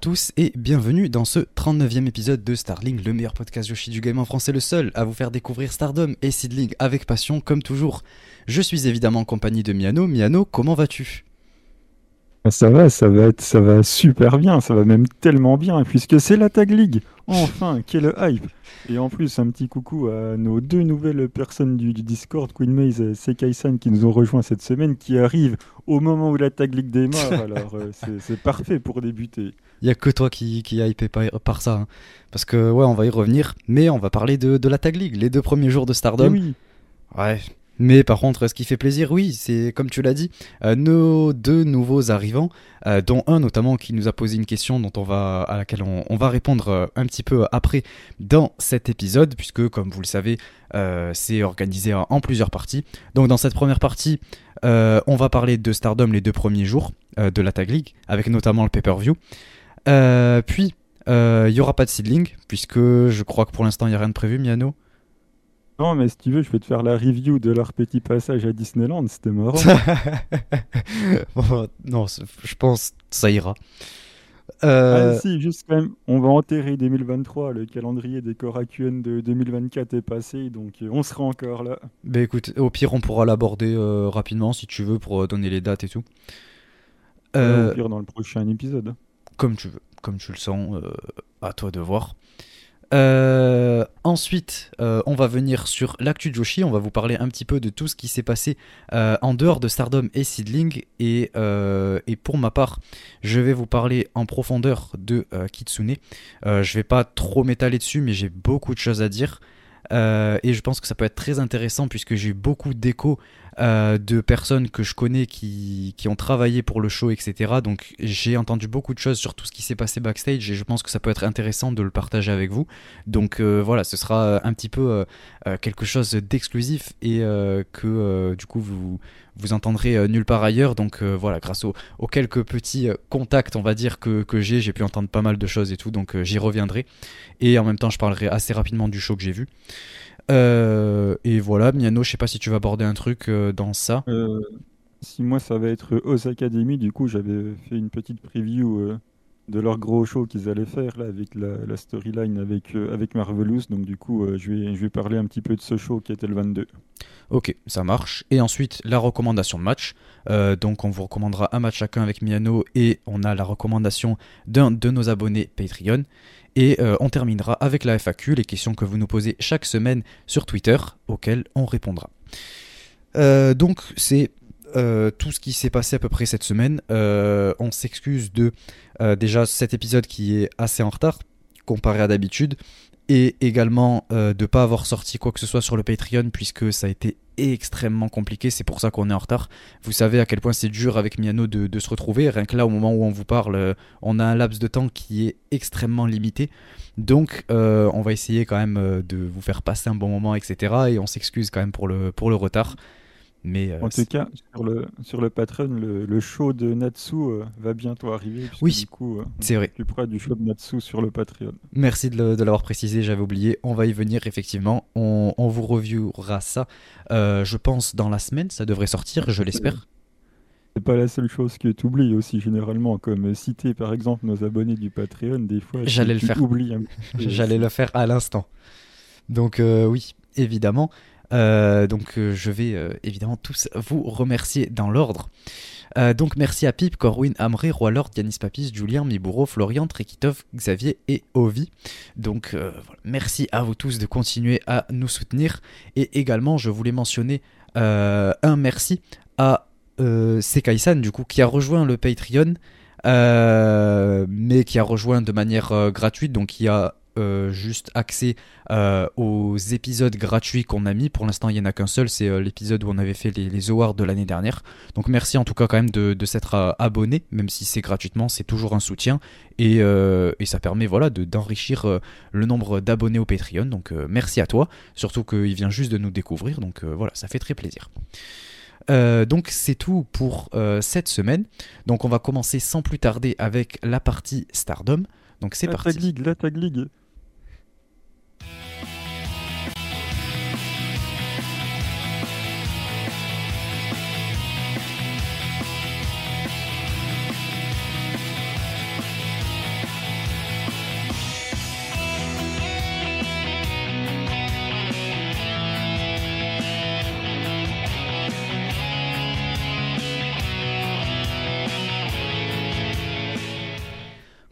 Tous et bienvenue dans ce 39e épisode de Starling, le meilleur podcast Yoshi du game en français, le seul à vous faire découvrir Stardom et Seedling avec passion comme toujours. Je suis évidemment en compagnie de Miano. Miano, comment vas-tu? Ça va, ça va être, ça va super bien, ça va même tellement bien, puisque c'est la Tag League. Enfin, quel hype Et en plus, un petit coucou à nos deux nouvelles personnes du, Discord, Queen Maze et Sekai-san, qui nous ont rejoints cette semaine, qui arrivent au moment où la Tag League démarre. alors, euh, c'est parfait pour débuter. Il n'y a que toi qui, qui hypé par, ça. Hein. Parce que, ouais, on va y revenir, mais on va parler de, de la Tag League, les deux premiers jours de Stardom. Eh oui. Ouais, mais par contre, ce qui fait plaisir, oui, c'est comme tu l'as dit, euh, nos deux nouveaux arrivants, euh, dont un notamment qui nous a posé une question dont on va, à laquelle on, va répondre euh, un petit peu après dans cet épisode, puisque comme vous le savez, c'est organisé en, plusieurs parties. Donc dans cette première partie, on va parler de Stardom les deux premiers jours de la Tag League, avec notamment le pay-per-view. puis, il n'y aura pas de seedling, puisque je crois que pour l'instant, il n'y a rien de prévu, Miano. Non, mais si tu veux, je peux te faire la review de leur petit passage à Disneyland, c'était marrant. non, je pense que ça ira. Euh... Ah, si, juste quand même, on va enterrer 2023, le calendrier des Korakuen de 2024 est passé, donc euh, on sera encore là. Bah écoute, au pire, on pourra l'aborder euh, rapidement si tu veux pour donner les dates et tout. au pire, dans le prochain épisode. Comme tu veux, comme tu le sens, à toi de voir. Euh, ensuite, euh, on va venir sur l'actu Joshi. On va vous parler un petit peu de tout ce qui s'est passé euh, en dehors de Stardom et Seedling. Et, pour ma part, je vais vous parler en profondeur de Kitsune. je vais pas trop m'étaler dessus, mais j'ai beaucoup de choses à dire. et je pense que ça peut être très intéressant puisque j'ai eu beaucoup d'échos euh, de personnes que je connais qui, ont travaillé pour le show, etc. Donc j'ai entendu beaucoup de choses sur tout ce qui s'est passé backstage et je pense que ça peut être intéressant de le partager avec vous. Donc euh, voilà, ce sera un petit peu euh, quelque chose d'exclusif et que du coup vous, vous entendrez nulle part ailleurs. Donc voilà, grâce aux, quelques petits contacts, on va dire, que, que j'ai, j'ai pu entendre pas mal de choses et tout. Donc j'y reviendrai. Et en même temps, je parlerai assez rapidement du show que j'ai vu. Euh, et voilà, Miano, je sais pas si tu vas aborder un truc euh, dans ça. Euh, si moi ça va être Oz Academy, du coup j'avais fait une petite preview de leur gros show qu'ils allaient faire là avec la, storyline avec, avec Marvelous. Donc du coup je, vais, je vais parler un petit peu de ce show qui était le 22. Ok, ça marche. Et ensuite la recommandation de match. donc on vous recommandera un match chacun avec Miano et on a la recommandation d'un de nos abonnés Patreon. Et euh, on terminera avec la FAQ, les questions que vous nous posez chaque semaine sur Twitter, auxquelles on répondra. Euh, donc c'est euh, tout ce qui s'est passé à peu près cette semaine. on s'excuse de déjà cet épisode qui est assez en retard comparé à d'habitude et également de ne pas avoir sorti quoi que ce soit sur le Patreon puisque ça a été extrêmement compliqué, c'est pour ça qu'on est en retard. Vous savez à quel point c'est dur avec Miano de, se retrouver, rien que là au moment où on vous parle, euh, on a un laps de temps qui est extrêmement limité. Donc euh, on va essayer quand même euh, de vous faire passer un bon moment, etc. Et on s'excuse quand même pour le retard. Mais, en tout cas, sur le, sur le Patreon, le, show de Natsu va bientôt arriver. Oui, du coup, c'est vrai. Plus près du show de Natsu sur le Patreon. Merci de l'avoir précisé, j'avais oublié. On va y venir, effectivement. On, on vous reviewera ça euh, je pense dans la semaine, ça devrait sortir, je l'espère. C'est pas la seule chose que tu oublies aussi généralement, comme citer par exemple nos abonnés du Patreon, des fois. J'allais le faire. J'allais le faire à l'instant. Donc euh, oui, évidemment. Euh, donc je vais évidemment tous vous remercier dans l'ordre. Euh, donc merci à Pip, Corwin, Amré, Roi Lord, Yanis Papis, Julien, Mibouro, Florian, Trekitov, Xavier et Ovi. Donc euh, merci à vous tous de continuer à nous soutenir. Et également, je voulais mentionner euh, un merci à Sekai-san, du coup, qui a rejoint le Patreon. mais qui a rejoint de manière gratuite, donc qui a euh, juste accès euh, aux épisodes gratuits qu'on a mis. Pour l'instant, il n'y en a qu'un seul, c'est euh, l'épisode où on avait fait les, awards de l'année dernière. Donc merci en tout cas quand même de, s'être abonné, même si c'est gratuitement, c'est toujours un soutien. Et, ça permet voilà, d'enrichir le nombre d'abonnés au Patreon. Donc merci à toi, surtout qu'il vient juste de nous découvrir. Donc voilà, ça fait très plaisir. donc c'est tout pour cette semaine. Donc on va commencer sans plus tarder avec la partie Stardom. Donc c'est parti. Tag League, la Tag League.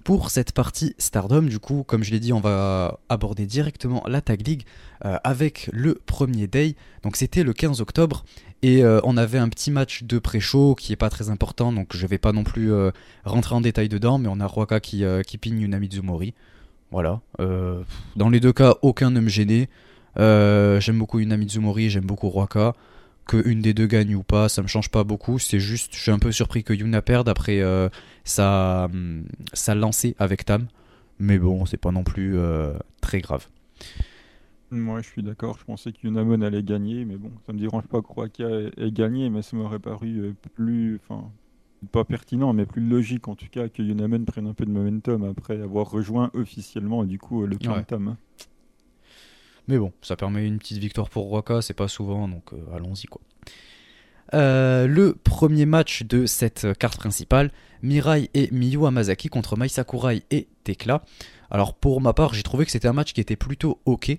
Pour cette partie Stardom, du coup, comme je l'ai dit, on va aborder directement la Tag League avec le premier day. Donc c'était le 15 octobre et on avait un petit match de pré-show qui est pas très important, donc je vais pas non plus rentrer en détail dedans, mais on a Roaka qui, qui pigne Unamizu Mori. Voilà. dans les deux cas, aucun ne me gênait. j'aime beaucoup Unamizu Mori, j'aime beaucoup Roaka que une des deux gagne ou pas, ça me change pas beaucoup. C'est juste, je suis un peu surpris que Yuna perde après euh, sa, sa lancée avec Tam. Mais bon, c'est pas non plus euh, très grave. Moi, je suis d'accord. Je pensais que Yunamon allait gagner, mais bon, ça me dérange pas que ait gagné, mais ça m'aurait paru euh, plus, enfin, pas pertinent, mais plus logique en tout cas que Yunamon prenne un peu de momentum après avoir rejoint officiellement du coup le clan Tam. Mais bon, ça permet une petite victoire pour Waka, c'est pas souvent, donc euh, allons-y quoi. Euh, le premier match de cette carte principale, Mirai et Miyu Amazaki contre Mai Sakurai et Tekla. Alors pour ma part, j'ai trouvé que c'était un match qui était plutôt ok.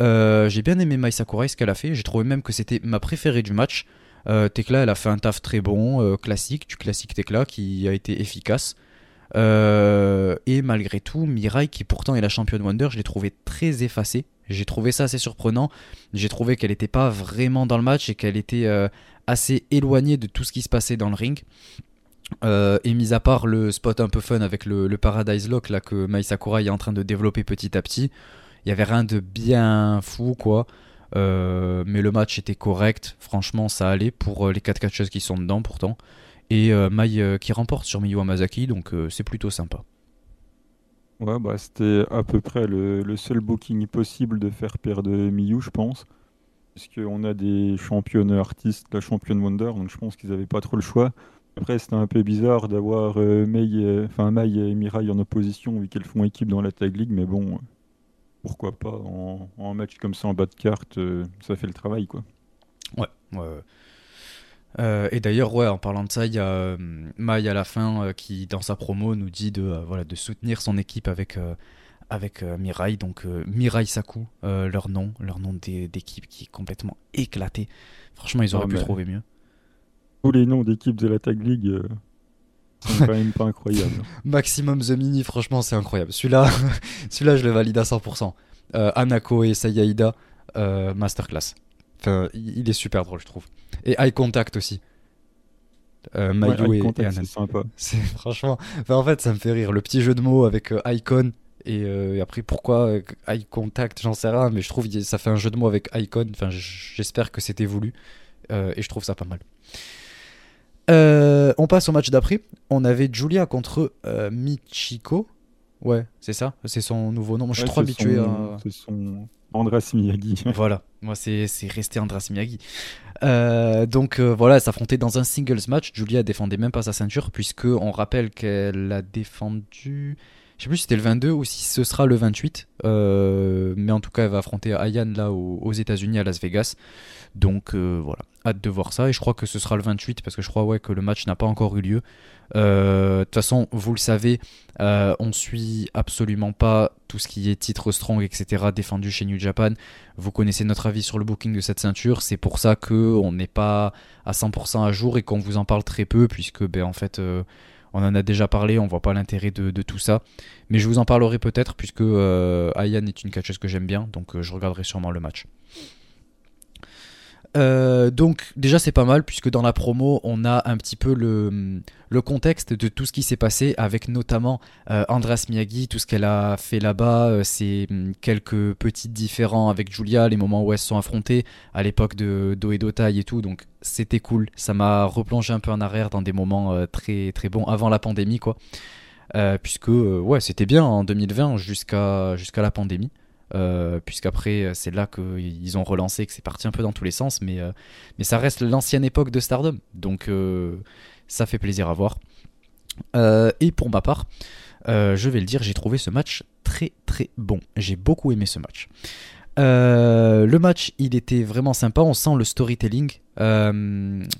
Euh, j'ai bien aimé Mai Sakurai ce qu'elle a fait, j'ai trouvé même que c'était ma préférée du match. Tekla, elle a fait un taf très bon, classique, du classique Tekla qui a été efficace. Et malgré tout, Mirai, qui pourtant est la championne Wonder, je l'ai trouvé très effacée j'ai trouvé ça assez surprenant. J'ai trouvé qu'elle n'était pas vraiment dans le match et qu'elle était euh, assez éloignée de tout ce qui se passait dans le ring. Euh, et mis à part le spot un peu fun avec le, Paradise Lock là, que Mai Sakurai est en train de développer petit à petit, il y avait rien de bien fou quoi. Euh, mais le match était correct, franchement ça allait pour les 4 catcheuses qui sont dedans pourtant. Et Mai qui remporte sur Miyu Amazaki, donc c'est plutôt sympa. Ouais, bah, c'était à peu près le, seul booking possible de faire perdre Miyu, je pense. Puisqu'on a des championnes artistes, la championne Wonder, donc je pense qu'ils n'avaient pas trop le choix. Après, c'était un peu bizarre d'avoir euh, Mei, euh, Mai et Mirai en opposition, vu qu'elles font équipe dans la Tag League, mais bon, pourquoi pas, en, match comme ça, en bas de carte, euh, ça fait le travail, quoi. Ouais, ouais. Euh, et d'ailleurs, ouais, en parlant de ça, il y a euh, Mai à la fin euh, qui, dans sa promo, nous dit de, voilà, de soutenir son équipe avec, avec Mirai. Donc, Mirai Saku, leur nom, leur nom d'équipe qui est complètement éclaté. Franchement, ils auraient pu trouver mieux. Tous les noms d'équipes de la Tag League sont quand même pas incroyables. Maximum The Mini, franchement, c'est incroyable. Celui-là, celui-là, je le valide à 100%. Anako et Sayaida, masterclass. Enfin, il est super drôle, je trouve. Et Eye Contact aussi. Euh, Mayu et, C'est sympa. C'est franchement. Enfin, en fait, ça me fait rire. Le petit jeu de mots avec euh, Icon. Euh, et, après, pourquoi euh, Eye Contact J'en sais rien, mais je trouve que ça fait un jeu de mots avec Icon. Enfin, j'espère que c'était voulu. et je trouve ça pas mal. on passe au match d'après. On avait Julia contre Michiko. Ouais, c'est ça? C'est son nouveau nom. je suis trop habitué à. C'est son Andras Miyagi. voilà, moi c'est resté Andras Miyagi. Euh, donc euh, voilà, elle s'affrontait dans un singles match. Julia défendait même pas sa ceinture, puisque on rappelle qu'elle a défendu. Je sais plus si c'était le 22 ou si ce sera le 28. Euh, mais en tout cas, elle va affronter Ayan là aux, États-Unis à Las Vegas. Donc voilà, hâte de voir ça. Et je crois que ce sera le 28 parce que je crois ouais, que le match n'a pas encore eu lieu. De toute façon, vous le savez, on suit absolument pas tout ce qui est titre strong, etc. défendu chez New Japan. Vous connaissez notre avis sur le booking de cette ceinture. C'est pour ça que on n'est pas à 100% à jour et qu'on vous en parle très peu, puisque ben, en fait, euh, on en a déjà parlé, on voit pas l'intérêt de, tout ça. Mais je vous en parlerai peut-être, puisque euh, Ayan est une catcheuse que j'aime bien, donc euh, je regarderai sûrement le match. Euh, donc déjà c'est pas mal puisque dans la promo on a un petit peu le, contexte de tout ce qui s'est passé avec notamment euh, Andras Miyagi, tout ce qu'elle a fait là-bas, euh, c'est hum, quelques petits différents avec Julia, les moments où elles se sont affrontées à l'époque de Do et et tout, donc c'était cool, ça m'a replongé un peu en arrière dans des moments très très bons avant la pandémie quoi. puisque ouais c'était bien en 2020 jusqu'à jusqu'à la pandémie. euh, puisqu'après euh, c'est là qu'ils ont relancé, que c'est parti un peu dans tous les sens, mais, euh, mais ça reste l'ancienne époque de Stardom, donc ça fait plaisir à voir. et pour ma part, je vais le dire, j'ai trouvé ce match très très bon. J'ai beaucoup aimé ce match. Le match, il était vraiment sympa. On sent le storytelling.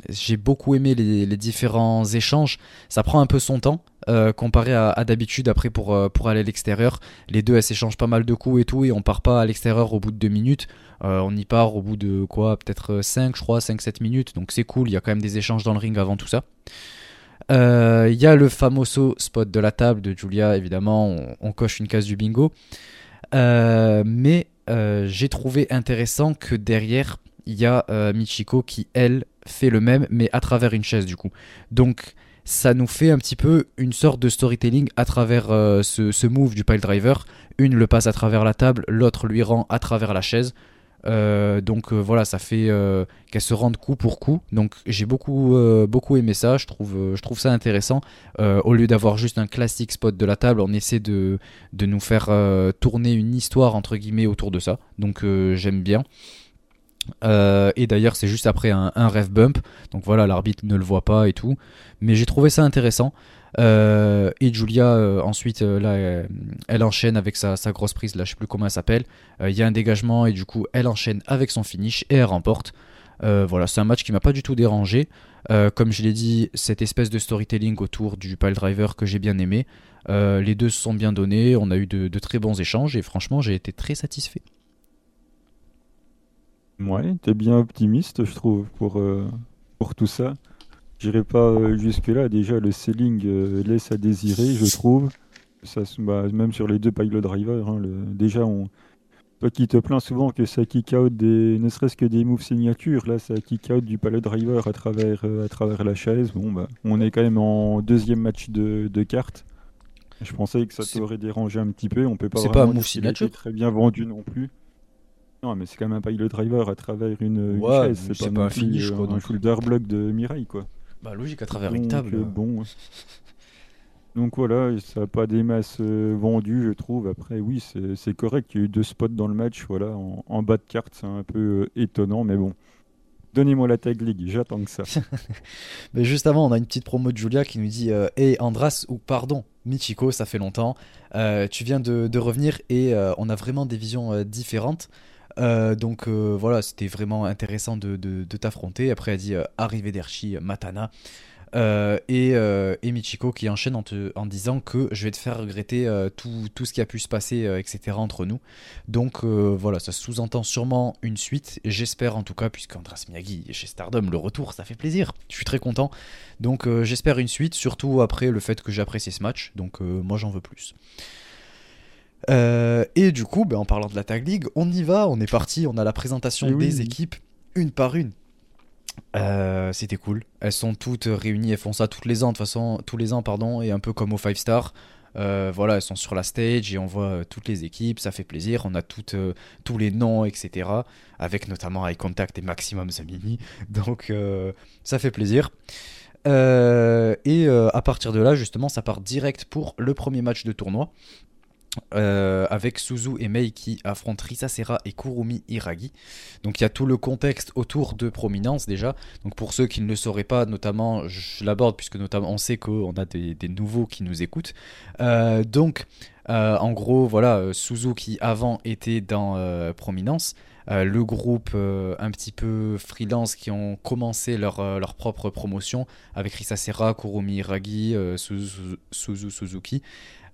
J'ai beaucoup aimé les, différents échanges. Ça prend un peu son temps. Euh, comparé à, d'habitude après pour, euh, pour aller à l'extérieur. Les deux elles s'échangent pas mal de coups et tout et on part pas à l'extérieur au bout de 2 minutes. Euh, on y part au bout de quoi Peut-être 5 je crois, 5-7 minutes. Donc c'est cool, il y a quand même des échanges dans le ring avant tout ça. Il y a le famoso spot de la table de Julia, évidemment, on coche une case du bingo. mais j'ai trouvé intéressant que derrière, il y a Michiko qui, elle, fait le même, mais à travers une chaise du coup. Donc ça nous fait un petit peu une sorte de storytelling à travers euh, ce, move du pile driver. Une le passe à travers la table, l'autre lui rend à travers la chaise. Euh, donc euh, voilà, ça fait qu'elle se rende coup pour coup. Donc j'ai beaucoup, beaucoup aimé ça. Je trouve, je trouve ça intéressant. au lieu d'avoir juste un classique spot de la table, on essaie de, nous faire tourner une histoire entre guillemets autour de ça. Donc j'aime bien. Euh, et d'ailleurs, c'est juste après un, un bump. Donc voilà, l'arbitre ne le voit pas et tout. Mais j'ai trouvé ça intéressant. Euh, et Julia, euh, ensuite, là, elle, enchaîne avec sa, grosse prise. Là, je sais plus comment elle s'appelle. Il y a un dégagement et du coup, elle enchaîne avec son finish et elle remporte. voilà, c'est un match qui m'a pas du tout dérangé. comme je l'ai dit, cette espèce de storytelling autour du pile driver que j'ai bien aimé. les deux se sont bien donnés. On a eu de très bons échanges et franchement, j'ai été très satisfait. Ouais, t'es bien optimiste, je trouve, pour, euh, pour tout ça. J'irai pas euh, jusque-là. Déjà, le selling euh, laisse à désirer, je trouve. Ça, bah, même sur les deux pilot drivers. Hein, déjà, on... toi qui te plains souvent que ça kick out des, ne serait-ce que des moves signatures, là, ça kick out du pilot driver à travers, à travers la chaise. Bon, bah, on est quand même en deuxième match de, de cartes. Je pensais que ça t'aurait dérangé un petit peu. On peut pas. C'est pas un move signature. Très bien vendu non plus. Non, mais c'est quand même un pilot driver à travers une, chaise. C'est pas, un finish, quoi, un shoulder block de Mirai, quoi. Bah logique, à travers une table. Euh, bon. Donc voilà, ça n'a pas des masses euh, vendues, je trouve. Après, oui, c'est correct. Il y a eu deux spots dans le match, voilà, en, bas de carte, c'est un peu euh, étonnant, mais bon. Donnez-moi la tag league, j'attends que ça. mais juste avant, on a une petite promo de Julia qui nous dit Hé Andras, ou pardon, Michiko, ça fait longtemps. tu viens de, de revenir et on a vraiment des visions différentes. Euh, donc euh, voilà, c'était vraiment intéressant de, t'affronter. Après, elle dit euh, d'Erchi, Matana. Et, et, Michiko qui enchaîne en, en, disant que je vais te faire regretter tout, tout, ce qui a pu se passer, etc. entre nous. Donc voilà, ça sous-entend sûrement une suite. J'espère en tout cas, puisque Andras Miyagi est chez Stardom, le retour, ça fait plaisir. Je suis très content. Donc j'espère une suite, surtout après le fait que j'apprécie ce match. Donc moi j'en veux plus. Euh, et du coup, ben, en parlant de la Tag League, on y va, on est parti, on a la présentation des équipes une par une. Euh, c'était cool. Elles sont toutes réunies, elles font ça toutes les ans, de toute façon, tous les ans, pardon, et un peu comme au 5 Star. Euh, voilà, elles sont sur la stage et on voit toutes les équipes, ça fait plaisir. On a toutes, tous les noms, etc. Avec notamment Eye Contact et Maximum Zamini. Donc ça fait plaisir. et à partir de là, justement, ça part direct pour le premier match de tournoi. Euh, avec Suzu et Mei qui affrontent Risasera et Kurumi Iragi. Donc il y a tout le contexte autour de Prominence déjà. Donc pour ceux qui ne le sauraient pas, notamment, je l'aborde puisque notamment on sait qu'on a des, nouveaux qui nous écoutent. Euh, donc euh, en gros, voilà, Suzu qui avant était dans Prominence. le groupe un petit peu freelance qui ont commencé leur, leur propre promotion avec Risasera, Kurumi Iragi, Suzu Suzuki.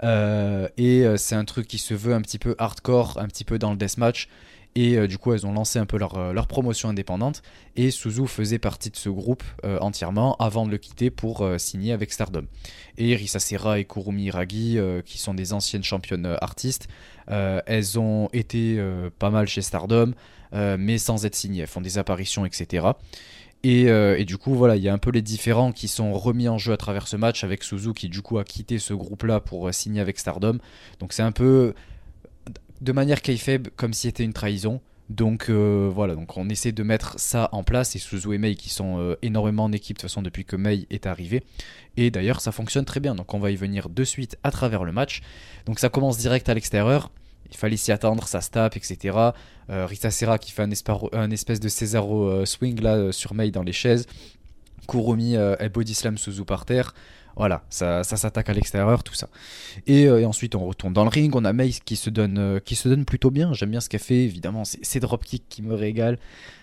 Euh, et euh, c'est un truc qui se veut un petit peu hardcore, un petit peu dans le deathmatch. Et euh, du coup, elles ont lancé un peu leur, promotion indépendante. Et Suzu faisait partie de ce groupe entièrement avant de le quitter pour signer avec Stardom. Et Risa Serra et Kurumi Iragi, qui sont des anciennes championnes artistes, elles ont été pas mal chez Stardom, mais sans être signées. Elles font des apparitions, etc. Euh, et, du coup, voilà, il y a un peu les différents qui sont remis en jeu à travers ce match avec Suzu qui du coup a quitté ce groupe-là pour euh, signer avec Stardom. Donc c'est un peu de manière kayfabe comme si c'était une trahison. Donc euh, voilà, donc on essaie de mettre ça en place et Suzu et Mei qui sont énormément en équipe de toute façon depuis que Mei est arrivé. Et d'ailleurs ça fonctionne très bien, donc on va y venir de suite à travers le match. Donc ça commence direct à l'extérieur il fallait s'y attendre, ça se tape, etc. Euh, Rita Serra qui fait un, espèce de Cesaro euh, swing là euh, sur Mei dans les chaises. Kurumi et Body Slam Suzu par terre. Voilà, ça, ça s'attaque à l'extérieur, tout ça. Et, ensuite, on retourne dans le ring. On a Mei qui se donne, qui se donne plutôt bien. J'aime bien ce qu'elle fait. Évidemment, c'est dropkick qui me régale.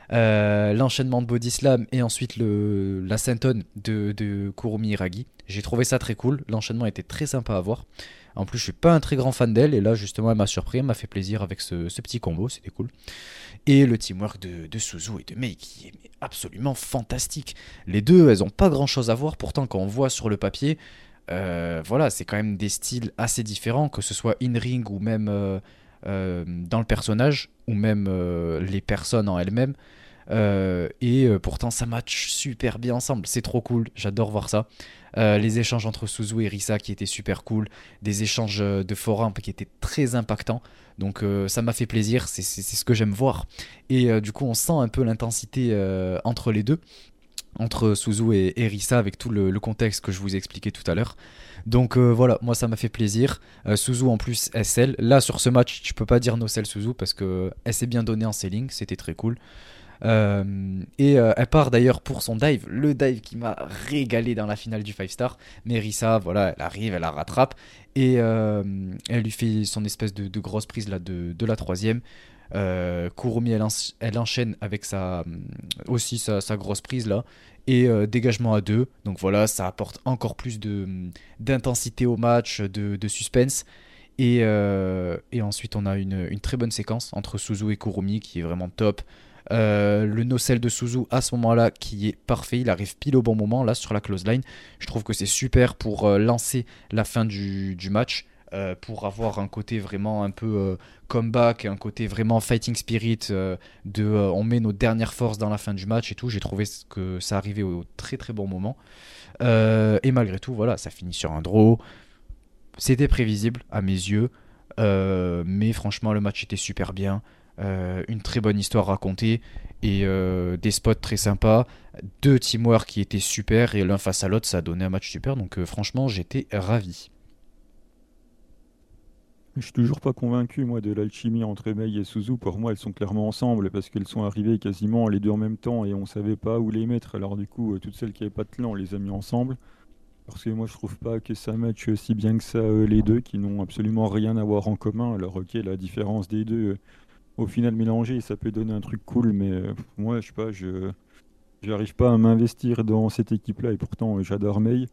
L'enchaînement de body slam et ensuite le, la de, de Kurumi Iragi. J'ai trouvé ça très cool. L'enchaînement était très sympa à voir. En plus, je suis pas un très grand fan d'elle, et là, justement, elle m'a surpris, elle m'a fait plaisir avec ce, petit combo, c'était cool. Et le teamwork de, Suzu et de Mei qui est absolument fantastique. Les deux, elles ont pas grand chose à voir, pourtant, quand on voit sur le papier, euh, voilà, c'est quand même des styles assez différents, que ce soit in-ring ou même euh, euh, dans le personnage, ou même les personnes en elles-mêmes. et pourtant, ça match super bien ensemble. C'est trop cool. J'adore voir ça. Les échanges entre Suzu et Risa qui étaient super cool. Des échanges de forum qui étaient très impactants. Donc ça m'a fait plaisir. C'est ce que j'aime voir. Et du coup, on sent un peu l'intensité entre les deux entre Suzu et Erisa avec tout le, contexte que je vous ai expliqué tout à l'heure. Donc euh, voilà, moi ça m'a fait plaisir. Euh, Suzu en plus SL. Là sur ce match, je peux pas dire no Suzu parce que elle s'est bien donnée en selling, c'était très cool. Euh, et elle part d'ailleurs pour son dive, le dive qui m'a régalé dans la finale du 5 star. Mais Erisa, voilà, elle arrive, elle la rattrape et elle lui fait son espèce de, grosse prise là de, de la troisième. Euh, Kurumi, elle, enchaîne avec sa, aussi sa, grosse prise là. Et euh, dégagement à deux. Donc voilà, ça apporte encore plus d'intensité au match, de, suspense. Euh, et, ensuite, on a une, très bonne séquence entre Suzu et Kurumi qui est vraiment top. Le nocelle de Suzu à ce moment-là qui est parfait, il arrive pile au bon moment là sur la close line. Je trouve que c'est super pour lancer la fin du match. Euh, pour avoir un côté vraiment un peu euh, comeback, un côté vraiment fighting spirit, euh, de on met nos dernières forces dans la fin du match et tout. J'ai trouvé que ça arrivait au très très bon moment. et malgré tout, voilà, ça finit sur un draw. C'était prévisible à mes yeux, mais franchement, le match était super bien. Une très bonne histoire racontée et des spots très sympas, deux teamwork qui étaient super et l'un face à l'autre, ça a donné un match super. Donc franchement, j'étais ravi. Je suis toujours pas convaincu, moi, de l'alchimie entre Mei et Suzu. Pour moi, elles sont clairement ensemble parce qu'elles sont arrivées quasiment les deux en même temps et on savait pas où les mettre. Alors, du coup, euh, toutes celles qui n'avaient pas de clan, on les a mis ensemble. Parce que moi, je trouve pas que ça matche si bien que ça, euh, les deux, qui n'ont absolument rien à voir en commun. Alors, ok, la différence des deux, euh, au final, mélangée, ça peut donner un truc cool, mais moi, je sais pas, je. J'arrive pas à m'investir dans cette équipe-là et pourtant, j'adore Mei.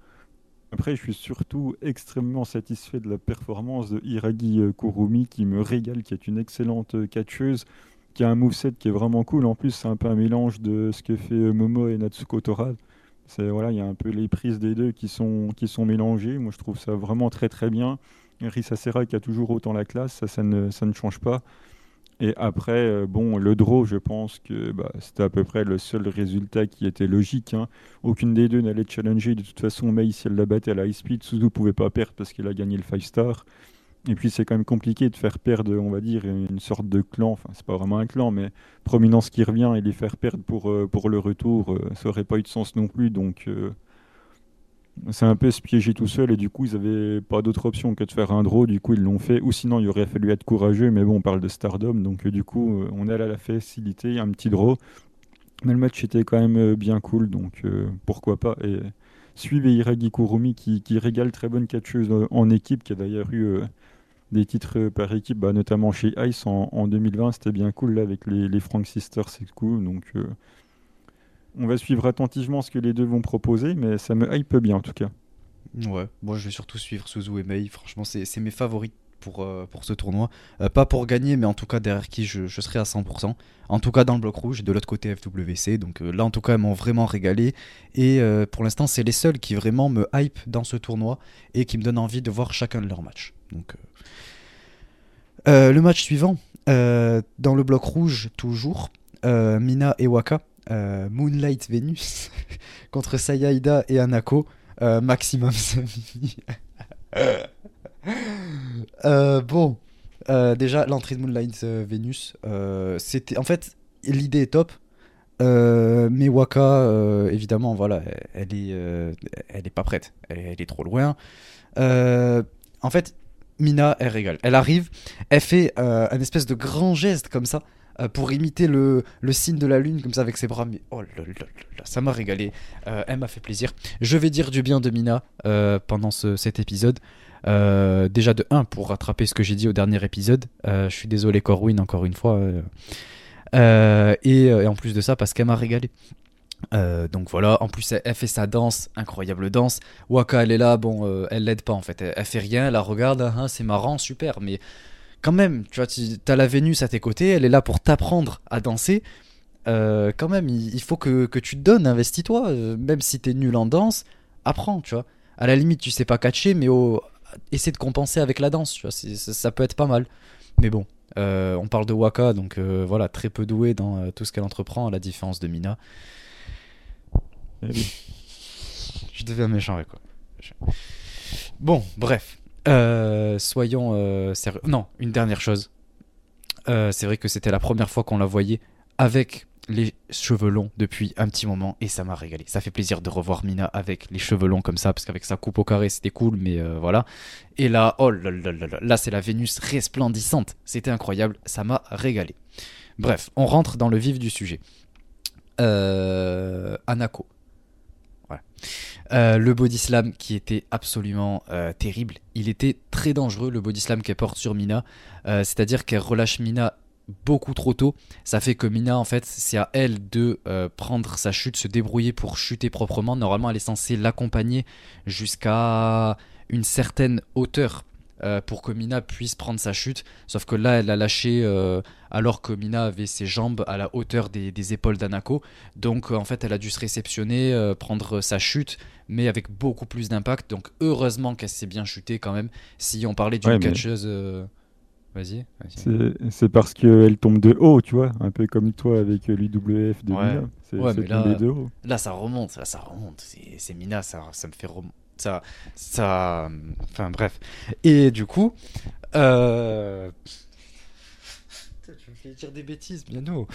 Après, je suis surtout extrêmement satisfait de la performance de Hiragi euh, Kurumi qui me régale, qui est une excellente euh, catcheuse, qui a un moveset qui est vraiment cool. En plus, c'est un peu un mélange de ce que fait euh, Momo et Natsuko Tora. C'est voilà, il y a un peu les prises des deux qui sont qui sont mélangées. Moi, je trouve ça vraiment très très bien. Risa Serra qui a toujours autant la classe, ça, ça ne, ça ne change pas. Et après, euh, bon, le draw, je pense que bah, c'était à peu près le seul résultat qui était logique. Hein. Aucune des deux n'allait challenger. De toute façon, Mei, si elle la battait à la high speed, Suzu pouvait pas perdre parce qu'elle a gagné le 5 star. Et puis c'est quand même compliqué de faire perdre, on va dire, une sorte de clan. Enfin, c'est pas vraiment un clan, mais prominence qui revient et les faire perdre pour, euh, le retour, euh, ça aurait pas eu de sens non plus. Donc c'est un peu se piéger tout seul et du coup ils avaient pas d'autre option que de faire un draw. Du coup ils l'ont fait. Ou sinon il aurait fallu être courageux. Mais bon on parle de Stardom. Donc euh, du coup euh, on est à la facilité un petit draw. Mais le match était quand même euh, bien cool. Donc pourquoi pas. Et suivez Hiragi Kurumi qui, qui, régale très bonne catcheuse en équipe qui a d'ailleurs eu des titres par équipe bah, notamment chez Ice en, 2020 c'était bien cool là avec les, les Frank Sisters c'est cool donc on va suivre attentivement ce que les deux vont proposer, mais ça me hype bien en tout cas. Ouais, moi je vais surtout suivre Suzu et Mei. Franchement, c'est mes favoris pour, euh, ce tournoi. Euh, pas pour gagner, mais en tout cas derrière qui je, serai à 100%. En tout cas dans le bloc rouge et de l'autre côté FWC. Donc euh, là, en tout cas, elles m'ont vraiment régalé. Et pour l'instant, c'est les seuls qui vraiment me hype dans ce tournoi et qui me donnent envie de voir chacun de leurs matchs. Donc, le match suivant, dans le bloc rouge, toujours, Mina et Waka. Euh, Moonlight Venus contre Sayaida et Anako. Euh, maximum euh, bon, déjà l'entrée de Moonlight Venus, c'était en fait l'idée est top. mais Waka, évidemment, voilà, elle est, elle est pas prête. Elle, est trop loin. en fait, Mina, elle régale. Elle arrive, elle fait un espèce de grand geste comme ça. Euh, pour imiter le, le, signe de la lune comme ça avec ses bras. Mais oh là là ça m'a régalé. Euh, elle m'a fait plaisir. Je vais dire du bien de Mina euh, pendant cet épisode. déjà de 1 pour rattraper ce que j'ai dit au dernier épisode. je suis désolé Corwin encore une fois. Et, en plus de ça parce qu'elle m'a régalé. Donc voilà, en plus elle, fait sa danse, incroyable danse. Waka elle est là, bon, elle l'aide pas en fait, elle, fait rien, elle la regarde, hein, c'est marrant, super, mais quand même, tu vois, tu as la Vénus à tes côtés, elle est là pour t'apprendre à danser. Euh, quand même, il, faut que, tu te donnes, investis-toi, même si t'es nul en danse, apprends, tu vois. À la limite, tu sais pas catcher, mais oh, essaie de compenser avec la danse, tu vois, ça peut être pas mal. Mais bon, on parle de Waka, donc voilà, très peu doué dans tout ce qu'elle entreprend, à la différence de Mina. Eh je deviens méchant avec quoi. Bon, bref. Euh, soyons euh, sérieux. Non, une dernière chose. Euh, c'est vrai que c'était la première fois qu'on la voyait avec les cheveux longs depuis un petit moment et ça m'a régalé. Ça fait plaisir de revoir Mina avec les cheveux longs comme ça parce qu'avec sa coupe au carré c'était cool, mais voilà. Et là, oh là là là là, là c'est la Vénus resplendissante. C'était incroyable, ça m'a régalé. Bref, on rentre dans le vif du sujet. Anako. Euh, le body slam qui était absolument euh, terrible. Il était très dangereux le body slam qu'elle porte sur Mina. Euh, c'est-à-dire qu'elle relâche Mina beaucoup trop tôt. Ça fait que Mina, en fait, c'est à elle de prendre sa chute, se débrouiller pour chuter proprement. Normalement, elle est censée l'accompagner jusqu'à une certaine hauteur euh, pour que Mina puisse prendre sa chute. Sauf que là, elle a lâché euh, alors que Mina avait ses jambes à la hauteur des, épaules d'Anako. Donc euh, en fait, elle a dû se réceptionner, prendre sa chute, mais avec beaucoup plus d'impact. Donc heureusement qu'elle s'est bien chutée quand même. Si on parlait d'une catcheuse. Vas-y. c'est parce qu'elle tombe de haut, tu vois, un peu comme toi avec l'UWF de Mina. C'est là, de haut. Là, ça remonte, là, ça remonte. C'est Mina, ça, ça me fait remonter ça, ça, enfin bref. Et du coup, euh... je me fais dire des bêtises, bien nous.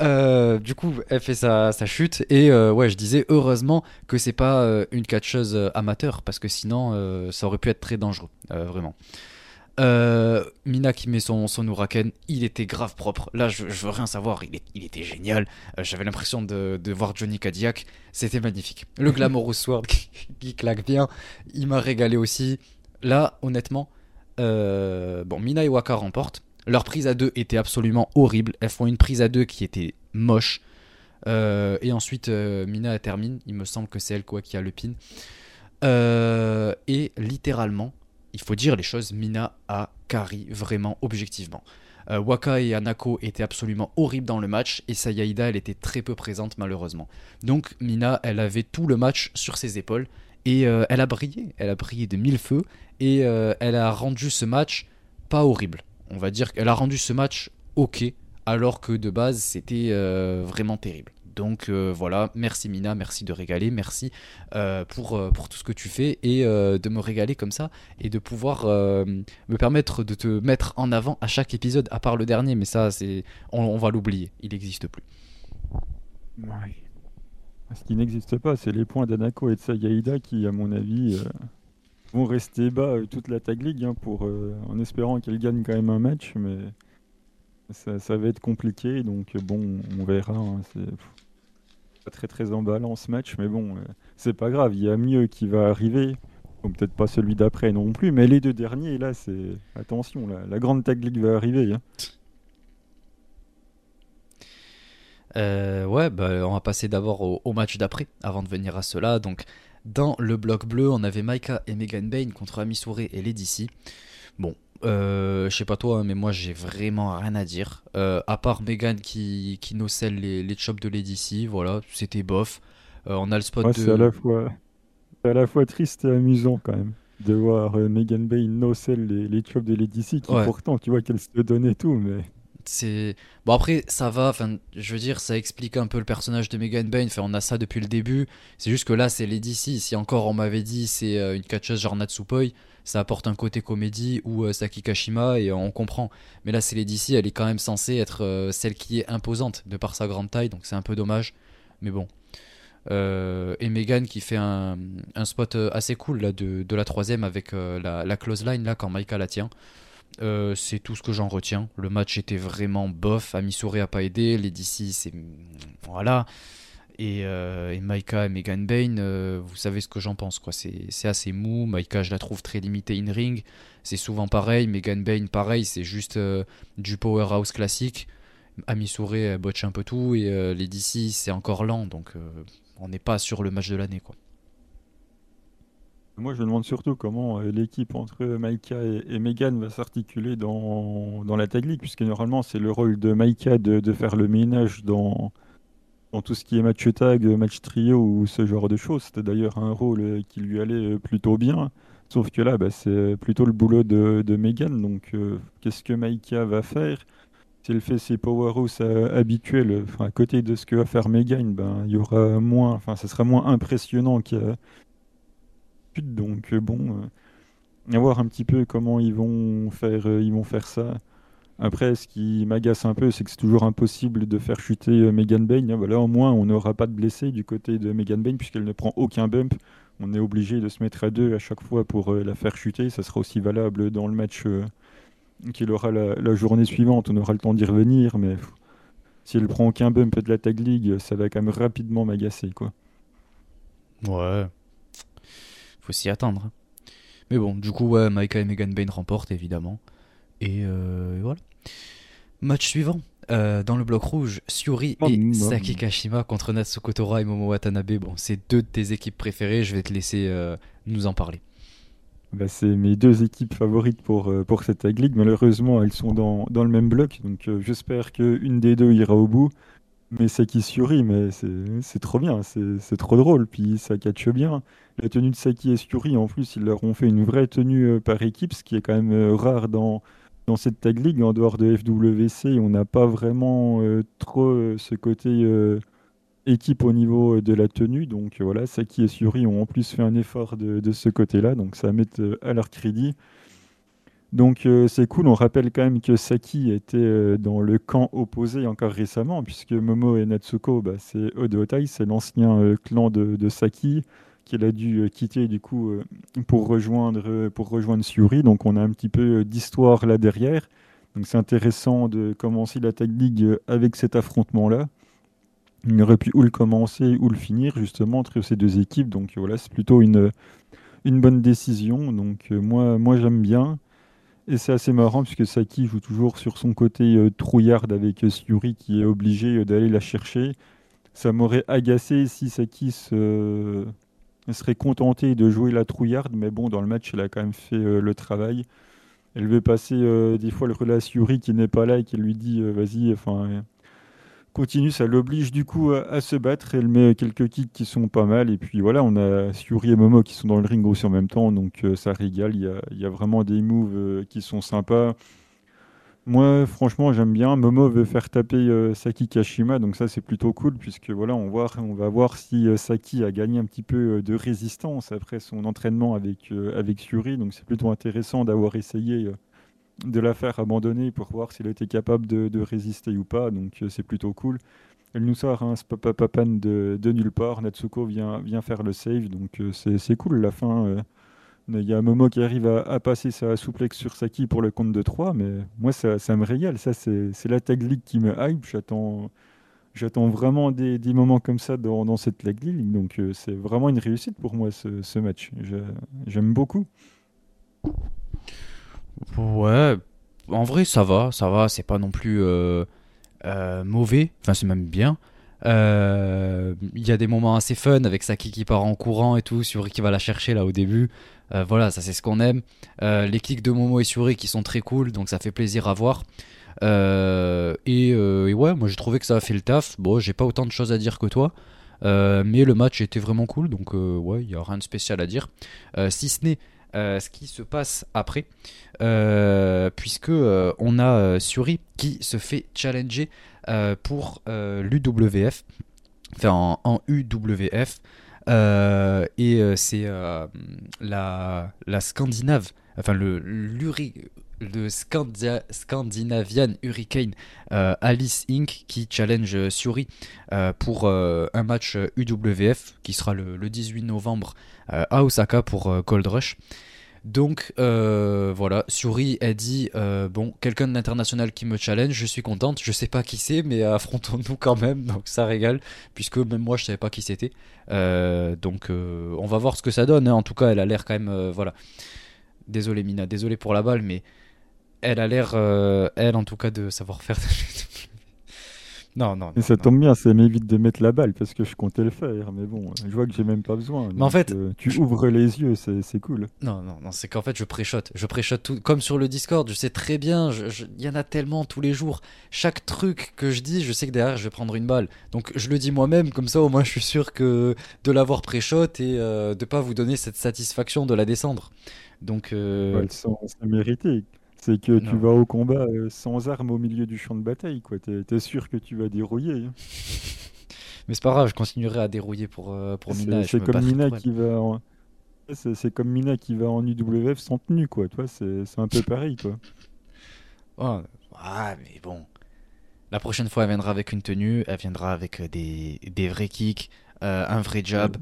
Euh, du coup, elle fait sa, sa chute et euh, ouais, je disais heureusement que c'est pas euh, une catcheuse amateur parce que sinon ça aurait pu être très dangereux, vraiment. Euh, Mina qui met son, son il était grave propre. Là, je, veux rien savoir, il, était génial. Euh, j'avais l'impression de, voir Johnny Cadillac, c'était magnifique. Le Glamorous Sword qui, claque bien, il m'a régalé aussi. Là, honnêtement, euh, Mina et Waka remportent. Leur prise à deux était absolument horrible. Elles font une prise à deux qui était moche. et ensuite, Mina termine. Il me semble que c'est elle quoi qui a le pin. et littéralement, il faut dire les choses, Mina a carry vraiment objectivement. Euh, Waka et Anako étaient absolument horribles dans le match et Sayaida elle était très peu présente malheureusement. Donc Mina elle avait tout le match sur ses épaules et euh, elle a brillé, elle a brillé de mille feux et euh, elle a rendu ce match pas horrible. On va dire qu'elle a rendu ce match ok alors que de base c'était vraiment terrible. Donc euh, voilà, merci Mina, merci de régaler, merci euh, pour, euh, pour tout ce que tu fais et de me régaler comme ça et de pouvoir me permettre de te mettre en avant à chaque épisode, à part le dernier, mais ça, c'est on, va l'oublier, il n'existe plus. Ce qui n'existe pas, c'est les points d'Anako et de Sagaïda qui, à mon avis, vont rester bas toute la Tag League hein, pour, en espérant qu'elle gagne quand même un match, mais ça, va être compliqué, donc bon, on verra. Hein, très très emballant ce match, mais bon, euh, c'est pas grave, il y a mieux qui va arriver. peut-être pas celui d'après non plus, mais les deux derniers, là, c'est. Attention, la grande tag league va arriver. Hein. Euh, ouais, bah, on va passer d'abord au, match d'après, avant de venir à cela. Donc, dans le bloc bleu, on avait Maika et Megan Bain contre Amisure et Lady Bon, euh, je sais pas toi, mais moi j'ai vraiment rien à dire. Euh, à part Megan qui, qui nocelle les, les chops de Lady voilà, c'était bof. Euh, on a le spot de. C'est à, la fois... à la fois triste et amusant quand même de voir Megan Bay nocelle les, les chops de Lady qui pourtant tu vois qu'elle se donne et tout, mais. C'est bon après ça va enfin je veux dire ça explique un peu le personnage de Megan Bain enfin on a ça depuis le début c'est juste que là c'est Lady si encore on m'avait dit c'est une catcheuse genre Natsupoi ça apporte un côté comédie ou euh, Saki et on comprend. Mais là, c'est DC, elle est quand même censée être euh, celle qui est imposante de par sa grande taille, donc c'est un peu dommage. Mais bon. Euh, et Megan qui fait un, spot assez cool là, de, la troisième avec la, close line là quand Maika la tient. C'est tout ce que j'en retiens. Le match était vraiment bof. Amisore a pas aidé. Les DC, c'est. Voilà. Euh, et, Maika et Megan Bain, euh, vous savez ce que j'en pense. quoi. C'est assez mou. Maika, je la trouve très limitée in-ring. C'est souvent pareil. Megan Bain, pareil. C'est juste euh, du powerhouse classique. Ami Souré botche un peu tout et les DC c'est encore lent donc on n'est pas sur le match de l'année quoi. Moi, je me demande surtout comment l'équipe entre Maïka et, Megan va s'articuler dans, dans la Tag League, puisque normalement, c'est le rôle de Maïka de, de, faire le ménage dans, dans tout ce qui est match tag, match trio ou ce genre de choses. C'était d'ailleurs un rôle qui lui allait plutôt bien. Sauf que là, bah, c'est plutôt le boulot de, de Megan. Donc, euh, qu'est-ce que Maïka va faire? Si elle fait ses powerhouse habituels, à côté de ce que va faire Megan, ben, il y aura moins, enfin, ça sera moins impressionnant Donc, euh, bon, euh, à voir un petit peu comment ils vont faire, ils vont faire ça. Après, ce qui m'agace un peu, c'est que c'est toujours impossible de faire chuter euh, Megan Bain. Hein, là, au moins, on n'aura pas de blessés du côté de Megan Bain, puisqu'elle ne prend aucun bump. On est obligé de se mettre à deux à chaque fois pour euh, la faire chuter. Ça sera aussi valable dans le match euh, qu'il aura la, journée suivante. On aura le temps d'y revenir, mais si elle prend aucun bump de la Tag League, ça va quand même rapidement m'agacer. quoi. Ouais. Faut s'y attendre. Mais bon, du coup, ouais, Maika et Megan Bain remportent, évidemment. Euh, et, voilà. Match suivant. Euh, dans le bloc rouge, Suri oh, et Saki Kashima contre Natsuko Tora et Momo Watanabe. Bon, c'est deux de tes équipes préférées. Je vais te laisser euh, nous en parler. Bah, c'est mes deux équipes favorites pour, pour cette tag league. Malheureusement, elles sont dans, dans le même bloc. Donc j'espère qu'une des deux ira au bout. Mais Saki Suri, mais c'est trop bien, c'est trop drôle. Puis ça catche bien. La tenue de Saki et Suri, en plus, ils leur ont fait une vraie tenue par équipe, ce qui est quand même rare dans, dans cette tag league, en dehors de FWC, on n'a pas vraiment euh, trop euh, ce côté euh, équipe au niveau de la tenue. Donc voilà, Saki et Suri ont en plus fait un effort de, ce côté-là, donc ça met à leur crédit. Donc c'est cool, on rappelle quand même que Saki était dans le camp opposé encore récemment, puisque Momo et Natsuko, bah, c'est Odotai, c'est l'ancien clan de, de Saki qu'elle a dû euh, quitter du coup euh, pour rejoindre euh, pour rejoindre Suri. Donc on a un petit peu d'histoire là derrière. Donc c'est intéressant de commencer la Tag League avec cet affrontement-là. Il aurait pu ou le commencer ou le finir justement entre ces deux équipes. Donc voilà, c'est plutôt une, une bonne décision. Donc moi, moi j'aime bien. Et c'est assez marrant puisque Saki joue toujours sur son côté trouillarde avec Suri qui est obligé d'aller la chercher. Ça m'aurait agacé si Saki se, serait contentée de jouer la trouillarde, mais bon, dans le match, elle a quand même fait euh, le travail. Elle veut passer euh, des fois le relais Yuri qui n'est pas là et qui lui dit euh, vas-y, enfin, continue, ça l'oblige du coup à, se battre. Elle met quelques kicks qui sont pas mal. Et puis voilà, on a Yuri et Momo qui sont dans le ring aussi en même temps, donc ça régale. Il y a, vraiment des moves qui sont sympas. Moi, franchement, j'aime bien. Momo veut faire taper euh, Saki Kashima, donc ça c'est plutôt cool puisque voilà, on, va voir si euh, Saki a gagné un petit peu euh, de résistance après son entraînement avec avec Yuri. Donc c'est plutôt intéressant d'avoir essayé de la faire abandonner pour voir s'il était capable de, résister ou pas. Donc c'est plutôt cool. Elle nous sort un Spapapapan de, de nulle part. Natsuko vient faire le save, donc c'est cool la fin il y a un Momo qui arrive à, passer sa souplex sur Saki pour le compte de 3, mais moi, ça, me régale. Ça, c'est la tag league qui me hype. J'attends. Vraiment des, moments comme ça dans, cette tag league, donc euh, c'est vraiment une réussite pour moi ce match. J'aime beaucoup. Ouais, en vrai ça va, ça va, c'est pas non plus euh, euh, mauvais, enfin c'est même bien. Il y a des moments assez fun avec Saki qui part en courant et tout, sur qui va la chercher là au début. Euh, voilà, ça c'est ce qu'on aime. Euh, les clics de Momo et Suri qui sont très cool, donc ça fait plaisir à voir. Euh, et, ouais, moi j'ai trouvé que ça a fait le taf. Bon, j'ai pas autant de choses à dire que toi. mais le match était vraiment cool, donc ouais, il n'y a rien de spécial à dire. si ce n'est ce qui se passe après, puisque on a Suri qui se fait challenger pour l'UWF, enfin en UWF. Euh, et euh, c'est euh, la, la Scandinave, enfin le, le Scandinavian Hurricane Alice Inc. qui challenge Suri pour un match UWF qui sera le, le 18 novembre à Osaka pour Cold Rush. Donc euh, voilà, Suri a dit euh, bon, quelqu'un de l'international qui me challenge, je suis contente, je sais pas qui c'est, mais affrontons-nous quand même, donc ça régale, puisque même moi je savais pas qui c'était. Euh, donc on va voir ce que ça donne, hein. en tout cas elle a l'air quand même, voilà. Désolé Mina, désolé pour la balle, mais elle a l'air, elle en tout cas, de savoir faire. Non, non. Et ça tombe bien, ça m'évite de mettre la balle parce que je comptais le faire. Mais bon, je vois que j'ai même pas besoin. Mais en fait, euh, tu ouvres les yeux, c'est cool. Non, non, non, c'est qu'en fait, je préchote. Je préchote tout. Comme sur le Discord, je sais très bien. Il y en a tellement tous les jours. Chaque truc que je dis, je sais que derrière, je vais prendre une balle. Donc, je le dis moi-même, comme ça, au moins, je suis sûr que de l'avoir préshot et euh, de pas vous donner cette satisfaction de la descendre. Donc, euh... ouais, c'est mérité. C'est que tu vas au combat euh, sans armes au milieu du champ de bataille, quoi. T'es es sûr que tu vas dérouiller. Hein. Mais c'est pas grave, je continuerai à dérouiller pour, euh, pour Mina. C'est comme Mina qui va en... C'est comme Mina qui va en UWF sans tenue, quoi. Toi, c'est un peu pareil, quoi. Oh, ah, mais bon. La prochaine fois, elle viendra avec une tenue, elle viendra avec euh, des, des vrais kicks, un vrai jab,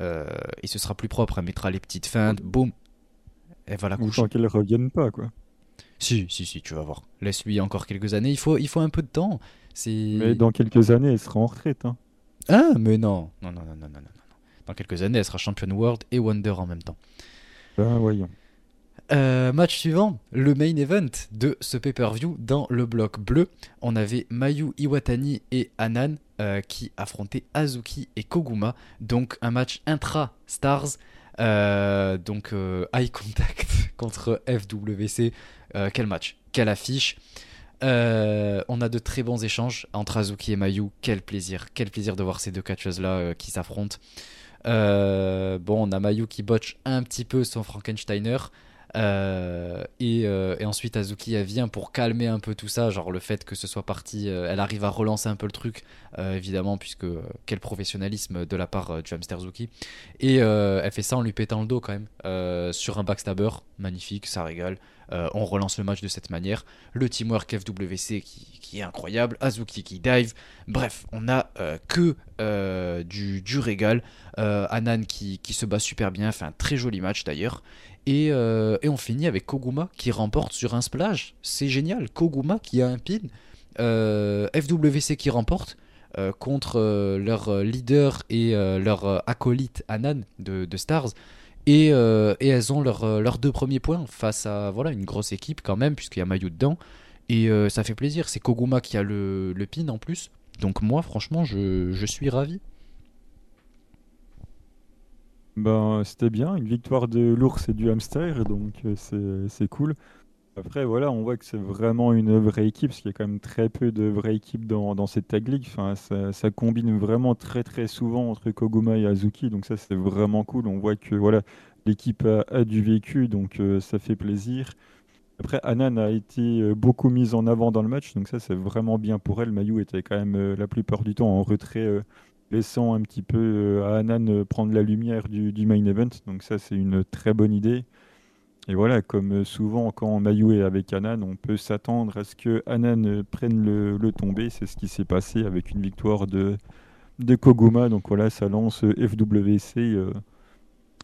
et ce sera plus propre. Elle mettra les petites feintes, boum, elle va la coucher. Sans qu'elle revienne pas, quoi. Si, si, si, tu vas voir. Laisse-lui encore quelques années. Il faut, il faut un peu de temps. Mais dans quelques années, elle sera en retraite. Hein. Ah, mais non. Non, non, non, non, non, non. Dans quelques années, elle sera championne world et Wonder en même temps. Ben, voyons. Euh, match suivant, le main event de ce pay-per-view dans le bloc bleu. On avait Mayu Iwatani et Anan euh, qui affrontaient Azuki et Koguma. Donc un match intra-stars. Euh, donc eye contact contre FWC. Euh, quel match, quelle affiche. Euh, on a de très bons échanges entre Azuki et Mayu. Quel plaisir, quel plaisir de voir ces deux catcheuses-là euh, qui s'affrontent. bon, on a Mayu qui botche un petit peu son Frankensteiner. Et, ensuite Azuki vient pour calmer un peu tout ça, genre le fait que ce soit parti, elle arrive à relancer un peu le truc, évidemment, puisque quel professionnalisme de la part du Hamster Zuki. Et elle fait ça en lui pétant le dos quand même, sur un backstabber, magnifique, ça régale. Euh, on relance le match de cette manière. Le teamwork FWC qui, est incroyable. Azuki qui dive. Bref, on a euh, que euh, du, régal. Anan qui, se bat super bien. Fait un très joli match d'ailleurs. Et, on finit avec Koguma qui remporte sur un splash. C'est génial. Koguma qui a un pin. FWC qui remporte. contre leur leader et leur acolyte Anan de, Stars. Euh, et, elles ont euh, leurs deux premiers points face à voilà, une grosse équipe quand même, puisqu'il y a Mayu dedans. Et euh, ça fait plaisir. C'est Koguma qui a le, pin en plus. Donc moi, franchement, je suis ravi. Ben, c'était bien, une victoire de l'ours et du hamster, donc c'est cool. Après, voilà, on voit que c'est vraiment une vraie équipe, parce qu'il y a quand même très peu de vraies équipes dans, dans cette tag league. Enfin, ça, ça, combine vraiment très très souvent entre Koguma et Azuki, donc ça c'est vraiment cool. On voit que voilà, l'équipe a, du vécu, donc euh, ça fait plaisir. Après, Anan a été euh, beaucoup mise en avant dans le match, donc ça c'est vraiment bien pour elle. Mayu était quand même euh, la plupart du temps en retrait, laissant un petit peu à Anan prendre la lumière du, main event, donc ça c'est une très bonne idée. Et voilà, comme souvent quand Mayu est avec Anan, on peut s'attendre à ce que Anan prenne le, le tombé. C'est ce qui s'est passé avec une victoire de, de Koguma. Donc voilà, ça lance FWC euh,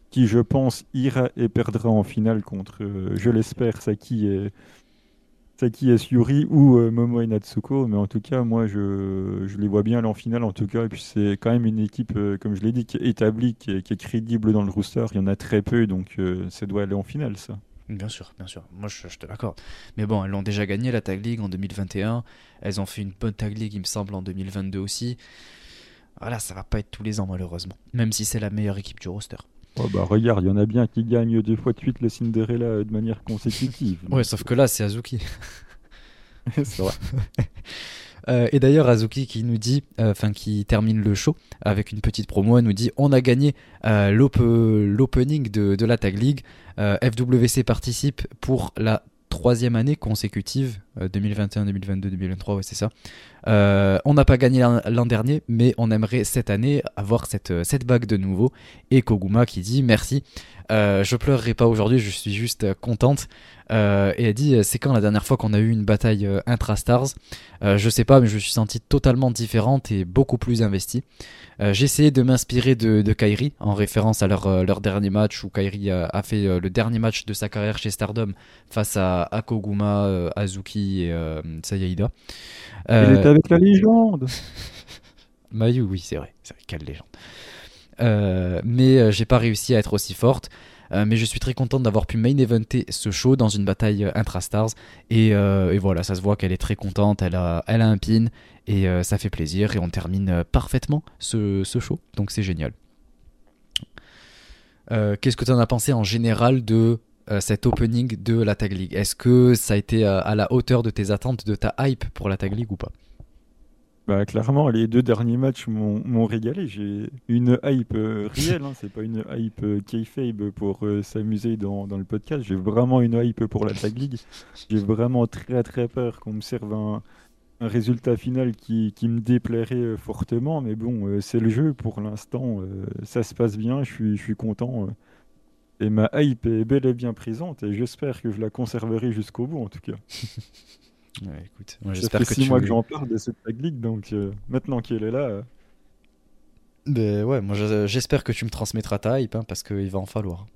qui, je pense, ira et perdra en finale contre, euh, je l'espère, Saki et, Saki Yuri ou euh, Momo et Natsuko. Mais en tout cas, moi, je, les vois bien aller en finale. En tout cas, et puis c'est quand même une équipe, comme je l'ai dit, qui est établie, qui est, crédible dans le rooster. Il y en a très peu, donc ça doit aller en finale, ça. Bien sûr, bien sûr. Moi, je, te l'accorde. Mais bon, elles l'ont déjà gagné la Tag League en 2021. Elles ont fait une bonne Tag League, il me semble, en 2022 aussi. Voilà, ça va pas être tous les ans, malheureusement. Même si c'est la meilleure équipe du roster. Oh bah regarde, il y en a bien qui gagnent deux fois de suite le Cinderella de manière consécutive. ouais, sauf que là, c'est Azuki. c'est vrai. Euh, et d'ailleurs, Azuki qui nous dit, euh, enfin qui termine le show avec une petite promo, elle nous dit on a gagné euh, l'opening de, de, la Tag League. FWC participe pour la troisième année consécutive, 2021, 2022, 2023, ouais c'est ça. on n'a pas gagné l'an dernier, mais on aimerait cette année avoir cette, cette bague de nouveau. Et Koguma qui dit merci. je pleurerai pas aujourd'hui, je suis juste contente. Euh, et elle dit c'est quand la dernière fois qu'on a eu une bataille euh, intra-stars? Euh, Je sais pas, mais je me suis senti totalement différente et beaucoup plus investie. J'ai essayé de m'inspirer de, Kairi en référence à leur, leur dernier match où Kairi a, fait le dernier match de sa carrière chez Stardom face à Akoguma, Azuki et Sayaida. Elle est avec la légende Mayu, oui, c'est vrai, c'est vrai, quelle légende. mais j'ai pas réussi à être aussi forte. mais je suis très contente d'avoir pu main eventer ce show dans une bataille intra-stars. Et, et, voilà, ça se voit qu'elle est très contente, elle a, elle a un pin, et ça fait plaisir, et on termine parfaitement ce, ce show, donc c'est génial. Qu'est-ce que tu en as pensé en général de cet opening de la Tag League Est-ce que ça a été à la hauteur de tes attentes, de ta hype pour la Tag League ou pas? Bah, clairement, les deux derniers matchs m'ont régalé. J'ai une hype euh, réelle, hein. c'est pas une hype euh, kayfabe pour euh, s'amuser dans, le podcast. J'ai vraiment une hype pour la Tag League. J'ai vraiment très très peur qu'on me serve un, résultat final qui, me déplairait fortement. Mais bon, c'est le jeu pour l'instant. ça se passe bien, je suis content. Et ma hype est bel et bien présente et j'espère que je la conserverai jusqu'au bout en tout cas. Ouais, écoute, j'espère que six mois que j'en parle de cette Tag League, donc euh, maintenant qu'elle est là. Euh. Ben ouais, moi j'espère que tu me transmettras ta hype, hein, parce qu'il va en falloir.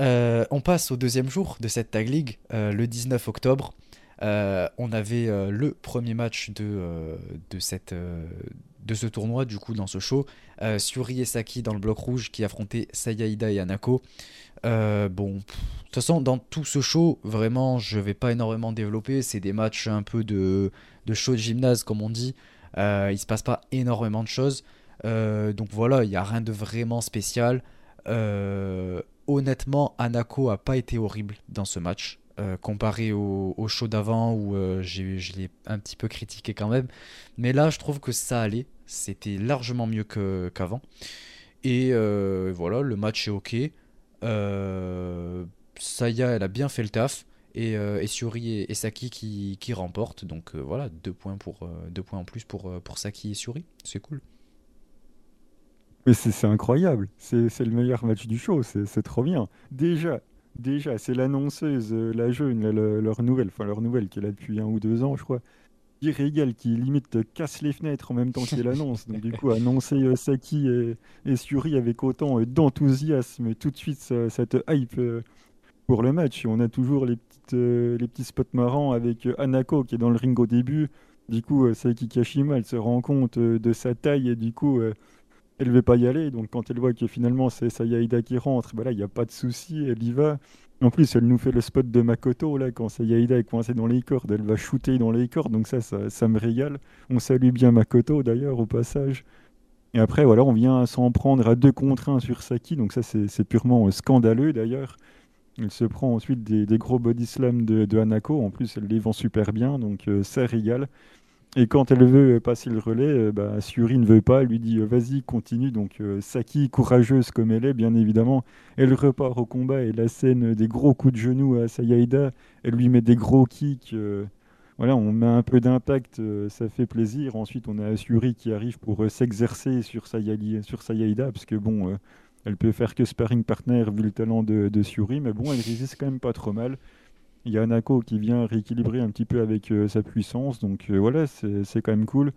Euh, on passe au deuxième jour de cette Tag League, le 19 octobre. on avait le premier match de, de, cette, de ce tournoi, du coup, dans ce show. Suri et Saki dans le bloc rouge qui affrontaient Sayaida et Anako. Euh, bon, de toute façon, dans tout ce show, vraiment, je vais pas énormément développer. C'est des matchs un peu de, de show de gymnase, comme on dit. Euh, il se passe pas énormément de choses. Euh, donc voilà, il n'y a rien de vraiment spécial. Euh, honnêtement, Anako a pas été horrible dans ce match. comparé au, au show d'avant où je l'ai un petit peu critiqué quand même. Mais là, je trouve que ça allait. C'était largement mieux qu'avant. Et voilà, le match est ok. Euh, Saya, elle a bien fait le taf. Et, euh, et Suri et, Saki qui, qui remportent. Donc euh, voilà, deux points, pour, deux points en plus pour, pour Saki et Suri. C'est cool. Mais c'est incroyable. C'est le meilleur match du show. C'est trop bien. Déjà, déjà c'est l'annonceuse, la jeune, leur nouvelle, enfin leur nouvelle qui est là depuis un ou deux ans, je crois qui limite casse les fenêtres en même temps qu'il annonce. Donc du coup, annoncer euh, Saki et, et, Suri avec autant euh, d'enthousiasme, tout de suite cette hype euh, pour le match. On a toujours les, petites, les petits spots marrants avec Anako qui est dans le ring au début. Du coup, Saki Kashima, elle se rend compte de sa taille et du coup, elle ne veut pas y aller. Donc quand elle voit que finalement c'est Sayaida qui rentre, bah là, il n'y a pas de souci, elle y va. En plus, elle nous fait le spot de Makoto, là, quand Sayaida est coincée dans les cordes, elle va shooter dans les cordes, donc ça, ça, me régale. On salue bien Makoto, d'ailleurs, au passage. Et après, voilà, on vient s'en prendre à deux contre un sur Saki, donc ça, c'est purement euh, scandaleux, d'ailleurs. Elle se prend ensuite des, gros body slam de, de, Hanako, en plus, elle les vend super bien, donc euh, ça régale. Et quand elle veut passer le relais, euh, bah, Suri ne veut pas, elle lui dit euh, vas-y, continue. Donc euh, Saki, courageuse comme elle est, bien évidemment, elle repart au combat et la scène des gros coups de genoux à Sayaida, elle lui met des gros kicks. voilà, on met un peu d'impact, ça fait plaisir. Ensuite, on a Suri qui arrive pour s'exercer sur, sur Sayaida, parce que bon, elle peut faire que sparring partner vu le talent de, de Suri, mais bon, elle résiste quand même pas trop mal. Il y a Anako qui vient rééquilibrer un petit peu avec euh, sa puissance, donc euh, voilà, c'est quand même cool.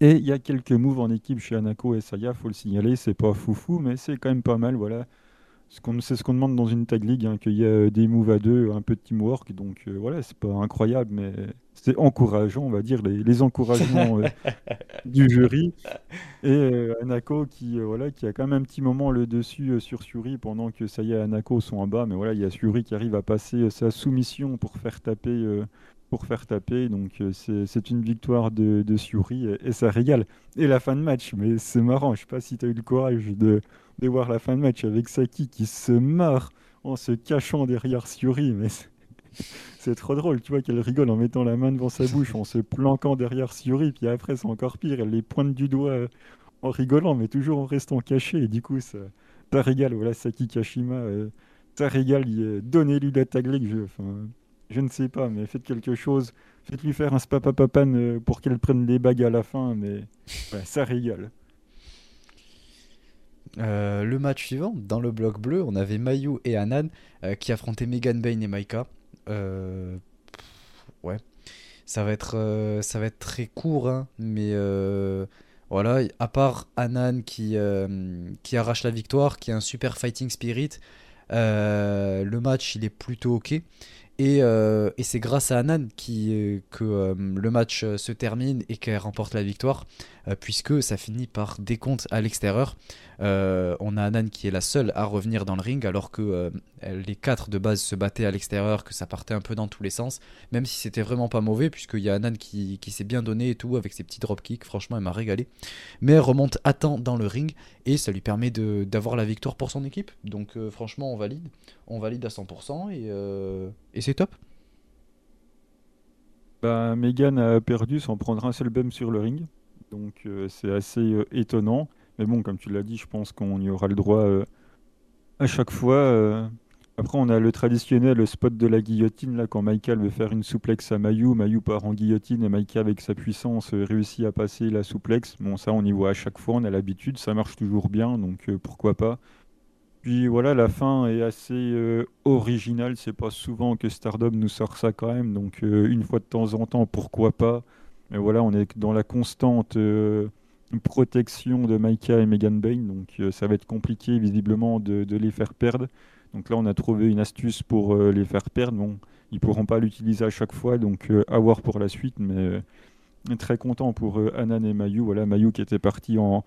Et il y a quelques moves en équipe chez Anako et Saya, faut le signaler, c'est pas foufou, mais c'est quand même pas mal, voilà. C'est ce qu'on demande dans une tag league, hein, qu'il y ait des moves à deux, un peu de teamwork. Donc euh, voilà, c'est pas incroyable, mais c'est encourageant, on va dire, les, encouragements euh, du jury. Et euh, Anako qui, voilà, qui a quand même un petit moment le dessus sur Suri pendant que ça y est, Anako sont en bas. Mais voilà, il y a Suri qui arrive à passer sa soumission pour faire taper pour faire taper. Donc c'est une victoire de, de Suri et, ça régale. Et la fin de match, mais c'est marrant, je sais pas si tu as eu le courage de, de voir la fin de match avec Saki qui se marre en se cachant derrière Suri, mais c'est trop drôle, tu vois qu'elle rigole en mettant la main devant sa bouche, en se planquant derrière Suri, puis après c'est encore pire, elle les pointe du doigt euh, en rigolant, mais toujours en restant cachée, et du coup ça, ça régale, voilà Saki Kashima, euh, ça régale, donnez-lui la tag je, enfin, je ne sais pas, mais faites quelque chose, faites-lui faire un spapapapan euh, pour qu'elle prenne les bagues à la fin, mais ça régale. Euh, le match suivant, dans le bloc bleu, on avait Mayu et Anan euh, qui affrontaient Megan Bain et Maika. Euh, ouais, ça va être, ça va être très court, hein, mais voilà, à part Anan qui, qui arrache la victoire, qui a un super fighting spirit, le match il est plutôt ok. Et, et c'est grâce à Anan qui, que le match se termine et qu'elle remporte la victoire. Euh, puisque ça finit par décompte à l'extérieur. Euh, on a Anan qui est la seule à revenir dans le ring, alors que euh, les quatre de base se battaient à l'extérieur, que ça partait un peu dans tous les sens, même si c'était vraiment pas mauvais, puisqu'il y a Anan qui, qui s'est bien donné et tout, avec ses petits dropkicks, franchement, elle m'a régalé. Mais elle remonte à temps dans le ring, et ça lui permet d'avoir la victoire pour son équipe. Donc franchement, on valide. On valide à 100%, et, euh, et c'est top. Bah, Megan a perdu sans prendre un seul bum sur le ring. Donc euh, c'est assez euh, étonnant. Mais bon, comme tu l'as dit, je pense qu'on y aura le droit euh, à chaque fois. Après, on a le traditionnel spot de la guillotine, là, quand Michael veut faire une souplex à Mayu. Mayu part en guillotine et Michael, avec sa puissance, réussit à passer la souplex. Bon, ça, on y voit à chaque fois, on a l'habitude, ça marche toujours bien, donc pourquoi pas. Puis voilà, la fin est assez originale. C'est pas souvent que Stardom nous sort ça quand même. Donc une fois de temps en temps, pourquoi pas. Mais voilà, on est dans la constante euh, protection de Maika et Megan Bain. Donc euh, ça va être compliqué visiblement de, les faire perdre. Donc là, on a trouvé une astuce pour euh, les faire perdre. Bon, ils pourront pas l'utiliser à chaque fois. Donc à voir pour la suite. Mais très content pour Anan et Mayu. Voilà, Mayu qui était parti en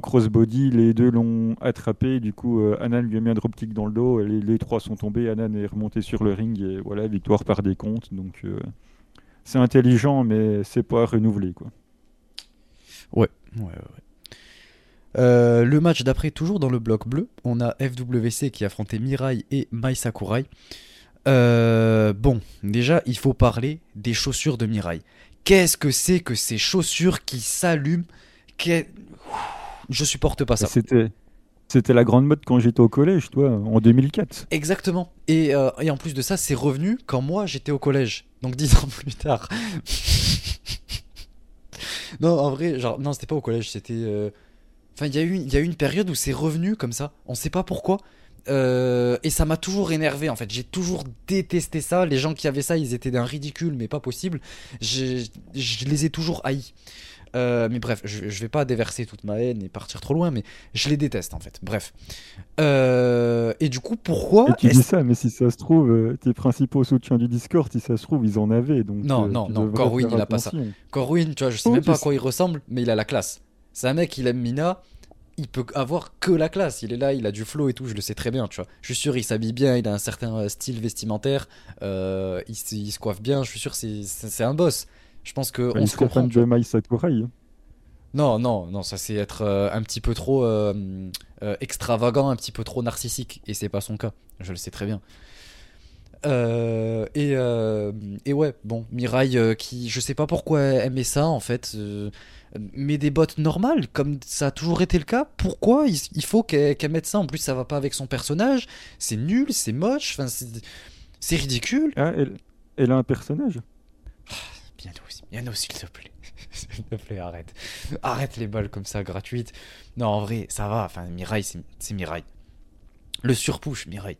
crossbody, les deux l'ont attrapé. Du coup, Anan lui a mis un dropkick dans le dos. Les, les trois sont tombés. Anan est remonté sur le ring et voilà, victoire par décompte. Donc, c'est intelligent, mais c'est pas renouvelé. Quoi. Ouais, ouais, ouais. Euh, le match d'après, toujours dans le bloc bleu, on a FWC qui affrontait Mirai et Mai Sakurai. Euh, bon, déjà, il faut parler des chaussures de Mirai. Qu'est-ce que c'est que ces chaussures qui s'allument? Je supporte pas ça. C'était, c'était la grande mode quand j'étais au collège, toi, en 2004. Exactement. Et, euh, et en plus de ça, c'est revenu quand moi j'étais au collège. Donc dix ans plus tard. non, en vrai, genre, non, c'était pas au collège, c'était. euh, Enfin, il y, a eu- y a eu une période où c'est revenu comme ça. On sait pas pourquoi. Euh, et ça m'a toujours énervé en fait. J'ai toujours détesté ça. Les gens qui avaient ça, ils étaient d'un ridicule, mais pas possible. Je les ai toujours haïs. Euh, mais bref, je, je vais pas déverser toute ma haine et partir trop loin, mais je les déteste en fait. Bref. Euh, et du coup, pourquoi Et tu dis ça, mais si ça se trouve, euh, tes principaux soutiens du Discord, si ça se trouve, ils en avaient. Donc, Non, non, non, Corwin, il a pas ça. Corwin, tu vois, je sais Oh, même pas à quoi il ressemble, mais il a la classe. C'est un mec, il aime Mina, il peut avoir que la classe. Il est là, il a du flow et tout, je le sais très bien, tu vois. Je suis sûr, il s'habille bien, il a un certain style vestimentaire, euh, il, se- il se coiffe bien, je suis sûr, c'est un boss. Je pense que Bah, on se comprend. de Mai Sakurai. hein. Non, non, non, ça c'est être euh, un petit peu trop euh, euh, extravagant, un petit peu trop narcissique, et c'est pas son cas, je le sais très bien. Et, et ouais, bon, Mirai qui, je sais pas pourquoi elle aimait ça en fait, met des bottes normales, comme ça a toujours été le cas. Pourquoi il, il faut qu'elle mette ça? En plus, ça va pas avec son personnage, c'est nul, c'est moche, c'est c'est ridicule. Ah, elle, elle a un personnage? Piano, s'il te plaît. s'il te plaît, arrête. Arrête les balles comme ça, gratuites. Non, en vrai, ça va. Enfin, Mirai, c'est Mirai. Le surpush, Mirai.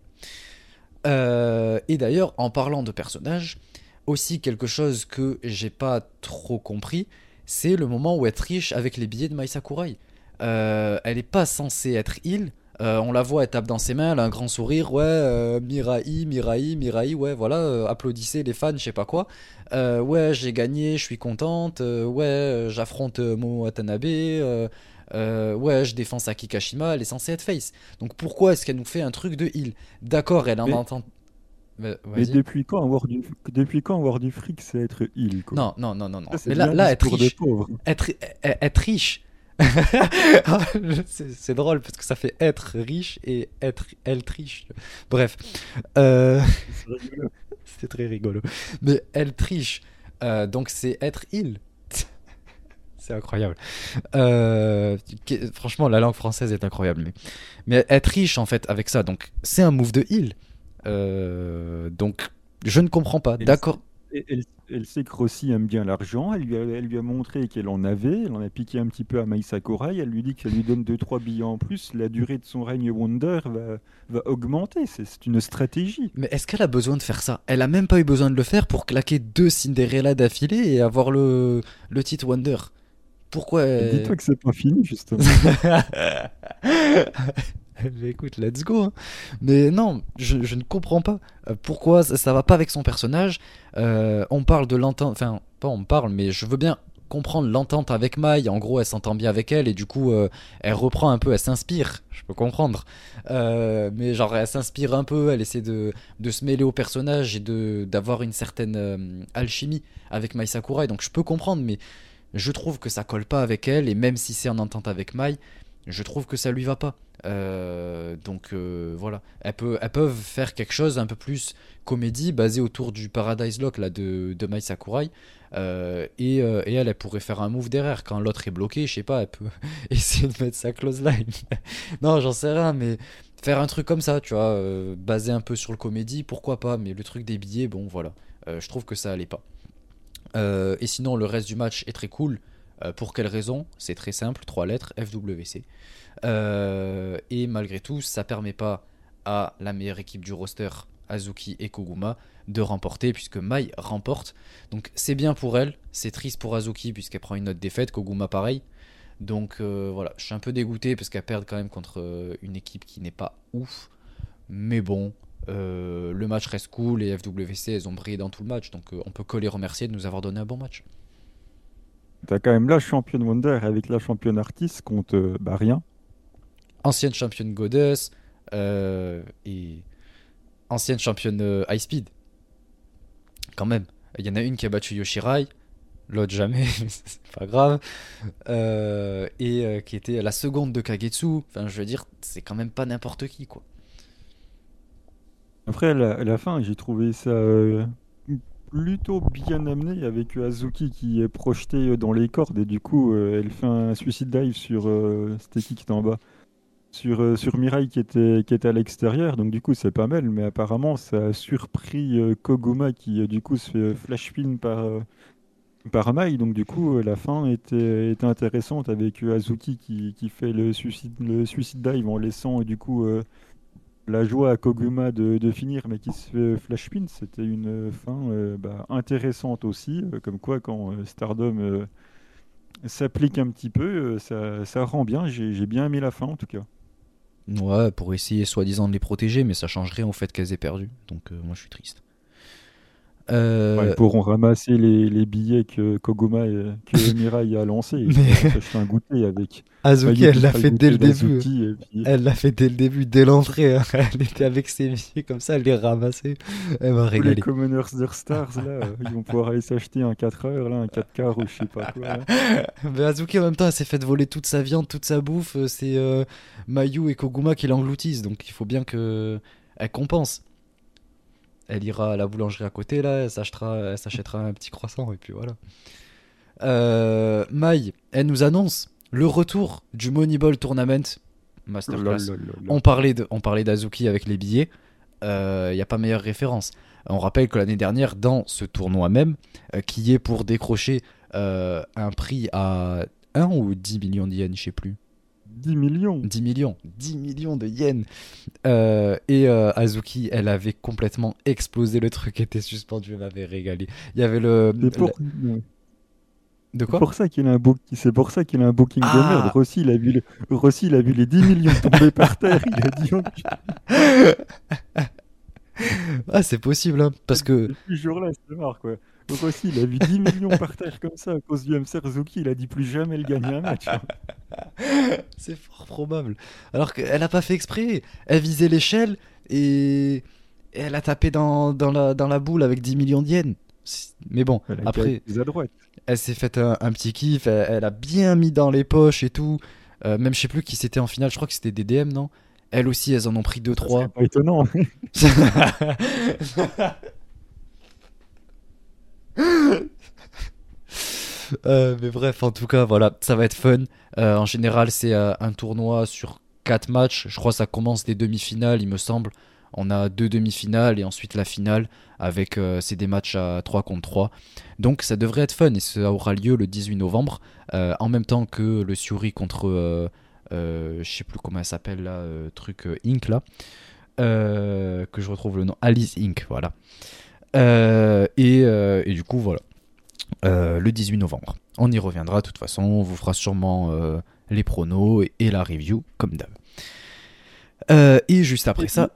Euh, et d'ailleurs, en parlant de personnages, aussi quelque chose que j'ai pas trop compris, c'est le moment où elle triche avec les billets de Mai Sakurai. Euh, elle est pas censée être heal. Euh, on la voit, elle tape dans ses mains, elle a un grand sourire. Ouais, euh, Mirai, Mirai, Mirai, ouais, voilà, euh, applaudissez les fans, je sais pas quoi. Ouais, j'ai gagné, je suis contente. Ouais, j'affronte Momo Watanabe. Ouais, je défends Saki Kashima. Elle est censée être face. Donc pourquoi est-ce qu'elle nous fait un truc de heal D'accord, elle en Mais- entend. Mais, depuis quand avoir du, depuis quand avoir du fric, c'est être heal quoi? Non, non, non, non, non. Ça, Mais là, être, être riche. c'est drôle parce que ça fait être riche et être elle triche. Bref. Euh, C'est très rigolo. Mais elle triche. Euh, donc c'est être il. c'est incroyable. Euh, franchement, la langue française est incroyable. Mais, mais elle triche en fait avec ça. Donc c'est un move de. Euh, donc je ne comprends pas. D'accord. Elle, elle sait que Rossi aime bien l'argent. Elle lui a, elle lui a montré qu'elle en avait. Elle en a piqué un petit peu à Mai Sakurai. Elle lui dit que ça lui donne 2-3 billets en plus. La durée de son règne Wonder va, va augmenter. C'est c'est une stratégie. Mais est-ce qu'elle a besoin de faire ça? Elle a même pas eu besoin de le faire pour claquer deux Cinderella d'affilée et avoir le, le titre Wonder. Pourquoi elle- Dis-toi que c'est pas fini, justement. Écoute, let's go. hein. Mais non, je, ne comprends pas euh, pourquoi ça, ça va pas avec son personnage. Euh, on parle de l'entente, enfin pas on parle, mais je veux bien comprendre l'entente avec Mai. En gros, elle s'entend bien avec elle et du coup, euh, elle reprend un peu, elle s'inspire. Je peux comprendre. Mais genre, elle s'inspire un peu, elle essaie de, de se mêler au personnage et d'avoir une certaine alchimie avec Mai Sakurai. Donc, je peux comprendre, mais je trouve que ça colle pas avec elle. Et même si c'est en entente avec Mai, je trouve que ça lui va pas. Euh, donc euh, voilà, elles, peut- elles peuvent faire quelque chose un peu plus comédie basé autour du Paradise Lock là, de, de Mai Sakurai. Euh, et, et elle, elle pourrait faire un move derrière quand l'autre est bloqué, je sais pas, elle peut essayer de mettre sa close line. non, j'en sais rien, mais faire un truc comme ça, tu vois, basé un peu sur le comédie, pourquoi pas, mais le truc des billets, bon voilà, je trouve que ça allait pas. Et sinon, le reste du match est très cool. Euh, pour quelle raison? C'est très simple, trois lettres, FWC. Euh, et malgré tout, ça permet pas à la meilleure équipe du roster, Azuki et Koguma, de remporter, puisque Mai remporte. Donc c'est bien pour elle, c'est triste pour Azuki, puisqu'elle prend une autre défaite, Koguma pareil. Donc euh, voilà, je suis un peu dégoûté, parce qu'elle perd quand même contre une équipe qui n'est pas ouf. Mais bon, le match reste cool, et FWC, elles ont brillé dans tout le match, donc on peut que les remercier de nous avoir donné un bon match. T'as quand même la championne Wonder avec la championne Artis contre euh, bah, rien. ancienne championne Goddess euh, et ancienne championne euh, High Speed. Quand même. Il y en a une qui a battu Yoshirai, l'autre jamais, c'est pas grave. Euh, et euh, qui était la seconde de Kagetsu. Enfin, je veux dire, c'est quand même pas n'importe qui, quoi. Après, à la, à la fin, j'ai trouvé ça plutôt bien amené avec Azuki qui est projetée dans les cordes et du coup, euh, elle fait un suicide dive sur euh, c'était qui qui était en bas? Sur, euh, sur Mirai qui était, qui était à l'extérieur. Donc, du coup, c'est pas mal, mais apparemment, ça a surpris Koguma qui, du coup, se fait flash pin par, par Mai. Donc, du coup, la fin était, était intéressante avec Azuki qui, qui fait le suicide, le suicide dive en laissant, du coup, la joie à Koguma de, finir, mais qui se fait flash pin. C'était une fin euh, bah, intéressante aussi. euh, comme quoi, quand euh, Stardom s'applique un petit peu, ça, rend bien. J'ai bien aimé la fin, en tout cas. Ouais, pour essayer soi-disant de les protéger, mais ça change rien au fait qu'elles aient perdu. Donc, moi, je suis triste. Euh, ils pourront ramasser les, les billets que Koguma et que Mirai a lancés. Ils Mais- s'acheter un goûter avec. Azuki, elle l'a fait dès le début. et puis- Elle l'a fait dès le début, dès l'entrée. hein. Elle était avec ses billets comme ça, elle les ramassait. Elle m'a Tous les régalé. Commoners Their Stars, là, ils vont pouvoir aller s'acheter un 4 heures, là, un 4 quarts ou je sais pas quoi. là. Mais Azuki en même temps, elle s'est fait voler toute sa viande, toute sa bouffe. euh, C'est euh, Mayu et Koguma qui l'engloutissent, donc il faut bien que elle compense. Elle ira à la boulangerie à côté là, elle s'achètera, un petit croissant et puis voilà. Euh, Mai, elle nous annonce le retour du Moneyball Tournament Masterclass. On parlait de, on parlait d'Azuki avec les billets. Il n'y a pas meilleure référence. On rappelle que l'année dernière, dans ce tournoi même, euh, qui est pour décrocher euh, un prix à 1 ou 10 millions de yens, je sais plus. 10 millions. 10 millions, 10 millions de yens. Euh, et euh, Azuki, elle avait complètement explosé le truc, était suspendu, elle m'avait régalé. Il y avait le. C'est pour, le- De c'est quoi pour ça qu'il a un book... c'est pour ça qu'il a un booking Ah. de merde. Rossi, il a vu, le... Rossi, il a vu les 10 millions tomber par terre. Il a dit, oh, Ah, c'est possible, hein, parce que. ce jour-là, c'est marre, quoi. Rossi, il a vu 10 millions par terre comme ça à cause du MC Suzuki. Il a dit plus jamais elle gagne un match. hein. C'est fort probable. Alors qu'elle a pas fait exprès. Elle visait l'échelle et... et elle a tapé dans, dans, la, dans la boule avec 10 millions de yens. C'est- Mais bon, Elle après, à droite. elle s'est fait un, un petit kiff. Elle, elle a bien mis dans les poches et tout. Euh, même je sais plus qui c'était en finale. Je crois que c'était DDM, non? Elles aussi, elles en ont pris Ça 2-3. serait pas étonnant. Euh, mais bref, en tout cas, voilà, ça va être fun. Euh, en général, c'est euh, un tournoi sur 4 matchs. Je crois que ça commence des demi-finales, il me semble. On a deux demi-finales et ensuite la finale avec c'est des matchs à 3 contre 3. Donc ça devrait être fun et ça aura lieu le 18 novembre en même temps que le Suri contre je sais plus comment elle s'appelle là truc Inc que je retrouve le nom Alice Inc voilà. Euh, et, euh, et du coup voilà euh, le 18 novembre. On y reviendra de toute façon, on vous fera sûrement les pronos et, et la review comme d'hab. Et juste après ça,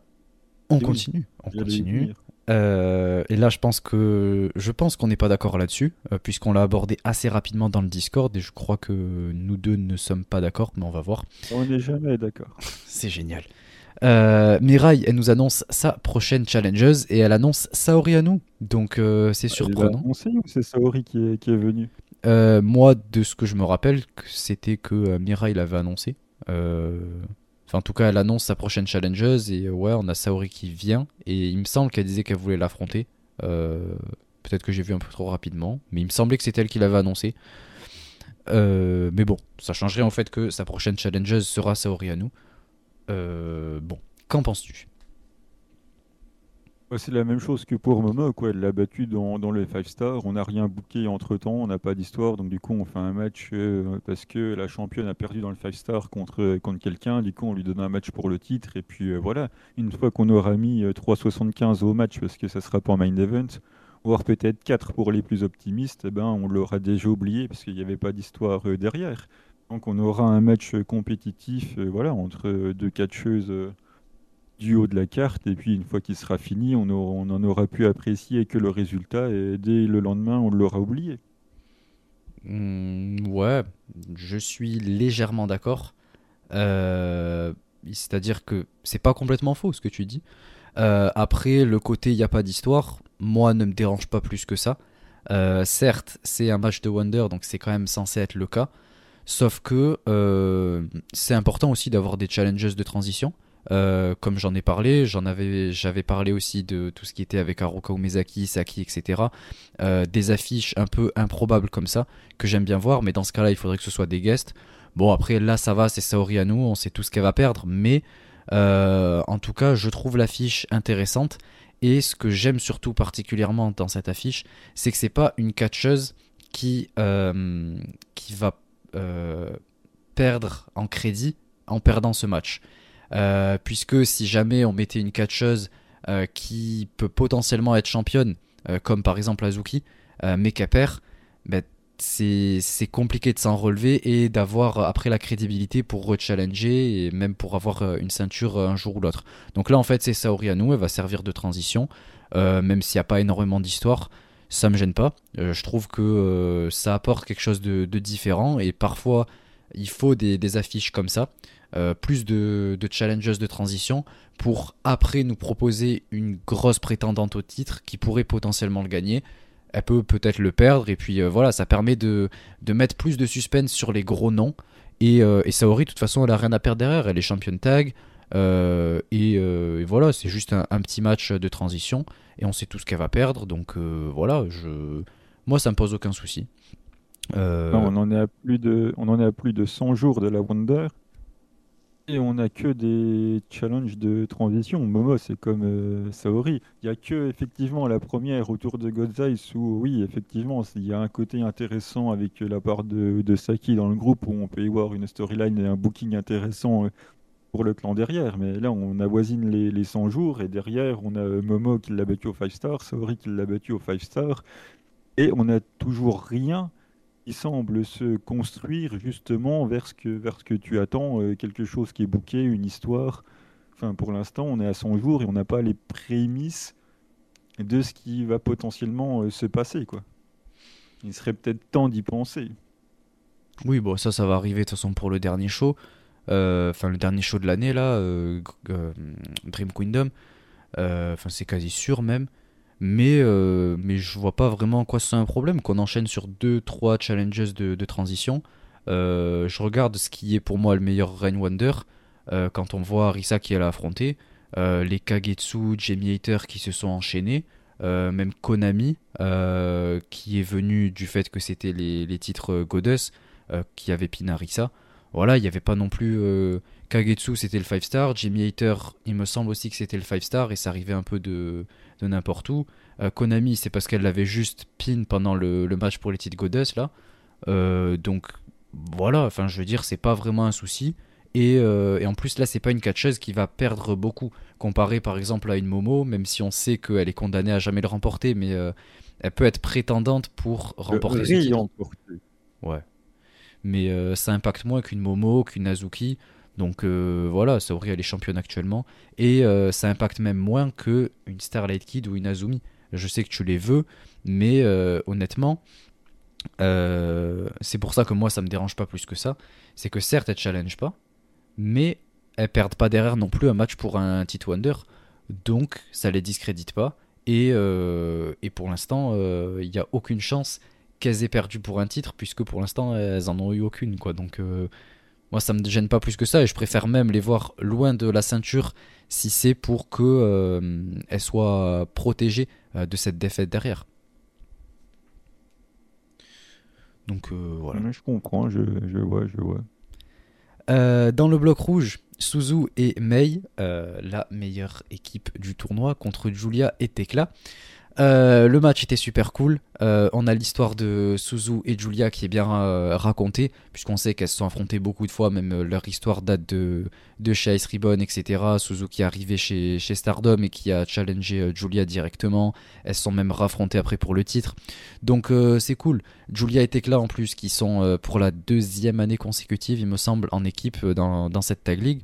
on continue. On continue. Euh, et là, je pense que je pense qu'on n'est pas d'accord là-dessus, euh, puisqu'on l'a abordé assez rapidement dans le Discord, et je crois que nous deux ne sommes pas d'accord, mais on va voir. On n'est jamais d'accord. C'est génial. Euh, Mirai, elle nous annonce sa prochaine challengeuse et elle annonce Saori à nous. Donc euh, c'est surprenant. On sait ou c'est Saori qui est, qui est venu Euh, moi, de ce que je me rappelle, c'était que Mirai l'avait annoncé. Enfin, en tout cas, elle annonce sa prochaine challengeuse et ouais, on a Saori qui vient. Et il me semble qu'elle disait qu'elle voulait l'affronter. Peut-être que j'ai vu un peu trop rapidement, mais il me semblait que c'était elle qui l'avait annoncé. Mais bon, ça changerait en fait que sa prochaine challengeuse sera Saori Anu. Euh, bon, qu'en penses-tu? Ouais, C'est la même chose que pour Momo, quoi. Elle l'a battu dans, dans le 5 star. On n'a rien booké entre temps, on n'a pas d'histoire. Donc, du coup, on fait un match euh, parce que la championne a perdu dans le 5 star contre, contre quelqu'un. Du coup, on lui donne un match pour le titre. Et puis euh, voilà, une fois qu'on aura mis euh, 3,75 au match parce que ça sera pour main event, voire peut-être 4 pour les plus optimistes, eh ben, on l'aura déjà oublié parce qu'il n'y avait pas d'histoire euh, derrière. Donc, on aura un match compétitif euh, voilà, entre deux catcheuses. euh, du haut de la carte et puis une fois qu'il sera fini, on, aura- on en aura pu apprécier que le résultat et dès le lendemain, on l'aura oublié. Hmm, Ouais, je suis légèrement d'accord. Euh, C'est-à-dire que c'est pas complètement faux ce que tu dis. Après, le côté il n'y a pas d'histoire, moi ne me dérange pas plus que ça. Certes, c'est un match de Wonder, donc c'est quand même censé être le cas. Sauf que euh, c'est important aussi d'avoir des challenges de transition. Euh, comme j'en ai parlé, j'en avais, j'avais parlé aussi de tout ce qui était avec Haruka Umezaki, Saki, etc. Euh, des affiches un peu improbables comme ça que j'aime bien voir, mais dans ce cas-là, il faudrait que ce soit des guests. Bon, après, là, ça va, c'est Saori Anu, on sait tout ce qu'elle va perdre, mais en tout cas, je trouve l'affiche intéressante. Et ce que j'aime surtout particulièrement dans cette affiche, c'est que c'est pas une catcheuse qui, qui va perdre en crédit en perdant ce match. Euh, puisque si jamais on mettait une catcheuse euh, qui peut potentiellement être championne, euh, comme par exemple Azuki, euh, mais qu'elle perd, ben, c'est compliqué de s'en relever et d'avoir euh, après la crédibilité pour rechallenger et même pour avoir euh, une ceinture euh, un jour ou l'autre. Donc là en fait c'est Saori Anu, elle va servir de transition, euh, même s'il n'y a pas énormément d'histoire, ça me gêne pas. Euh, je trouve que euh, ça apporte quelque chose de, différent et parfois il faut des, affiches comme ça, euh, plus de, de challengers de transition pour après nous proposer une grosse prétendante au titre qui pourrait potentiellement le gagner. Elle peut peut-être le perdre et puis voilà, ça permet de, mettre plus de suspense sur les gros noms. Et, et Saori, de toute façon, elle a rien à perdre derrière. Elle est championne tag. et, voilà, c'est juste un petit match de transition. Et on sait tout ce qu'elle va perdre. Donc euh, voilà, je... moi, ça me pose aucun souci. Euh, on en est à plus de, on en est à plus de 100 jours de la Wonder. Et on n'a que des challenges de transition. Momo, c'est comme euh, Saori. Il n'y a que effectivement la première autour de Eyes où, oui, effectivement, il y a un côté intéressant avec la part de, de Saki dans le groupe où on peut y voir une storyline et un booking intéressant euh, le clan derrière. Mais là, on avoisine les, les 100 jours et derrière, on a euh, Momo qui l'a battu au 5 star, Saori qui l'a battu au 5 star. Et on n'a toujours rien qui semble se construire justement vers ce que, vers ce que tu attends, euh, quelque chose qui est bouqué, une histoire. Enfin, pour l'instant, on est à 100 jours et on n'a pas les prémices de ce qui va potentiellement euh, se passer, quoi. Il serait peut-être temps d'y penser. Oui, bon, ça, ça va arriver de toute façon pour le dernier show. Euh, Enfin, le dernier show de l'année, là, euh, euh, Dream Kingdom. Enfin, c'est quasi sûr même. Mais, mais je vois pas vraiment en quoi c'est un problème qu'on enchaîne sur 2-3 challenges de, de transition. Je regarde ce qui est pour moi le meilleur Rain Wonder. quand on voit Risa qui elle a affronté, euh, les Kagetsu, Jamie Hater qui se sont enchaînés, même Konami qui est venu du fait que c'était les, les titres Goddess qui avait Pinarisa. Voilà, il n'y avait pas non plus. euh, Kagetsu c'était le 5 star, Jamie Hater il me semble aussi que c'était le 5 star et ça arrivait un peu de, de n'importe où. Euh, Konami c'est parce qu'elle l'avait juste pin pendant le, le match pour les titres Goddess là. Euh, donc voilà, enfin je veux dire, c'est pas vraiment un souci. Et, et en plus là c'est pas une catcheuse qui va perdre beaucoup comparé par exemple à une Momo, même si on sait qu'elle est condamnée à jamais le remporter, mais elle peut être prétendante pour remporter ce titre. remporter. Ouais. Mais euh, ça impacte moins qu'une Momo, qu'une Azuki. Donc euh, voilà, Saori elle est championne actuellement et euh, ça impacte même moins que une Starlight Kid ou une Azumi. Je sais que tu les veux, mais honnêtement, c'est pour ça que moi ça me dérange pas plus que ça. C'est que certes elles challenge pas, mais elles perdent pas derrière non plus un match pour un titre Wonder, donc ça les discrédite pas. Et, et pour l'instant, il n'y a aucune chance qu'elles aient perdu pour un titre, puisque pour l'instant elles en ont eu aucune. Quoi. Donc moi, ça me gêne pas plus que ça et je préfère même les voir loin de la ceinture si c'est pour que euh, soient protégées euh, de cette défaite derrière. Donc euh, voilà. Je comprends, je, vois, je vois. dans le bloc rouge, Suzu et Mei, la meilleure équipe du tournoi contre Julia et Tekla. Euh, le match était super cool. Euh, on a l'histoire de Suzu et Julia qui est bien euh, racontée, puisqu'on sait qu'elles se sont affrontées beaucoup de fois, même leur histoire date de, de chez Ice Ribbon, etc. Suzu qui est arrivé chez, chez Stardom et qui a challengé Julia directement. Elles se sont même raffrontées après pour le titre. Donc c'est cool. Julia et Tekla en plus, qui sont pour la deuxième année consécutive, il me semble, en équipe dans, dans cette Tag League.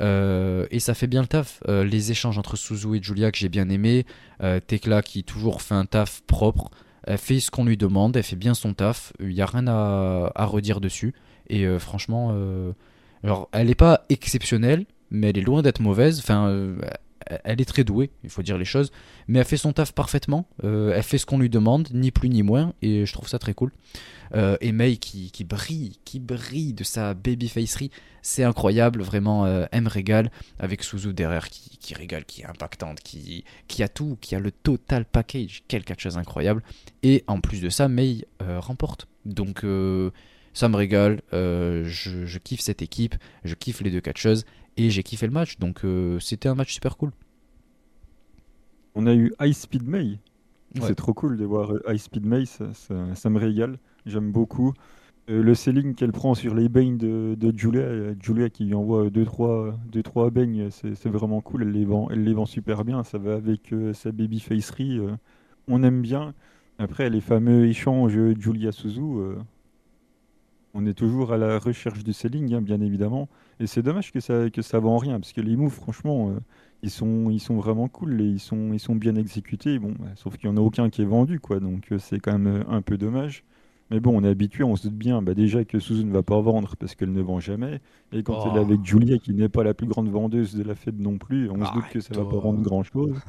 Euh, et ça fait bien le taf. Euh, les échanges entre Suzu et Julia que j'ai bien aimé. Euh, qui toujours fait un taf propre. Elle fait ce qu'on lui demande, elle fait bien son taf. Il n'y a rien à, à, redire dessus. Et franchement, alors, elle n'est pas exceptionnelle, mais elle est loin d'être mauvaise. Enfin, elle est très douée, il faut dire les choses, mais elle fait son taf parfaitement, euh, elle fait ce qu'on lui demande, ni plus ni moins, et je trouve ça très cool. Euh, et May qui, brille, qui brille de sa babyfacerie, c'est incroyable, vraiment, euh, elle me régale, avec Suzu derrière qui, régale, qui est impactante, qui, qui a tout, qui a le total package, quelle chose incroyable, et en plus de ça, May remporte. Donc ça me régale, je, je, kiffe cette équipe, je kiffe les deux catcheuses, et j'ai kiffé le match, donc euh, c'était un match super cool. On a eu High Speed May. C'est trop cool de voir euh, High Speed May, ça, ça, me régale. J'aime beaucoup. Euh, le selling qu'elle prend sur les baignes de, de, Julia, Julia qui lui envoie 2-3 deux, trois, deux, trois baignes, c'est vraiment cool. Elle les, vend, elle les vend super bien. Ça va avec sa baby facerie. on aime bien. Après, les fameux échanges Julia Suzu, on est toujours à la recherche du selling, hein, bien évidemment. Et c'est dommage que ça que ça vend rien, parce que les moves, franchement, euh, ils sont ils sont vraiment cool et ils sont ils sont bien exécutés. Bon, bah, sauf qu'il y en a aucun qui est vendu, quoi. Donc euh, c'est quand même euh, un peu dommage. Mais bon, on est habitué, on se doute bien, bah, déjà que Suzu ne va pas vendre parce qu'elle ne vend jamais. Et quand elle est avec oh. Julia, qui n'est pas la plus grande vendeuse de la fête non plus, on se doute que ça va pas vendre grand chose.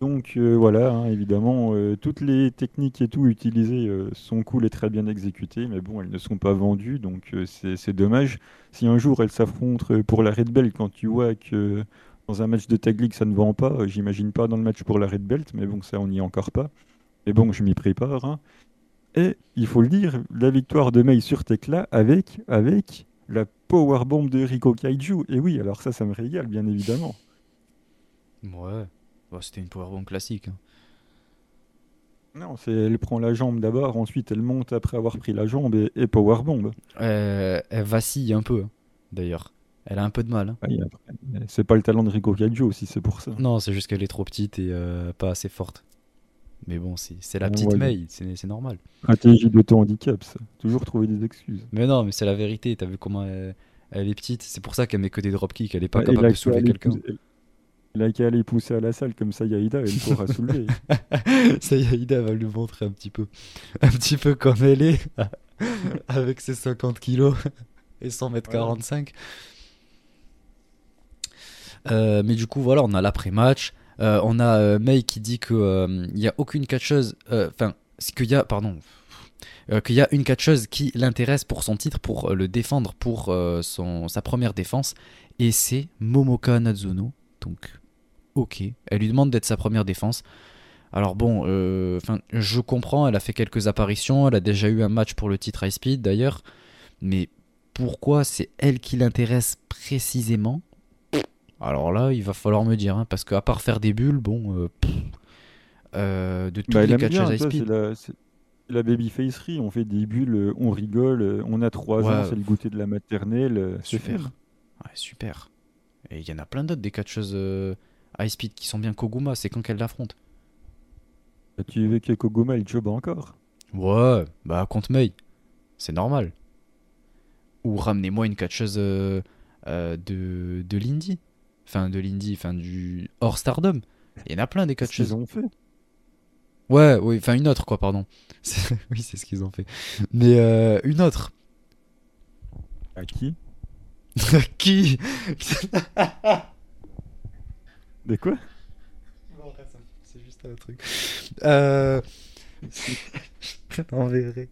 Donc euh, voilà, hein, évidemment, euh, toutes les techniques et tout utilisées euh, sont cool et très bien exécutées, mais bon, elles ne sont pas vendues, donc c'est dommage. Si un jour elles s'affrontent pour la Red Belt, quand tu vois que dans un match de Tag League ça ne vend pas, j'imagine pas dans le match pour la Red Belt, mais bon, ça on n'y est encore pas. Mais bon, je m'y prépare. Hein. Et il faut le dire, la victoire de Mei sur Tekla avec, avec la powerbomb de Rico Kaiju. Et oui, alors ça, ça me régale, bien évidemment. Ouais. C'était une powerbomb classique. Hein. Non, c'est elle prend la jambe d'abord, ensuite elle monte après avoir pris la jambe et, et powerbomb. Euh, elle vacille un peu, d'ailleurs. Elle a un peu de mal. Hein. c'est pas le talent de Rico Cagio aussi, c'est pour ça. Non, c'est juste qu'elle est trop petite et euh, pas assez forte. Mais bon, c'est la petite May, c'est normal. Stratégie de ton handicap, ça. Toujours trouver des excuses. Mais non, mais c'est la vérité. T'as vu comment elle, est petite C'est pour ça qu'elle met que des dropkicks. Elle est pas capable de soulever quelqu'un. Il qu'à aller pousser à la salle comme ça, Yaïda, elle pourra soulever. ça, Yaïda va lui montrer un petit peu. Un petit peu comme elle est, avec ses 50 kilos et 100 mètres 45. Euh, mais du coup, voilà, on a l'après-match. Euh, on a euh, May qui dit qu'il n'y a aucune catcheuse. Enfin, qu'il y a. Pardon. qu'il y a une catcheuse qui l'intéresse pour son titre, pour le défendre pour son, sa première défense, et c'est Momoka Natsuno. Donc, ok. Elle lui demande d'être sa première défense. Alors bon, euh, je comprends, elle a fait quelques apparitions, elle a déjà eu un match pour le titre High Speed d'ailleurs, mais pourquoi c'est elle qui l'intéresse précisément? Alors là, il va falloir me dire, hein, parce qu'à part faire des bulles, bon, euh, euh, de tous bah, les catchers High Speed... La, baby facerie, on fait des bulles, on rigole, on a 3 ans, c'est le goûter de la maternelle. Super. Ouais, super. Et il y en a plein d'autres des catcheuses High Speed qui sont bien Koguma, c'est quand qu'elle l'affronte. Bah, tu veux que Koguma il job encore? Ouais, bah contre Mei. C'est normal. Ou ramenez-moi une catcheuse euh, euh, de, de l'indie. Enfin, de l'indie, enfin, du hors Stardom. Il y en a plein des catcheuses. ont fait. Ouais, oui, enfin, une autre, quoi, pardon. Oui, c'est ce qu'ils ont fait. Mais euh, une autre. À qui? Qui? De quoi C'est juste un truc. Euh... en vrai.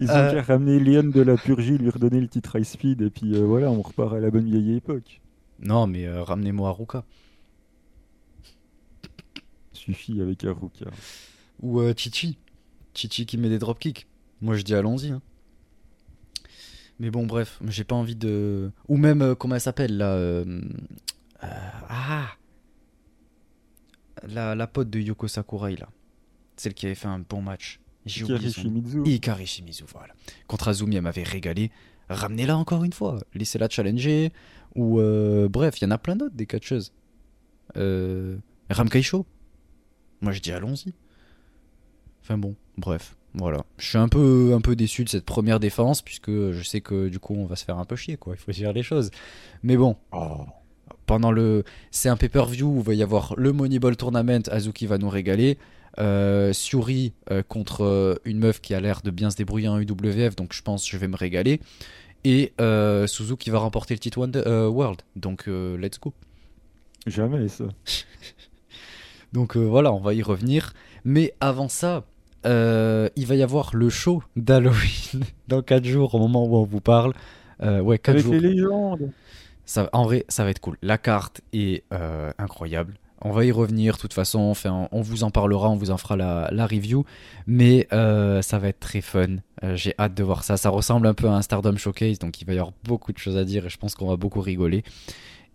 Ils ont Euh. qu'à ramener Léon de la Purgie, lui redonner le titre High Speed, et puis euh, voilà, on repart à la bonne vieille époque. Non, mais euh, ramenez-moi Haruka. Suffit avec Haruka. Ou euh, Chichi. Chichi qui met des dropkicks. Moi je dis allons-y. hein. Mais bon, bref, j'ai pas envie de. Ou même, euh, comment elle s'appelle là euh, euh, Ah la, la pote de Yoko Sakurai là. Celle qui avait fait un bon match. J'ai oublié Hikari son- Shimizu. Shimizu, voilà. Contre Azumi, elle m'avait régalé. Ramenez-la encore une fois. Laissez-la challenger. Ou euh, bref, il y en a plein d'autres des catcheuses. Euh, Ramkaisho. Moi je dis allons-y. Enfin bon, bref, voilà. Je suis un peu, un peu déçu de cette première défense puisque je sais que du coup on va se faire un peu chier quoi. Il faut dire les choses. Mais bon, Oh. Pendant le, c'est un pay-per-view où il va y avoir le Moneyball Tournament. Azuki va nous régaler. Euh, Suri euh, contre euh, une meuf qui a l'air de bien se débrouiller en UWF, donc je pense que je vais me régaler. Et euh, Suzuki va remporter le titre World, donc let's go. Jamais ça. Donc voilà, on va y revenir. Mais avant ça, euh, il va y avoir le show d'Halloween dans 4 jours au moment où on vous parle. Euh, ouais, 4 Avec jours. les légendes. Ça, en vrai, ça va être cool. La carte est euh, incroyable. On va y revenir, de toute façon. Enfin, on vous en parlera, on vous en fera la, la review. Mais euh, ça va être très fun. Euh, J'ai hâte de voir ça. Ça ressemble un peu à un Stardom Showcase, donc il va y avoir beaucoup de choses à dire et je pense qu'on va beaucoup rigoler.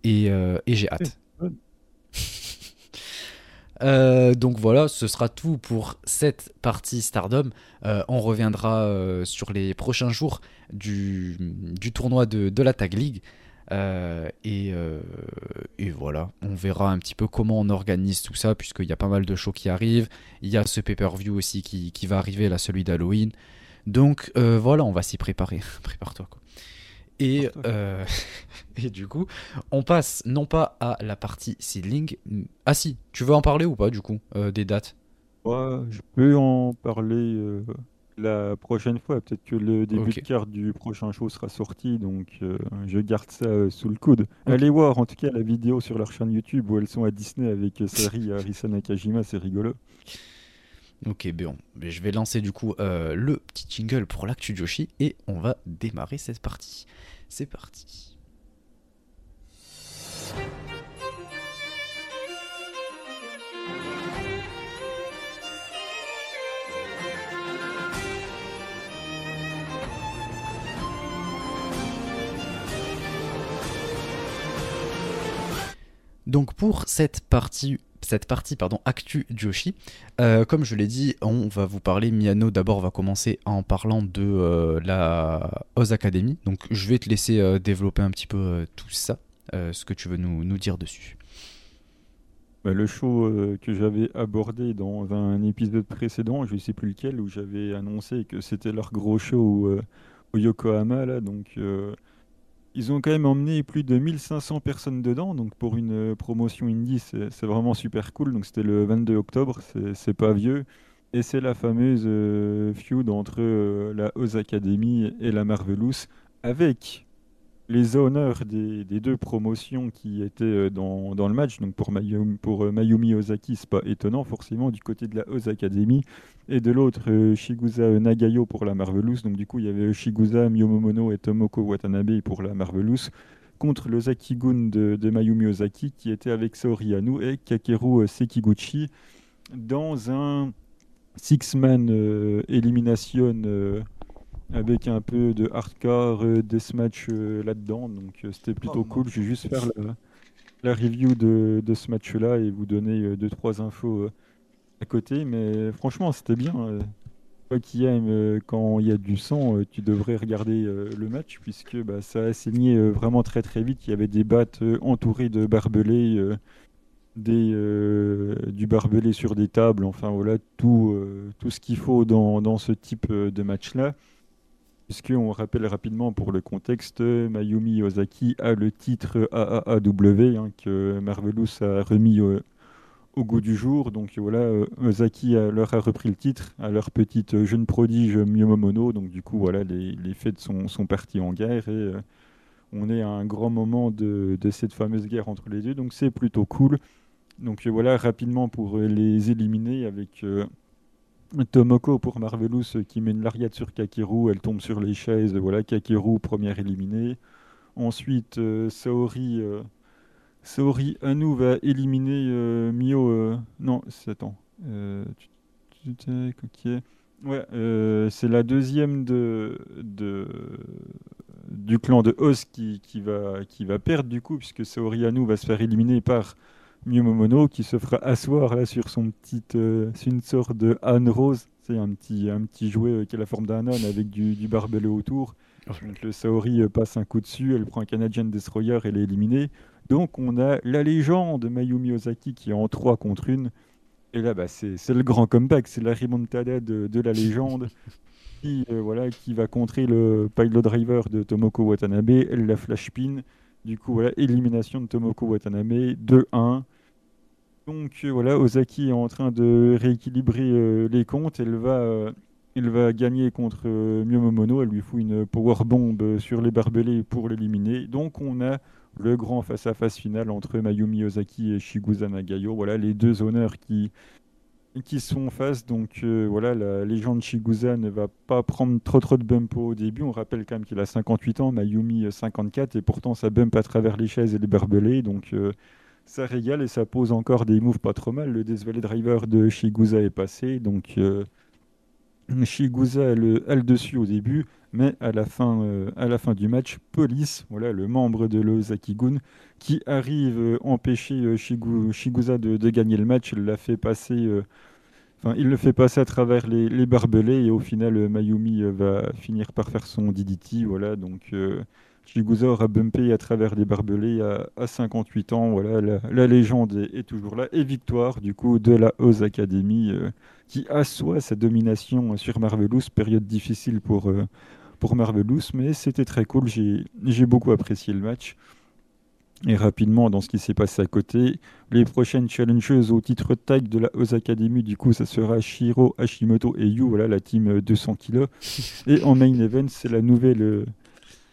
Et, et j'ai hâte. Euh, donc voilà, ce sera tout pour cette partie Stardom. Euh, on reviendra euh, sur les prochains jours du, du tournoi de, de la Tag League. Euh, et, euh, et voilà, on verra un petit peu comment on organise tout ça, puisqu'il y a pas mal de shows qui arrivent. Il y a ce pay-per-view aussi qui, qui va arriver, là, celui d'Halloween. Donc euh, voilà, on va s'y préparer. Prépare-toi, quoi. Et, euh, et du coup, on passe non pas à la partie seedling. Ah si, tu veux en parler ou pas, du coup, euh, des dates? Ouais, je peux en parler euh, la prochaine fois. Peut-être que le début de carte du prochain show sera sorti, donc euh, je garde ça euh, sous le coude. Allez voir en tout cas la vidéo sur leur chaîne YouTube où elles sont à Disney avec euh, Sari et Arisa Nakajima, c'est rigolo. Ok, bon, mais je vais lancer du coup euh, le petit jingle pour l'actu Joshi et on va démarrer cette partie. C'est parti. Donc pour cette partie, cette partie pardon, actu Joshi, euh, comme je l'ai dit, on va vous parler. Miano d'abord va commencer en parlant de euh, la Oz Academy. Donc je vais te laisser euh, développer un petit peu tout ça, ce que tu veux nous, nous dire dessus. Bah, le show que j'avais abordé dans un épisode précédent, je ne sais plus lequel, où j'avais annoncé que c'était leur gros show au Yokohama, là, donc ils ont quand même emmené plus de 1500 personnes dedans, donc pour une euh, promotion indie, c'est vraiment super cool, donc c'était le 22 octobre, c'est c'est pas vieux, et c'est la fameuse euh, feud entre euh, la Oz Academy et la Marvelous, avec les honneurs des, deux promotions qui étaient euh, dans, le match. Donc pour Mayumi, pour euh, Mayumi Ozaki, c'est pas étonnant forcément du côté de la Oz Academy. Et de l'autre, euh, Shigusa Nagayo pour la Marvelous. Donc du coup, il y avait Shigusa Miyomomono et Tomoko Watanabe pour la Marvelous. Contre le Zakigun de, Mayumi Ozaki qui était avec Saori Anu et Kakeru Sekiguchi dans un six-man euh, elimination euh, avec un peu de hardcore euh, deathmatch euh, là-dedans. Donc euh, c'était plutôt Oh, cool. Je vais juste faire la, la review de, de ce match-là et vous donner deux, trois infos à côté. Mais franchement, c'était bien. Toi qui aimes euh, quand il y a du sang, tu devrais regarder le match puisque bah, ça a saigné vraiment très très vite. Il y avait des battes entourées de barbelés, euh, des, euh, du barbelé sur des tables, enfin voilà, tout, euh, tout ce qu'il faut dans, dans ce type de match-là. Puisqu'on rappelle rapidement pour le contexte, Mayumi Ozaki a le titre AAAW hein, que Marvelous a remis au, goût du jour. Donc voilà, Ozaki leur a repris le titre à leur petite jeune prodige Miyomomono. Donc du coup, voilà, les, fêtes sont, sont parties en guerre et on est à un grand moment de, cette fameuse guerre entre les deux, donc c'est plutôt cool. Donc euh, voilà, rapidement pour euh, les éliminer avec euh, Tomoko pour Marvelous qui met une lariat sur Kakeru, elle tombe sur les chaises, voilà, Kakeru première éliminée. Ensuite, Saori, Saori Anu va éliminer Mio. non, attends. tu, Ouais, c'est la deuxième de, du clan de Oz qui, va, qui va perdre du coup, puisque Saorianu va se faire éliminer par Miyomomono qui se fera asseoir là sur son petit. Euh, c'est une sorte de âne rose, c'est un petit, un petit jouet euh, qui a la forme d'un âne avec du, du barbelé autour. Donc le Saori euh, passe un coup dessus, elle prend un Canadian Destroyer, elle est éliminée. Donc on a la légende Mayumi Ozaki qui est en 3 contre 1. Et là, bah, c'est le grand comeback, c'est la remontada de, de la légende. qui, euh, voilà, qui va contrer le pilot driver de Tomoko Watanabe, elle la flash pin. Du coup, voilà, élimination de Tomoko Watanabe, 2-1. Donc euh, voilà, Ozaki est en train de rééquilibrer euh, les comptes. Elle va, elle va gagner contre Miyomomono. Elle lui fout une power bomb sur les barbelés pour l'éliminer. Donc on a le grand face-à-face final entre Mayumi Ozaki et Shigusa Nagayo. Voilà les deux honneurs qui qui sont face. Donc euh, voilà, la légende Shigusa ne va pas prendre trop trop de bump au début. On rappelle quand même qu'il a 58 ans, Mayumi 54, et pourtant ça bump à travers les chaises et les barbelés. Donc euh, ça régale et ça pose encore des moves pas trop mal. Le Death Driver de Shigusa est passé. Donc euh, a le, dessus au début. Mais à la fin, à la fin du match, Police, voilà, le membre de l'Ozakigun, qui arrive empêcher Shigusa de, gagner le match, il le fait passer à travers les, barbelés et au final, euh, Mayumi euh, va finir par faire son DDT. Voilà, donc euh, aura bumpé à travers les barbelés à, 58 ans. Voilà, la, légende est, toujours là. Et victoire du coup de la Oz Academy euh, qui assoit sa domination sur Marvelous. Période difficile pour, pour Marvelous, mais c'était très cool. J'ai beaucoup apprécié le match. Et rapidement, dans ce qui s'est passé à côté, les prochaines challengeuses au titre tag de la Oz Academy, du coup, ça sera Shiro, Hashimoto et Yu, voilà, la team 200 kg. Et en main event, c'est la nouvelle euh,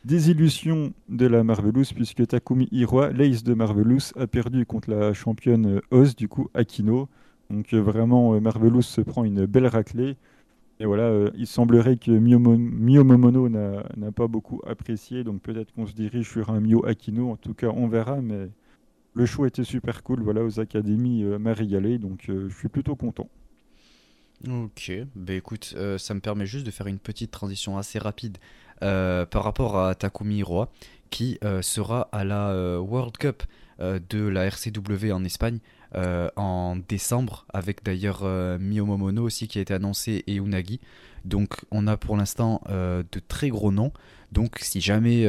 désillusion de la Marvelous, puisque Takumi Hiroa, l'ace de Marvelous, a perdu contre la championne Oz, du coup, Akino. Donc euh, vraiment, euh, Marvelous se prend une belle raclée. Et voilà, euh, il semblerait que Mio, Momono n'a pas beaucoup apprécié, donc peut-être qu'on se dirige sur un Mio Akino. En tout cas, on verra, mais le show était super cool. Voilà, aux académies euh, m'a régalé, donc je suis plutôt content. Ok, bah écoute, ça me permet juste de faire une petite transition assez rapide par rapport à Takumi Hiroa, qui sera à la World Cup de la RCW en Espagne euh, en décembre, avec d'ailleurs euh, Miyomomono aussi qui a été annoncé et Unagi. Donc on a pour l'instant euh, de très gros noms. Donc si jamais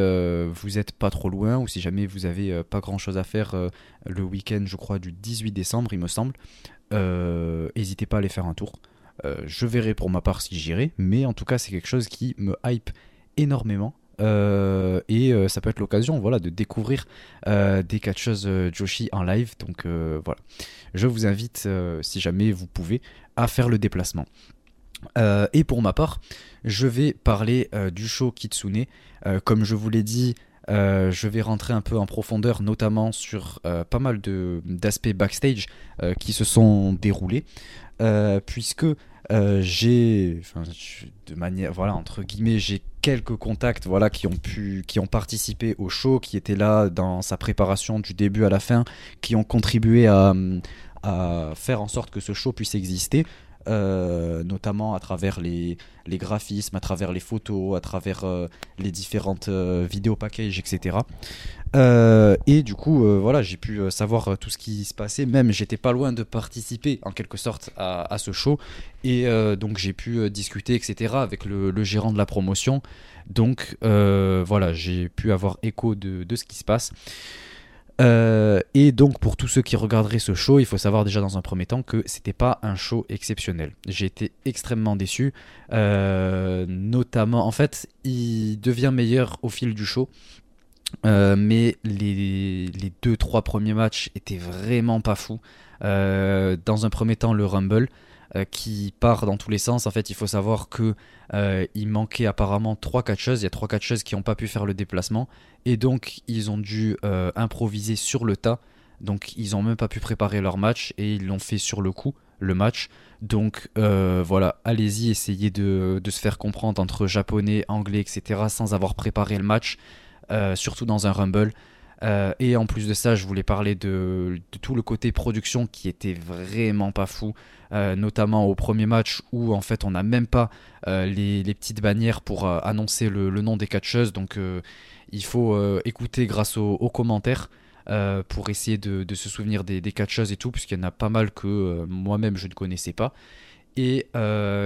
vous n'êtes pas trop loin ou si jamais vous avez pas grand chose à faire le week-end, je crois, du 18 décembre, il me semble, n'hésitez pas à aller faire un tour. je verrai pour ma part si j'irai, mais en tout cas c'est quelque chose qui me hype énormément. Euh, et euh, ça peut être l'occasion voilà, de découvrir euh, des catcheuses Joshi en live. Donc voilà, je vous invite, si jamais vous pouvez, à faire le déplacement. et pour ma part, je vais parler du show Kitsune. comme je vous l'ai dit, je vais rentrer un peu en profondeur, notamment sur pas mal d'aspects backstage qui se sont déroulés, puisque j'ai, de manière, voilà, entre guillemets, j'ai quelques contacts voilà qui ont pu qui ont participé au show qui étaient là dans sa préparation du début à la fin qui ont contribué à, à faire en sorte que ce show puisse exister euh, notamment à travers les, graphismes, à travers les photos, à travers euh, les différentes euh, vidéos packages, etc. et du coup, voilà, j'ai pu savoir tout ce qui se passait. Même, j'étais pas loin de participer en quelque sorte à, ce show. Et donc, j'ai pu discuter, etc. avec le, gérant de la promotion. Donc, voilà, j'ai pu avoir écho de ce qui se passe. Euh, et donc pour tous ceux qui regarderaient ce show, il faut savoir déjà dans un premier temps que c'était pas un show exceptionnel. J'ai été extrêmement déçu, euh, notamment en fait il devient meilleur au fil du show. Euh, mais les, les deux trois premiers matchs étaient vraiment pas fous. dans un premier temps le Rumble, euh, qui part dans tous les sens. En fait, il faut savoir que euh, il manquait apparemment trois catcheuses. Il y a trois catcheuses qui n'ont pas pu faire le déplacement et donc ils ont dû euh, improviser sur le tas. Donc ils n'ont même pas pu préparer leur match et ils l'ont fait sur le coup le match. Donc voilà, allez-y, essayez de, de, se faire comprendre entre japonais, anglais, etc. sans avoir préparé le match, surtout dans un rumble. Euh, et en plus de ça, je voulais parler de, tout le côté production qui était vraiment pas fou, euh, notamment au premier match où en fait on n'a même pas euh, les, petites bannières pour annoncer le, nom des catcheuses. Donc il faut écouter grâce aux, commentaires. pour essayer de, se souvenir des, catcheuses et tout, puisqu'il y en a pas mal que moi-même je ne connaissais pas. Et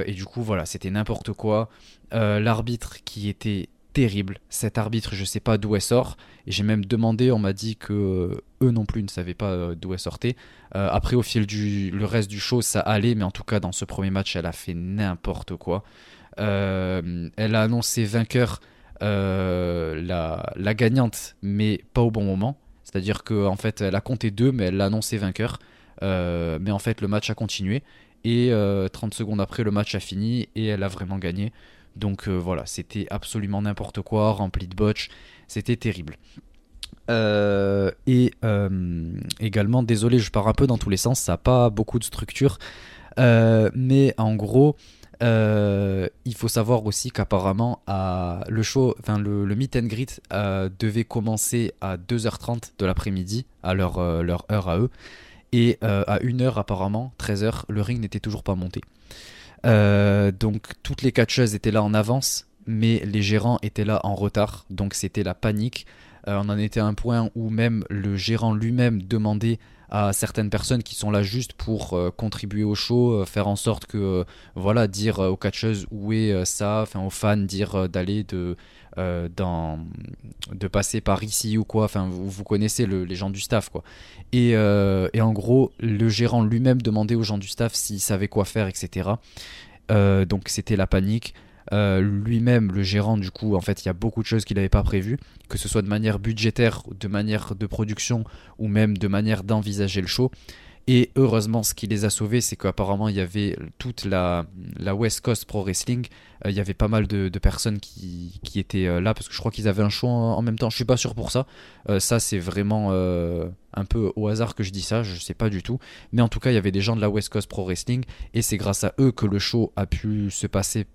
du coup, voilà, c'était n'importe quoi. L'arbitre qui était terrible. Cet arbitre, je sais pas d'où elle sort. Et j'ai même demandé, on m'a dit que euh, eux non plus ne savaient pas euh, d'où elle sortait. Euh, après, au fil du reste du show, ça allait, mais en tout cas, dans ce premier match, elle a fait n'importe quoi. elle a annoncé vainqueur la, la, gagnante, mais pas au bon moment. C'est-à-dire qu'en en fait, elle a compté deux, mais elle l'a annoncé vainqueur. mais en fait, le match a continué. Et 30 secondes après, le match a fini et elle a vraiment gagné. Donc euh, voilà, c'était absolument n'importe quoi, rempli de botch, c'était terrible. Euh, et euh, également, désolé, je pars un peu dans tous les sens, ça n'a pas beaucoup de structure, mais en gros, il faut savoir aussi qu'apparemment, le show, le, meet and greet devait commencer à 2h30 de l'après-midi, à leur, leur heure à eux, et à 1h apparemment, 13h, le ring n'était toujours pas monté. Euh, donc toutes les catcheuses étaient là en avance, mais les gérants étaient là en retard. Donc c'était la panique. Euh, on en était à un point où même le gérant lui-même demandait à certaines personnes qui sont là juste pour euh, contribuer au show, faire en sorte que, voilà, dire aux catcheuses où est ça, enfin aux fans, dire d'aller de, dans, de passer par ici ou quoi, enfin vous, vous connaissez les gens du staff quoi. Et, et en gros, le gérant lui-même demandait aux gens du staff s'ils savaient quoi faire, etc. Euh, donc c'était la panique. Euh, lui-même, le gérant, du coup, en fait, il y a beaucoup de choses qu'il n'avait pas prévues, que ce soit de manière budgétaire, de manière de production, ou même de manière d'envisager le show. Et heureusement, ce qui les a sauvés, c'est qu'apparemment, il y avait toute la, West Coast Pro Wrestling. Euh, il y avait pas mal de, personnes qui, étaient euh, là, parce que je crois qu'ils avaient un show en, même temps. Je suis pas sûr pour ça. Euh, ça, c'est vraiment un peu au hasard que je dis ça. Je sais pas du tout. Mais en tout cas, il y avait des gens de la West Coast Pro Wrestling. Et c'est grâce à eux que le show a pu se passer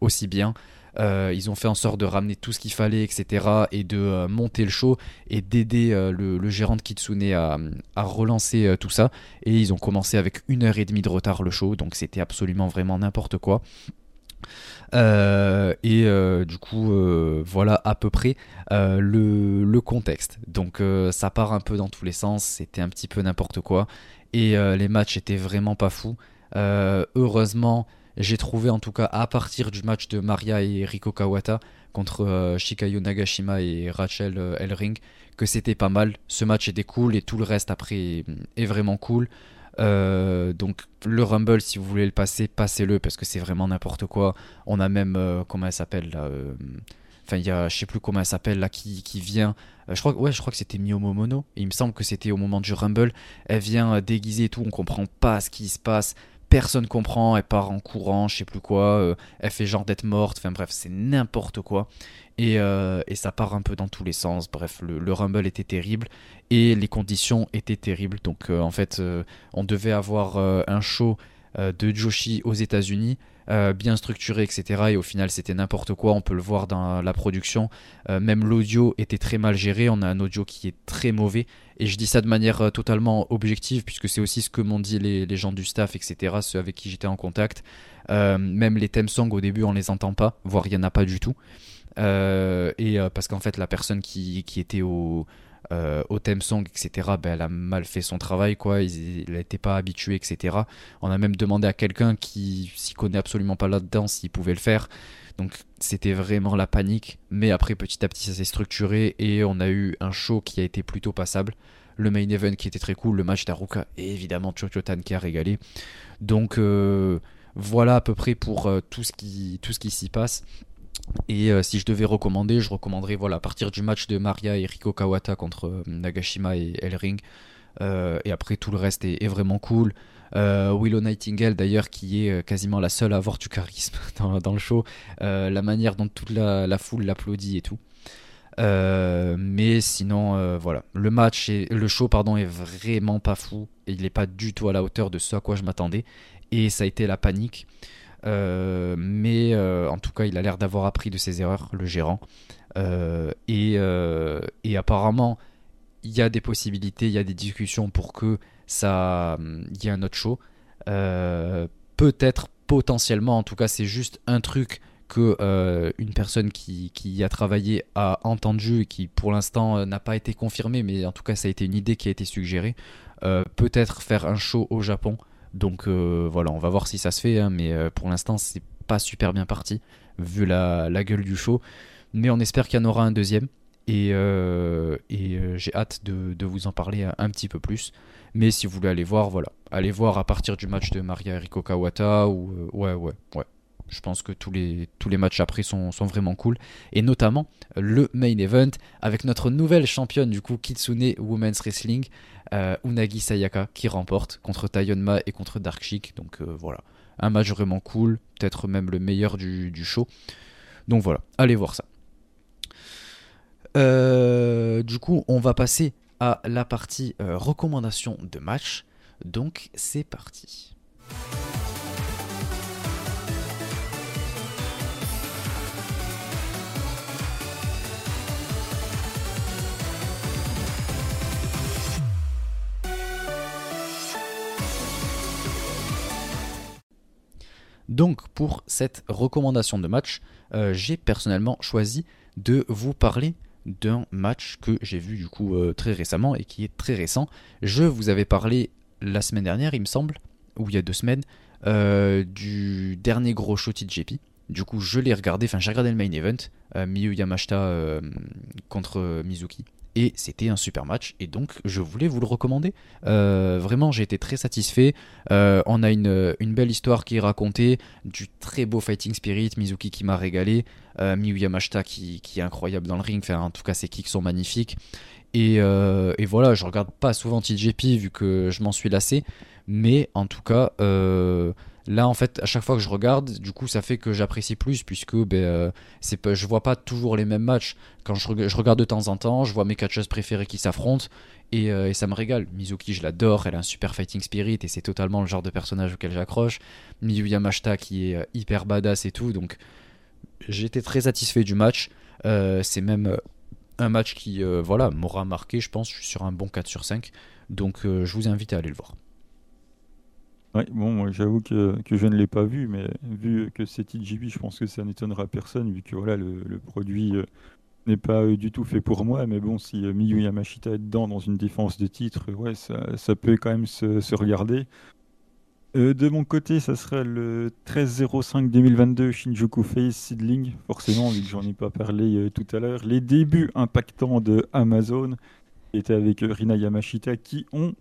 aussi bien. Euh, ils ont fait en sorte de ramener tout ce qu'il fallait, etc. Et de euh, monter le show et d'aider euh, le, gérant de Kitsune à, relancer tout ça. Et ils ont commencé avec une heure et demie de retard le show, donc c'était absolument vraiment n'importe quoi. et du coup, voilà à peu près le, le, contexte. Donc ça part un peu dans tous les sens, c'était un petit peu n'importe quoi. Et les matchs étaient vraiment pas fous. heureusement, j'ai trouvé en tout cas à partir du match de Maria et Riko Kawata contre euh, Shikayo Nagashima et Rachel euh, Elring que c'était pas mal. Ce match était cool et tout le reste après est vraiment cool. Euh, donc le Rumble, si vous voulez le passer, passez-le parce que c'est vraiment n'importe quoi. On a même, comment elle s'appelle là Enfin, il y a, je sais plus comment elle s'appelle là, qui, qui vient. je crois, ouais, je crois que c'était Miyomo Mono. il me semble que c'était au moment du Rumble. Elle vient déguisée et tout. On comprend pas ce qui se passe personne comprend, elle part en courant, je sais plus quoi, euh, elle fait genre d'être morte, enfin bref, c'est n'importe quoi. Et, euh, ça part un peu dans tous les sens. Bref, le, Rumble était terrible et les conditions étaient terribles. Donc euh, en fait, on devait avoir un show de Joshi aux États-Unis. Bien structuré, etc. Et au final, c'était n'importe quoi. On peut le voir dans la production. même l'audio était très mal géré. On a un audio qui est très mauvais. Et je dis ça de manière euh, totalement objective, puisque c'est aussi ce que m'ont dit les, gens du staff, etc., ceux avec qui j'étais en contact. Euh, même les thèmes songs, au début, on les entend pas, voire il n'y en a pas du tout. Euh, et parce qu'en fait, la personne qui, était au, au thème song, etc., ben, elle a mal fait son travail, quoi. Il n'était pas habitué, etc. On a même demandé à quelqu'un qui s'y connaît absolument pas là-dedans s'il pouvait le faire. Donc c'était vraiment la panique. Mais après, petit à petit, ça s'est structuré et on a eu un show qui a été plutôt passable. le main event qui était très cool, le match d'Aruka et évidemment Chochotan qui a régalé. Donc voilà à peu près pour qui, tout ce qui s'y passe. Et si je devais recommander, je recommanderais voilà, à partir du match de Maria et Riko Kawata contre Nagashima et Elring. et après tout le reste est vraiment cool. Euh, Willow Nightingale d'ailleurs qui est euh, quasiment la seule à avoir du charisme dans, le show, euh, la manière dont toute la, foule l'applaudit et tout. mais sinon, voilà, le match et le show pardon est vraiment pas fou il n'est pas du tout à la hauteur de ce à quoi je m'attendais et ça a été la panique. Mais en tout cas, il a l'air d'avoir appris de ses erreurs, le gérant. et, et, apparemment, il y a des possibilités, il y a des discussions pour que ça, il y a un autre show. Euh, peut-être potentiellement, en tout cas, c'est juste un truc que euh, une personne qui, a travaillé a entendu et qui pour l'instant euh, n'a pas été confirmé, mais en tout cas ça a été une idée qui a été suggérée. peut-être faire un show au Japon. Donc voilà, on va voir si ça se fait, hein, mais pour l'instant c'est pas super bien parti vu la, gueule du show. Mais on espère qu'il y en aura un deuxième et, et j'ai hâte de, vous en parler un petit peu plus. Mais si vous voulez aller voir, voilà. Allez voir à partir du match de Maria Eriko Kawata ou euh, ouais ouais ouais. Je pense que tous les, matchs après sont, sont, vraiment cool. Et notamment le main event avec notre nouvelle championne du coup Kitsune Women's Wrestling, euh, Unagi Sayaka, qui remporte contre Tayonma et contre Dark Chic. Donc euh, voilà, un match vraiment cool, peut-être même le meilleur du, du, show. Donc voilà, allez voir ça. du coup, on va passer à la partie euh, recommandation de match. Donc c'est parti. Donc pour cette recommandation de match, euh, j'ai personnellement choisi de vous parler d'un match que j'ai vu du coup euh, très récemment et qui est très récent. Je vous avais parlé la semaine dernière, il me semble, ou il y a deux semaines, euh, du dernier gros show TJP. Du coup, je l'ai regardé, enfin j'ai regardé le main event, Miyu Yamashita contre Mizuki et c'était un super match et donc je voulais vous le recommander. Euh, vraiment j'ai été très satisfait. Euh, on a une, belle histoire qui est racontée, du très beau fighting spirit, Mizuki qui m'a régalé, euh, Miyu Yamashita qui, est incroyable dans le ring, enfin, en tout cas ses kicks sont magnifiques. Et, et, voilà, je regarde pas souvent TJP vu que je m'en suis lassé, mais en tout cas Là, en fait, à chaque fois que je regarde, du coup, ça fait que j'apprécie plus puisque ben, euh, c'est je vois pas toujours les mêmes matchs. Quand je, regarde de temps en temps, je vois mes catcheuses préférées qui s'affrontent euh, et, ça me régale. Mizuki, je l'adore, elle a un super fighting spirit et c'est totalement le genre de personnage auquel j'accroche. Miyu Yamashita qui est euh, hyper badass et tout, donc j'étais très satisfait du match. c'est même un match qui voilà m'aura marqué, je pense. Je suis sur un bon 4 sur 5, donc je vous invite à aller le voir. Ouais, bon, moi j'avoue que, que je ne l'ai pas vu, mais vu que c'est TGB, je pense que ça n'étonnera personne, vu que voilà, le, le produit euh, n'est pas euh, du tout fait pour moi. Mais bon, si euh, Miyu Yamashita est dedans dans une défense de titre, ouais, ça, ça peut quand même se, regarder. de mon côté, ça serait le 13-05-2022 Shinjuku Face Seedling, forcément, vu que j'en ai pas parlé tout à l'heure. Les débuts impactants de Amazon étaient avec Rina Yamashita qui ont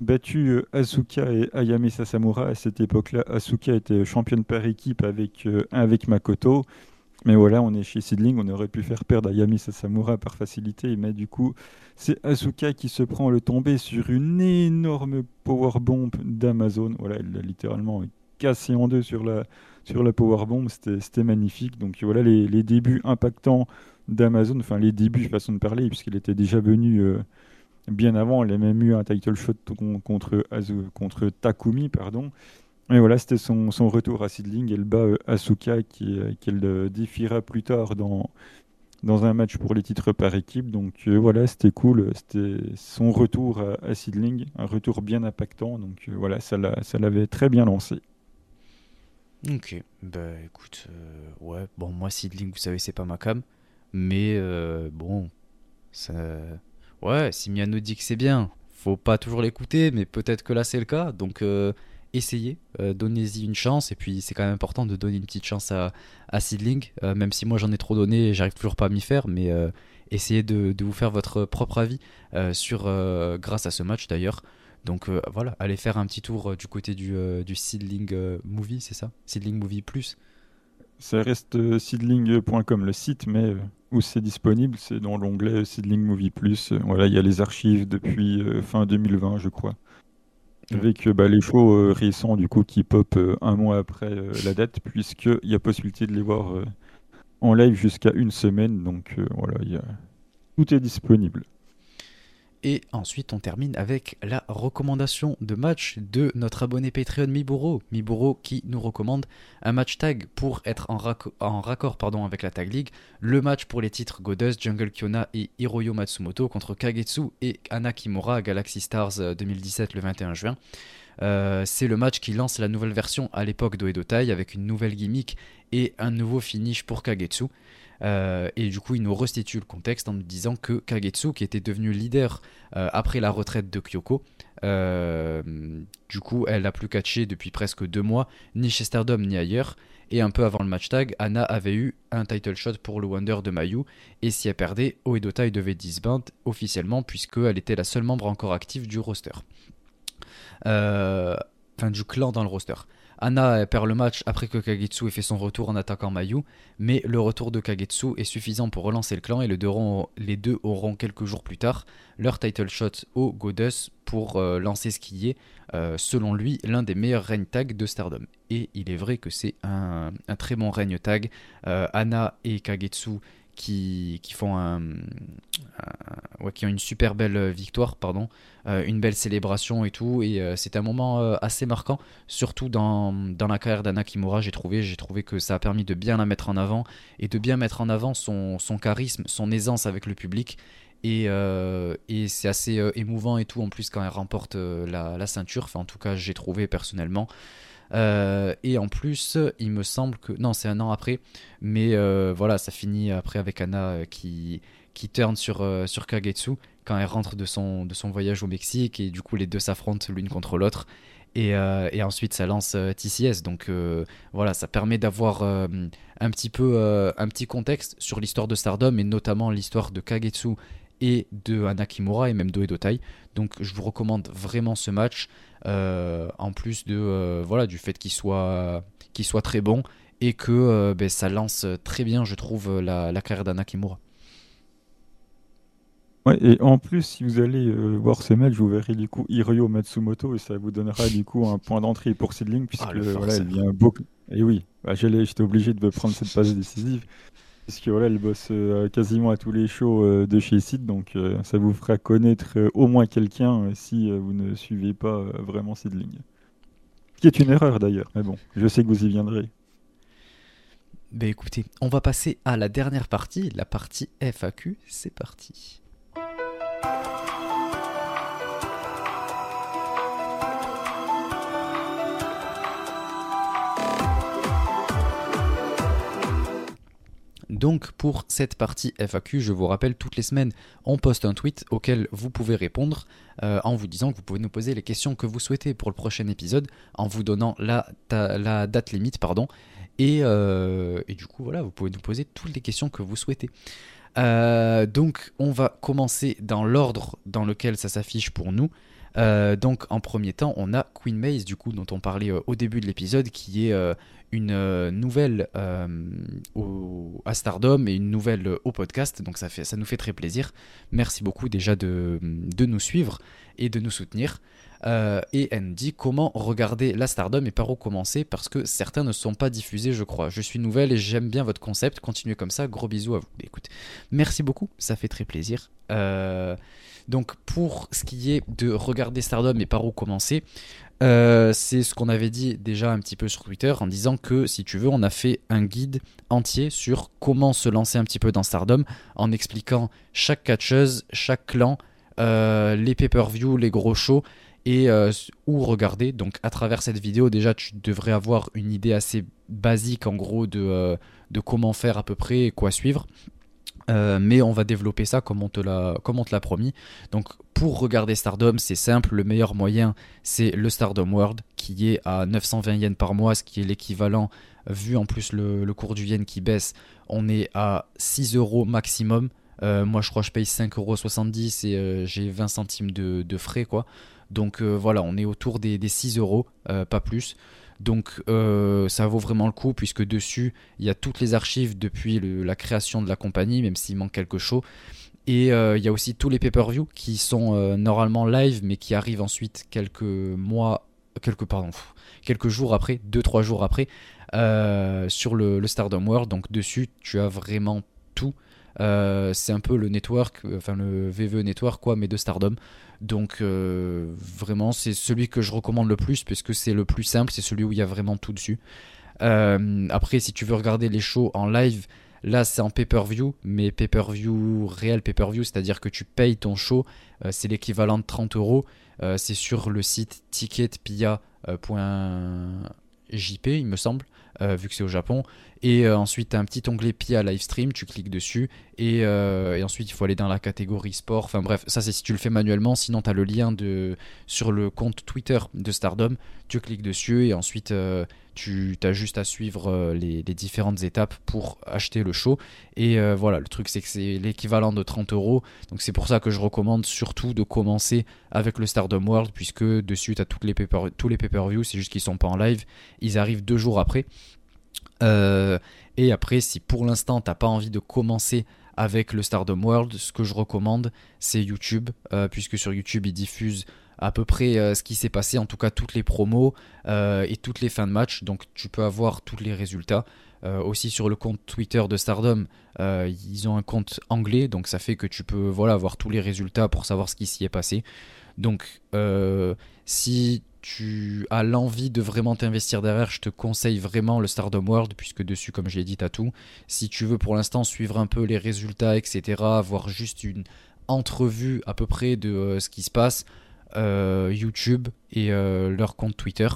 battu euh, Asuka et Ayame Sasamura. À cette époque-là, Asuka était championne par équipe avec, euh, Makoto. Mais voilà, on est chez Sidling, on aurait pu faire perdre Ayame Sasamura par facilité, mais du coup, c'est Asuka qui se prend le tombé sur une énorme powerbomb d'Amazon. Voilà, elle l'a littéralement cassé en deux sur la, sur la powerbomb, c'était magnifique. Donc voilà les, les débuts impactants d'Amazon, enfin les débuts, façon de parler, puisqu'il était déjà venu euh, bien avant. Elle a même eu un title shot contre, contre Takumi. Pardon. Et voilà, c'était son, retour à Sidling. Elle bat euh, Asuka, euh, qu'elle euh, défiera plus tard dans, dans un match pour les titres par équipe. Donc voilà, c'était cool. C'était son retour à, à, Sidling, un retour bien impactant. Donc voilà, ça l'avait très bien lancé. Ok, bah écoute, ouais, bon, moi Sidling, vous savez, c'est pas ma cam. Mais bon, ça Ouais, Miano dit que c'est bien, faut pas toujours l'écouter, mais peut-être que là c'est le cas. Donc euh, essayez, euh, donnez-y une chance. Et puis c'est quand même important de donner une petite chance à, à Seedling, euh, même si moi j'en ai trop donné et j'arrive toujours pas à m'y faire. Mais essayez de, vous faire votre propre avis sur, grâce à ce match d'ailleurs. Donc voilà, allez faire un petit tour du côté du, du Movie, c'est ça? Seedling Movie Plus Ça reste seedling.com le site, mais où c'est disponible, c'est dans l'onglet Seedling Movie Plus. Voilà, il y a les archives depuis fin 2020, je crois. Avec bah, les shows récents du coup qui pop un mois après la date, puisqu'il y a possibilité de les voir en live jusqu'à une semaine. Donc voilà, y a... tout est disponible. Et ensuite, on termine avec la recommandation de match de notre abonné Patreon Miburo. Miburo qui nous recommande un match tag pour être en, raccord avec la Tag League. Le match pour les titres Godus, Jungle Kiona et Hiroyo Matsumoto contre Kagetsu et Anakimura à Galaxy Stars 2017 euh, le 21 juin. Euh, c'est le match qui lance la nouvelle version à l'époque d'Oedotai avec une nouvelle gimmick et un nouveau finish pour Kagetsu. Euh, et du coup, il nous restitue le contexte en nous disant que Kagetsu, qui était devenu leader euh, après la retraite de Kyoko, euh, du coup, elle n'a plus catché depuis presque deux mois, ni chez Stardom ni ailleurs. Et un peu avant le match tag, Anna avait eu un title shot pour le Wonder de Mayu. Et si elle perdait, Oedotai devait disband officiellement, puisqu'elle était la seule membre encore active du roster. Enfin, du clan dans le roster. Anna perd le match après que Kagetsu ait fait son retour en attaquant Mayu, mais le retour de Kagetsu est suffisant pour relancer le clan et les deux auront, quelques jours plus tard leur title shot au Goddess pour euh, lancer ce qui est, euh, selon lui, l'un des meilleurs règnes tag de Stardom. Et il est vrai que c'est un, très bon règne tag. Euh, Anna et Kagetsu qui, font un, qui ont une super belle victoire, pardon, euh, une belle célébration et tout. Et euh, c'est un moment euh, assez marquant, surtout dans, dans la carrière d'Anna Kimura. J'ai trouvé, j'ai trouvé que ça a permis de bien la mettre en avant et de bien mettre en avant son, son charisme, son aisance avec le public. Et, et c'est assez émouvant et tout en plus quand elle remporte la, la, ceinture. Enfin, en tout cas, j'ai trouvé personnellement. Euh, et en plus, il me semble que. Non, c'est un an après. Mais euh, voilà, ça finit après avec Anna euh, qui, qui turn sur, sur Kagetsu quand elle rentre de son, de son voyage au Mexique. Et du coup, les deux s'affrontent l'une contre l'autre. Et, et, ensuite, ça lance TCS. Donc voilà, ça permet d'avoir un petit peu un petit contexte sur l'histoire de Stardom et notamment l'histoire de Kagetsu et de Anakimura et même d'Oedotai. Donc je vous recommande vraiment ce match, euh, en plus de, euh, voilà, du fait qu'il soit, qu'il soit très bon et que euh, ben, ça lance très bien, je trouve, la, la carrière d'Anakimura. Ouais, et en plus, si vous allez voir ce match, vous verrez du coup Hiryo Matsumoto et ça vous donnera du coup un point d'entrée pour Sidling puisque ah, voilà, elle vient beaucoup. Et oui, bah, j'étais obligé de prendre cette passe décisive puisque voilà, elle bosse euh, quasiment à tous les shows euh, de chez Sid, donc euh, ça vous fera connaître au moins quelqu'un si vous ne suivez pas vraiment Sidling. Ce qui est une erreur d'ailleurs, mais bon, je sais que vous y viendrez. Ben écoutez, on va passer à la dernière partie, la partie FAQ, c'est parti. Donc pour cette partie FAQ, je vous rappelle, toutes les semaines, on poste un tweet auquel vous pouvez répondre euh, en vous disant que vous pouvez nous poser les questions que vous souhaitez pour le prochain épisode, en vous donnant la, date limite, pardon. Euh, et, du coup, voilà, vous pouvez nous poser toutes les questions que vous souhaitez. Euh, donc on va commencer dans l'ordre dans lequel ça s'affiche pour nous. Donc en premier temps, on a Queen Maze, du coup, dont on parlait au début de l'épisode, qui est une euh, nouvelle euh, au, à Stardom et une nouvelle au podcast. Donc ça, fait, ça nous fait très plaisir. Merci beaucoup déjà de, de nous suivre et de nous soutenir. Euh, et elle dit comment regarder la Stardom et par où commencer parce que certains ne sont pas diffusés, je crois. Je suis nouvelle et j'aime bien votre concept. Continuez comme ça. Gros bisous à vous. Écoute, merci beaucoup. Ça fait très plaisir. Donc pour ce qui est de regarder Stardom et par où commencer, euh, c'est ce qu'on avait dit déjà un petit peu sur Twitter en disant que si tu veux, on a fait un guide entier sur comment se lancer un petit peu dans Stardom en expliquant chaque catcheuse, chaque clan, euh, les pay-per-view, les gros shows et euh, où regarder. Donc à travers cette vidéo, déjà tu devrais avoir une idée assez basique en gros de, de comment faire à peu près et quoi suivre. Euh, mais on va développer ça comme on te l'a promis. Donc pour regarder Stardom, c'est simple, le meilleur moyen c'est le Stardom World qui est à 920 yens par mois, ce qui est l'équivalent, vu en plus le, cours du yen qui baisse, on est à 6 euros maximum moi, je crois que je paye 5,70€ et j'ai 20 centimes de, de, frais, quoi. Donc voilà, on est autour des, des 6 euros, pas plus. Donc ça vaut vraiment le coup puisque dessus il y a toutes les archives depuis la création de la compagnie, même s'il manque quelque chose. Et il y a aussi tous les pay-per-view qui sont normalement live mais qui arrivent ensuite quelques mois, quelques pardon, quelques jours après, 2-3 jours après, sur le, le, Stardom World. Donc dessus tu as vraiment tout. c'est un peu le network, enfin le VVE network quoi, mais de Stardom. Donc euh, vraiment, c'est celui que je recommande le plus puisque c'est le plus simple, c'est celui où il y a vraiment tout dessus. Euh, après, si tu veux regarder les shows en live, là c'est en pay-per-view, mais pay-per-view réel pay-per-view, c'est-à-dire que tu payes ton show, euh, c'est l'équivalent de 30 euros. c'est sur le site ticketpia.jp, il me semble. Vu que c'est au Japon. Et euh, ensuite, tu as un petit onglet PIA Livestream, tu cliques dessus. Euh, et, ensuite, il faut aller dans la catégorie sport. Enfin bref, ça c'est si tu le fais manuellement. Sinon, tu as le lien de, sur le compte Twitter de Stardom. Tu cliques dessus et ensuite, tu as juste à suivre les, différentes étapes pour acheter le show. Et voilà, le truc c'est que c'est l'équivalent de 30 euros. Donc c'est pour ça que je recommande surtout de commencer avec le Stardom World, puisque dessus tu as les tous les pay-per-view, c'est juste qu'ils sont pas en live. Ils arrivent deux jours après. Euh, et après, si pour l'instant t'as pas envie de commencer avec le Stardom World, ce que je recommande, c'est YouTube, euh, puisque sur YouTube ils diffusent à peu près euh, ce qui s'est passé, en tout cas toutes les promos et toutes les fins de match, donc tu peux avoir tous les résultats. aussi sur le compte Twitter de Stardom, ils ont un compte anglais, donc ça fait que tu peux voilà avoir tous les résultats pour savoir ce qui s'y est passé. Donc si tu as l'envie de vraiment t'investir derrière, je te conseille vraiment le Stardom World, puisque dessus, comme je l'ai dit, t'as tout. Si tu veux pour l'instant suivre un peu les résultats, etc., avoir juste une entrevue à peu près de euh, ce qui se passe, euh, YouTube et euh, leur compte Twitter.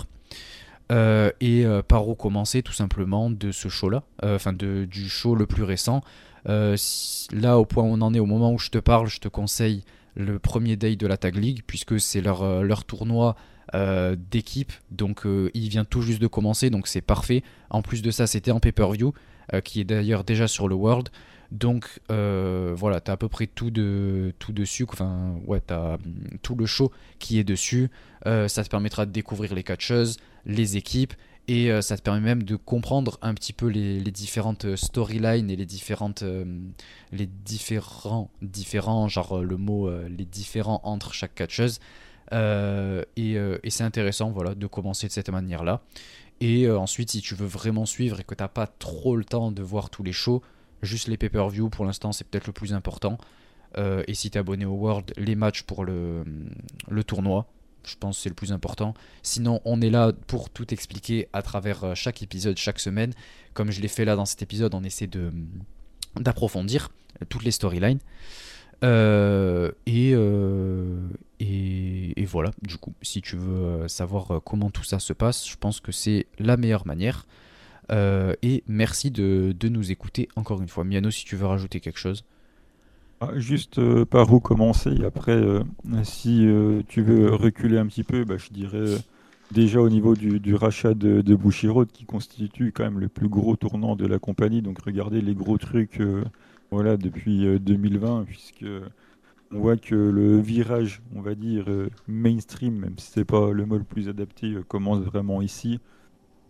et par où commencer tout simplement de ce show-là, enfin du show le plus récent. là, au point où on en est, au moment où je te parle, je te conseille le premier day de la Tag League, puisque c'est leur tournoi euh, d'équipe. Donc euh, il vient tout juste de commencer, donc c'est parfait. En plus de ça, c'était en pay-per-view, euh, qui est d'ailleurs déjà sur le World. Donc voilà, t'as à peu près tout, de, tout dessus. Enfin, ouais, t'as tout le show qui est dessus. ça te permettra de découvrir les catcheuses, les équipes. Et ça te permet même de comprendre un petit peu les, différentes storylines et les différentes les différents différents genre le mot les différents entre chaque catcheuse euh, euh, et, c'est intéressant voilà, de commencer de cette manière-là. Et euh, ensuite, si tu veux vraiment suivre et que tu n'as pas trop le temps de voir tous les shows, juste les pay-per-view pour l'instant, c'est peut-être le plus important. et si tu es abonné au World, les matchs pour le, le tournoi. Je pense que c'est le plus important. Sinon, on est là pour tout expliquer à travers chaque épisode, chaque semaine. Comme je l'ai fait là dans cet épisode, on essaie de d'approfondir toutes les storylines. Euh, euh, et, et, voilà, du coup, si tu veux euh, savoir comment tout ça se passe, je pense que c'est la meilleure manière. et merci de, de, nous écouter encore une fois. Miano, si tu veux rajouter quelque chose. Ah, juste par où commencer Après, si tu veux reculer un petit peu, bah, je dirais déjà au niveau du, du rachat de, de Bushiroad, qui constitue quand même le plus gros tournant de la compagnie. Donc regardez les gros trucs voilà, depuis 2020, euh, puisque on voit que le virage, on va dire, euh, mainstream, même si c'est pas le mot le plus adapté, euh, commence vraiment ici.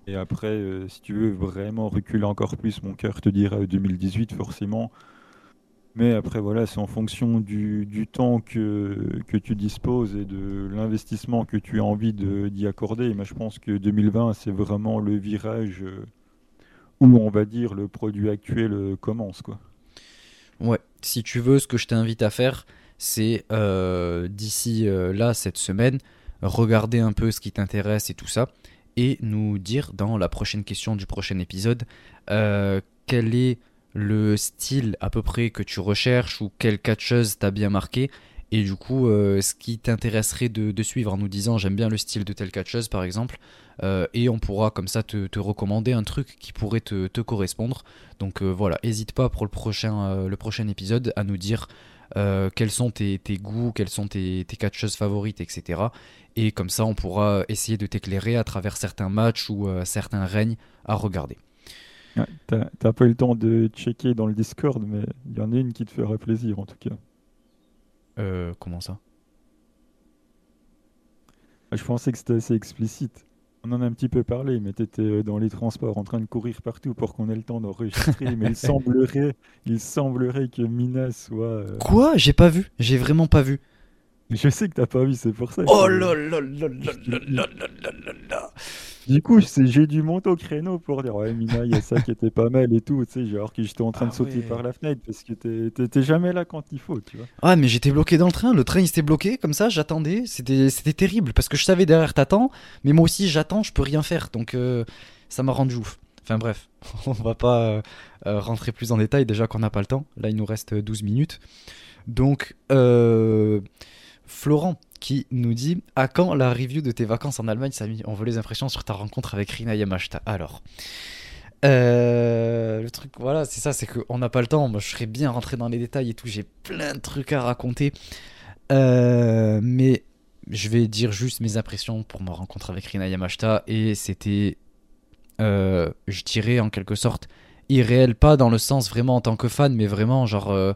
Et après, si tu veux vraiment reculer encore plus, mon cœur te dira 2018 forcément. Mais après, voilà, c'est en fonction du, temps que, tu disposes et de l'investissement que tu as envie d'y accorder. Mais je pense que 2020, c'est vraiment le virage où, on va dire, le produit actuel commence, quoi. Ouais, si tu veux, ce que je t'invite à faire, c'est euh, d'ici euh, là, cette semaine, regarder un peu ce qui t'intéresse et tout ça, et nous dire dans la prochaine question du prochain épisode euh, quel est le style à peu près que tu recherches ou quelle catcheuse t'a bien marqué et du coup, ce qui t'intéresserait de, suivre en nous disant j'aime bien le style de telle catcheuse par exemple, euh, et on pourra comme ça te, recommander un truc qui pourrait te, correspondre. Donc euh, voilà, n'hésite pas pour le prochain, le prochain épisode à nous dire quels sont tes, goûts, quelles sont tes, tes catcheuses favorites, etc. Et comme ça, on pourra essayer de t'éclairer à travers certains matchs ou certains règnes à regarder. Ouais, T'as pas eu le temps de checker dans le Discord, mais il y en a une qui te fera plaisir en tout cas. Euh, comment ça? Je pensais que c'était assez explicite. On en a un petit peu parlé, mais t'étais euh, dans les transports en train de courir partout pour qu'on ait le temps d'enregistrer. Mais il semblerait, il semblerait que Mina soit. euh, Quoi? J'ai pas vu. J'ai vraiment pas vu. Je sais que t'as pas vu, c'est pour ça Oh que. là là là là là là là là là là. Du coup, j'ai dû monter au créneau pour dire ouais, Mina, il y a ça qui était pas mal et tout. Tu sais, genre que j'étais en train Ah de sauter ouais. par la fenêtre parce que t'es jamais là quand il faut, tu vois. Ah mais j'étais bloqué dans le train, le train il s'était bloqué comme ça, j'attendais, c'était c'était terrible parce que je savais derrière t'attends, mais moi aussi j'attends, je peux rien faire donc euh, ça m'a rendu ouf. Enfin bref, on va pas euh, rentrer plus en détail déjà qu'on n'a pas le temps. Là il nous reste 12 minutes. Donc euh, Florent qui nous dit à quand la review de tes vacances en Allemagne Samy? On veut les impressions sur ta rencontre avec Rina Yamashita. Alors euh, le truc, voilà, c'est ça, c'est qu'on n'a pas le temps. Moi, je serais bien rentré dans les détails et tout. J'ai plein de trucs à raconter. Euh, mais je vais dire juste mes impressions pour ma rencontre avec Rina Yamashita. Et c'était, euh, je dirais en quelque sorte, irréel. Pas dans le sens vraiment en tant que fan, mais vraiment genre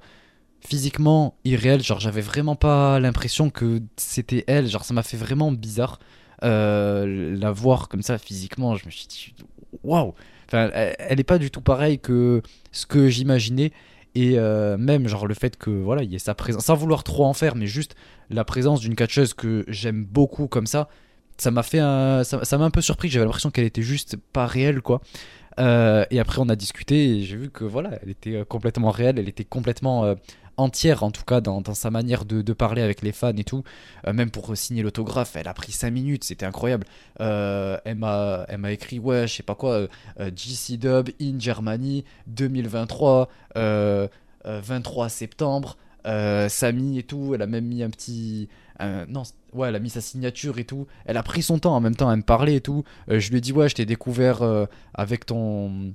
physiquement irréel. Genre, j'avais vraiment pas l'impression que c'était elle. Genre, ça m'a fait vraiment bizarre. Euh, la voir comme ça physiquement, je me suis dit, waouh! Enfin, elle, elle est pas du tout pareille que ce que j'imaginais. Et euh, même, genre, le fait que, voilà, il y ait sa présence, sans vouloir trop en faire, mais juste la présence d'une catcheuse que j'aime beaucoup comme ça, ça m'a fait un. Ça m'a un peu surpris. J'avais l'impression qu'elle était juste pas réelle, quoi. Euh, et après, on a discuté et j'ai vu que, voilà, elle était complètement réelle, elle était complètement entière, en tout cas, dans, sa manière de, parler avec les fans et tout. Euh, même pour signer l'autographe, elle a pris 5 minutes, c'était incroyable. Euh, elle m'a écrit, ouais, je sais pas quoi, euh, euh, GC Dub in Germany 2023, euh, euh, 23 septembre, Samy et tout. Elle a même mis un petit. non, ouais, elle a mis sa signature et tout. Elle a pris son temps en même temps à me parler et tout. Je lui ai dit, ouais, je t'ai découvert avec ton,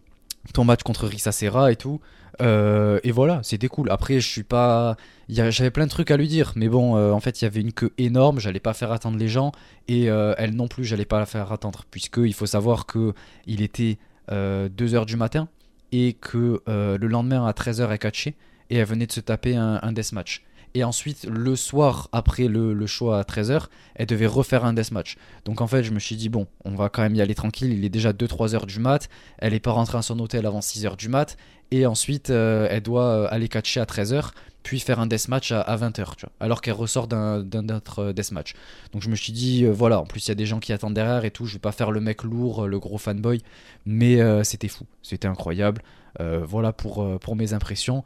ton match contre Risa Serra et tout. Euh, et voilà, c'était cool. Après, je suis pas. J'avais plein de trucs à lui dire, mais bon, euh, en fait, il y avait une queue énorme. J'allais pas faire attendre les gens et euh, elle non plus, j'allais pas la faire attendre, puisque il faut savoir que il était 2h du matin et que le lendemain à 13h elle catchait et elle venait de se taper un, un deathmatch. Et ensuite, le soir, après le, le show à 13h, elle devait refaire un deathmatch. Donc en fait, je me suis dit, bon, on va quand même y aller tranquille. Il est déjà 2-3 heures du mat. Elle est pas rentrée à son hôtel avant 6 heures du mat. Et ensuite, euh, elle doit euh, aller catcher à 13h, puis faire un deathmatch à, à 20h, tu vois. Alors qu'elle ressort d'un d'un autre euh, deathmatch. Donc je me suis dit, voilà, en plus il y a des gens qui attendent derrière et tout. Je vais pas faire le mec lourd, le gros fanboy. Mais c'était fou, c'était incroyable. Voilà pour, pour mes impressions.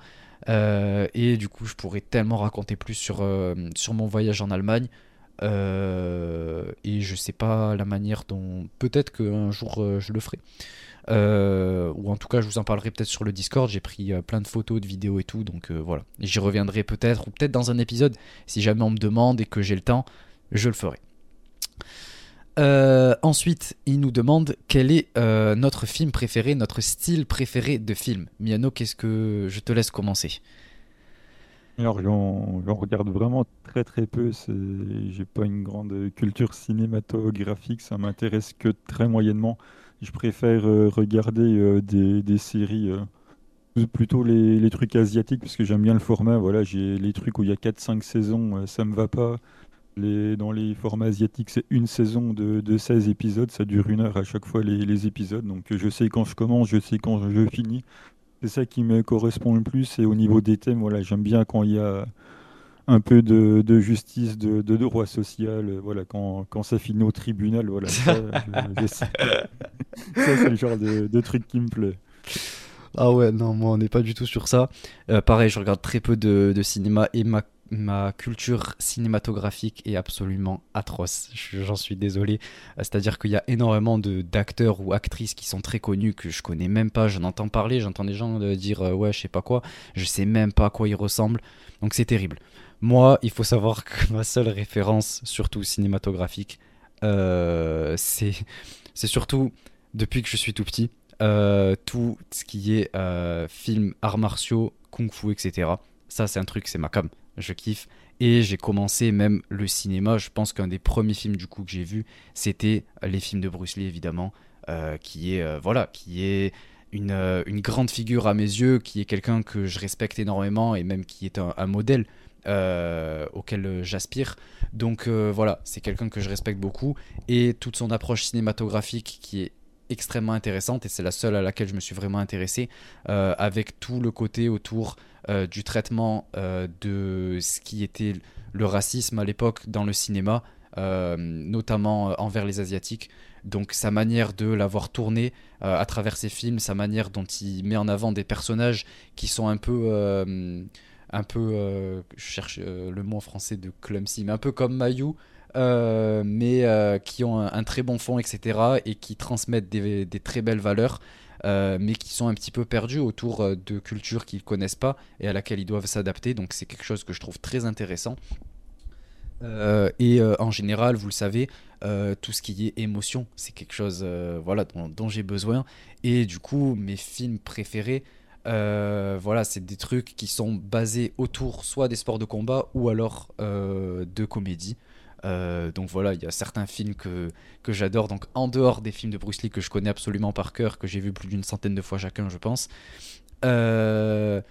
Euh, et du coup, je pourrais tellement raconter plus sur, euh, mon voyage en Allemagne. Euh, et je sais pas la manière dont. Peut-être qu'un jour je le ferai. Ou en tout cas, je vous en parlerai peut-être sur le Discord. J'ai pris plein de photos, de vidéos et tout. Donc voilà. J'y reviendrai peut-être, ou peut-être dans un épisode. Si jamais on me demande et que j'ai le temps, je le ferai. Euh, ensuite, il nous demande quel est euh, notre film préféré, notre style préféré de film. Miano, qu'est-ce que je te laisse commencer? Alors, j'en regarde vraiment très très peu. J'ai pas une grande culture cinématographique, ça m'intéresse que très moyennement. Je préfère euh, regarder des, séries, plutôt les, les trucs asiatiques, parce que j'aime bien le format. Voilà, j'ai les trucs où il y a 4-5 saisons, ça me va pas. Les, dans les formats asiatiques, c'est une saison de, de 16 épisodes, ça dure une heure à chaque fois les, les épisodes. Donc je sais quand je commence, je sais quand je finis. C'est ça qui me correspond le plus. Et au niveau des thèmes, voilà, j'aime bien quand il y a un peu de, de justice, de, de droit social, voilà, quand, quand ça finit au tribunal, voilà. Ça, je- je sais. Ça, c'est le genre de, de truc qui me plaît. Ah ouais, non, moi on n'est pas du tout sur ça. Euh, pareil, je regarde très peu de, de cinéma et ma, ma culture cinématographique est absolument atroce. Je- J'en suis désolé. Euh, C'est-à-dire qu'il y a énormément d'acteurs ou actrices qui sont très connus que je connais même pas. J'en entends parler, j'entends des gens euh, dire euh, ouais, je sais pas quoi. Je sais même pas à quoi ils ressemblent. Donc c'est terrible. Moi, il faut savoir que ma seule référence, surtout cinématographique, c'est surtout depuis que je suis tout petit tout ce qui est film, arts martiaux, kung fu, etc. Ça, c'est un truc, c'est ma cam. Je kiffe. Et j'ai commencé même le cinéma. Je pense qu'un des premiers films du coup que j'ai vu, c'était les films de Bruce Lee, évidemment, euh, qui est euh, voilà, qui est une, une, grande figure à mes yeux, qui est quelqu'un que je respecte énormément et même qui est un, modèle auquel j'aspire. Donc voilà, c'est quelqu'un que je respecte beaucoup et toute son approche cinématographique qui est extrêmement intéressante et c'est la seule à laquelle je me suis vraiment intéressé avec tout le côté autour du traitement de ce qui était le racisme à l'époque dans le cinéma, euh, notamment euh, envers les Asiatiques. Donc sa manière de l'avoir tourné euh, à travers ses films, sa manière dont il met en avant des personnages qui sont un peu un peu, je cherche le mot en français de clumsy, mais un peu comme Mayu, mais qui ont un, très bon fond, etc., et qui transmettent des, très belles valeurs, mais qui sont un petit peu perdus autour de cultures qu'ils connaissent pas et à laquelle ils doivent s'adapter. Donc c'est quelque chose que je trouve très intéressant. Euh, et euh, en général, vous le savez, euh, tout ce qui est émotion, c'est quelque chose voilà, dont, j'ai besoin. Et du coup, mes films préférés, voilà, c'est des trucs qui sont basés autour soit des sports de combat ou alors de comédie. Donc voilà, il y a certains films que, j'adore, donc en dehors des films de Bruce Lee que je connais absolument par cœur, que j'ai vu plus d'une centaine de fois chacun, je pense. Euh,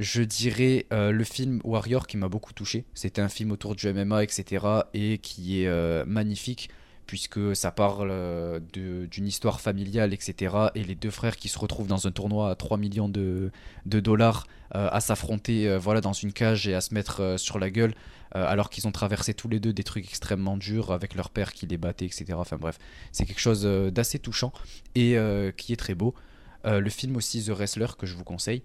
je dirais euh, le film Warrior qui m'a beaucoup touché. C'était un film autour du MMA, etc. et qui est euh, magnifique puisque ça parle euh, d'une histoire familiale, etc. Et les deux frères qui se retrouvent dans un tournoi à 3 millions de, dollars à s'affronter voilà, dans une cage et à se mettre sur la gueule alors qu'ils ont traversé tous les deux des trucs extrêmement durs avec leur père qui les battait, etc. Enfin bref, c'est quelque chose d'assez touchant et qui est très beau. le film aussi The Wrestler que je vous conseille.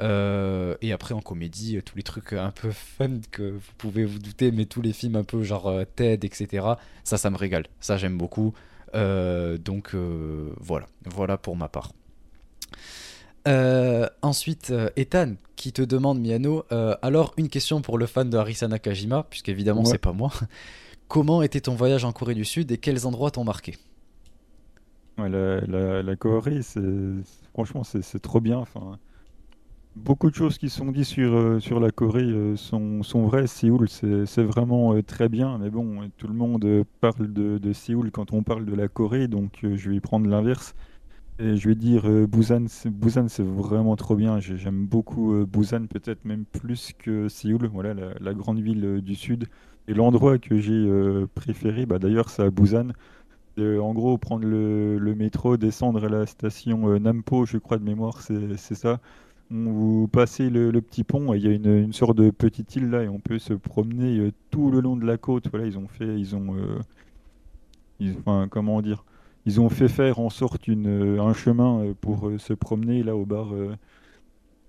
Euh, et après en comédie, euh, tous les trucs un peu fun que vous pouvez vous douter, mais tous les films un peu genre euh, TED, etc. Ça, ça me régale. Ça, j'aime beaucoup. donc voilà, voilà pour ma part. ensuite, Ethan qui te demande, Miano, alors une question pour le fan de Harisa Nakajima, puisqu'évidemment c'est pas moi. Comment était ton voyage en Corée du Sud et quels endroits t'ont marqué? La, la, la, Corée, franchement, c'est trop bien. Enfin, Beaucoup de choses qui sont dites sur, euh, sur la Corée euh, sont, sont vraies. Séoul, c'est vraiment euh, très bien. Mais bon, tout le monde parle de, de Séoul quand on parle de la Corée. Donc, je vais prendre l'inverse. Et je vais dire Busan. Busan, c'est vraiment trop bien. J'aime beaucoup Busan, peut-être même plus que Séoul. Voilà, la, grande ville du sud. Et l'endroit que j'ai préféré, bah, d'ailleurs, c'est à Busan. en gros, prendre le, le, métro, descendre à la station Nampo, je crois de mémoire, c'est ça vous passez le, petit pont, il y a une, sorte de petite île là et on peut se promener euh, tout le long de la côte. Voilà, ils ont fait, ils ont, euh, enfin, comment dire, ils ont fait faire en sorte euh, un chemin pour se promener là au bord,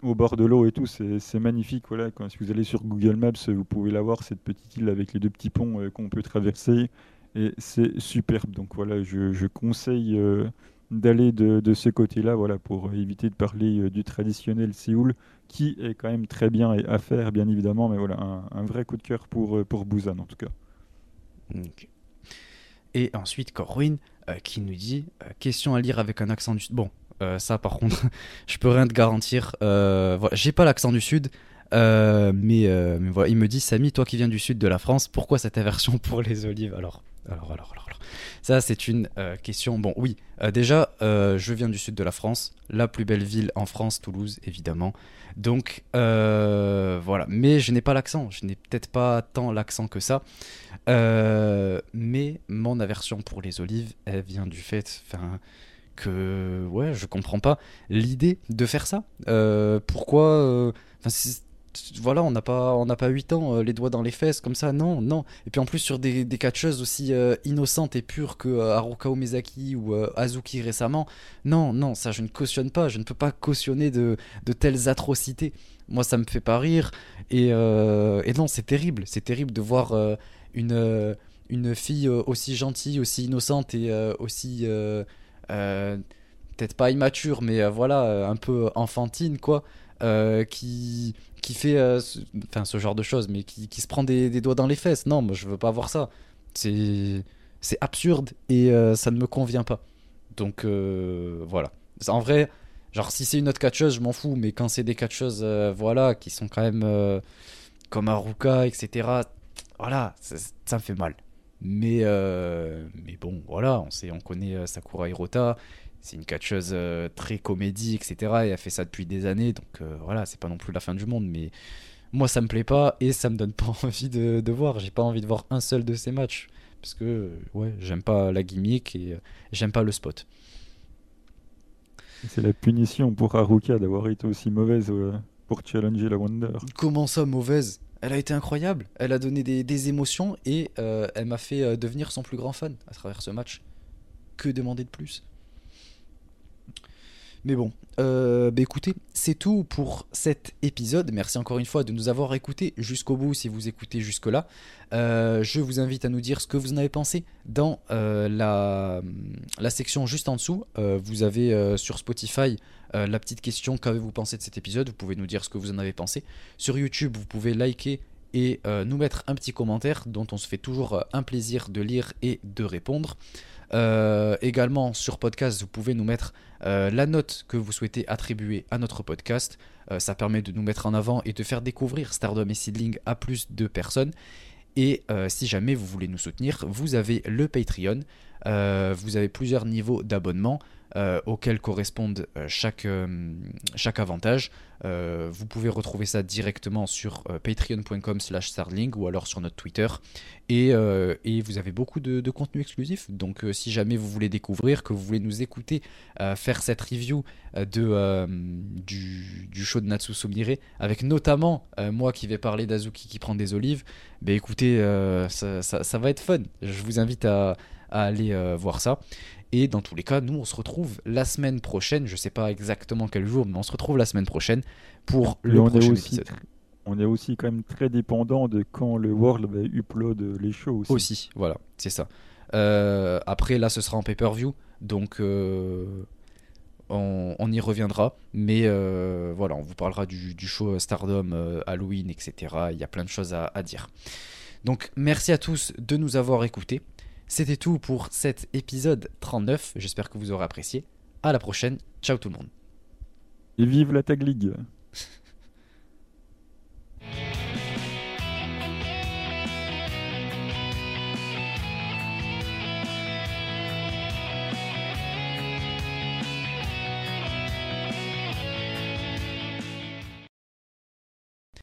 au bord de l'eau et tout. C'est magnifique. Voilà, si vous allez sur Google Maps, vous pouvez la voir cette petite île avec les deux petits ponts qu'on peut traverser et c'est superbe. Donc voilà, je conseille d'aller de, ce côté-là, voilà, pour éviter de parler euh, du traditionnel Séoul, qui est quand même très bien à faire, bien évidemment, mais voilà, un, vrai coup de cœur pour, euh, pour Busan en tout cas. Et ensuite, Corwin euh, qui nous dit question à lire avec un accent du. Bon, ça par contre, je peux rien te garantir. voilà, j'ai pas l'accent du sud. mais, mais voilà, il me dit Samy, toi qui viens du sud de la France, pourquoi cette aversion pour les olives alors, alors, alors, alors. Ça, c'est une euh, question. Bon, oui, euh, déjà, euh, je viens du sud de la France, la plus belle ville en France, Toulouse, évidemment. Donc, voilà. Mais je n'ai pas l'accent. Je n'ai peut-être pas tant l'accent que ça. mais mon aversion pour les olives, elle vient du fait. que ouais je comprends pas l'idée de faire ça pourquoi voilà, on n'a pas, pas 8 ans, euh, les doigts dans les fesses comme ça, non, non. Et puis en plus sur des, catcheuses aussi euh, innocentes et pures que euh, Haruka Omezaki ou Azuki récemment, non, non, ça je ne cautionne pas, je ne peux pas cautionner de, de telles atrocités. Moi ça me fait pas rire et, et non, c'est terrible, c'est terrible de voir une, une fille aussi gentille, aussi innocente et aussi peut-être pas immature, mais voilà, un peu enfantine quoi. Euh, qui, qui fait euh, enfin ce genre de choses, mais qui, qui se prend des, doigts dans les fesses. Non, moi je veux pas voir ça. C'est c'est absurde et euh, ça ne me convient pas. Donc voilà. En vrai, genre si c'est une autre catcheuse, je m'en fous, mais quand c'est des catcheuses, voilà, qui sont quand même comme Aruka, etc. Voilà, ça, ça, me fait mal. Mais mais bon, voilà, on sait, on connaît Sakura Hirota c'est une catcheuse euh, très comédie, etc. Et elle fait ça depuis des années, donc euh, voilà, c'est pas non plus la fin du monde, mais moi ça me plaît pas et ça me donne pas envie de, de voir. J'ai pas envie de voir un seul de ces matchs parce que euh, ouais, j'aime pas la gimmick et j'aime pas le spot. C'est la punition pour Haruka d'avoir été aussi mauvaise pour challenger la Wonder. Comment ça mauvaise? Elle a été incroyable. Elle a donné des, des émotions et elle m'a fait devenir son plus grand fan à travers ce match. Que demander de plus? Mais bon, euh, bah écoutez, c'est tout pour cet épisode. Merci encore une fois de nous avoir écoutés jusqu'au bout si vous écoutez jusque-là. Euh, je vous invite à nous dire ce que vous en avez pensé dans euh, la, la, section juste en dessous. vous avez sur Spotify la petite question qu'avez-vous pensé de cet épisode? Vous pouvez nous dire ce que vous en avez pensé. Sur YouTube, vous pouvez liker et nous mettre un petit commentaire dont on se fait toujours un plaisir de lire et de répondre. Euh, également sur podcast, vous pouvez nous mettre euh, la note que vous souhaitez attribuer à notre podcast. Euh, ça permet de nous mettre en avant et de faire découvrir Stardom et Seedling à plus de personnes. Et si jamais vous voulez nous soutenir, vous avez le Patreon. vous avez plusieurs niveaux d'abonnement. Euh, auxquels correspondent euh, chaque, euh, chaque avantage. vous pouvez retrouver ça directement sur patreon.com slash starling ou alors sur notre Twitter. Et, et vous avez beaucoup de, contenu exclusif. Donc si jamais vous voulez découvrir, que vous voulez nous écouter faire cette review de, du, du, show de Natsu Sumire, avec notamment moi qui vais parler d'Azuki qui prend des olives, ben écoutez, ça, va être fun. Je vous invite à aller voir ça. Et dans tous les cas, nous, on se retrouve la semaine prochaine. Je sais pas exactement quel jour, mais on se retrouve la semaine prochaine pour le prochain épisode. On est aussi quand même très dépendant de quand le World va upload les shows aussi. Aussi, voilà, c'est ça. Euh, après, là, ce sera en pay-per-view, donc euh, on, y reviendra. Mais euh, voilà, on vous parlera du, show Stardom, Halloween, etc. Il y a plein de choses à dire. Donc, merci à tous de nous avoir écoutés. C'était tout pour cet épisode 39. J'espère que vous aurez apprécié. À la prochaine. Ciao tout le monde. Et vive la Tag League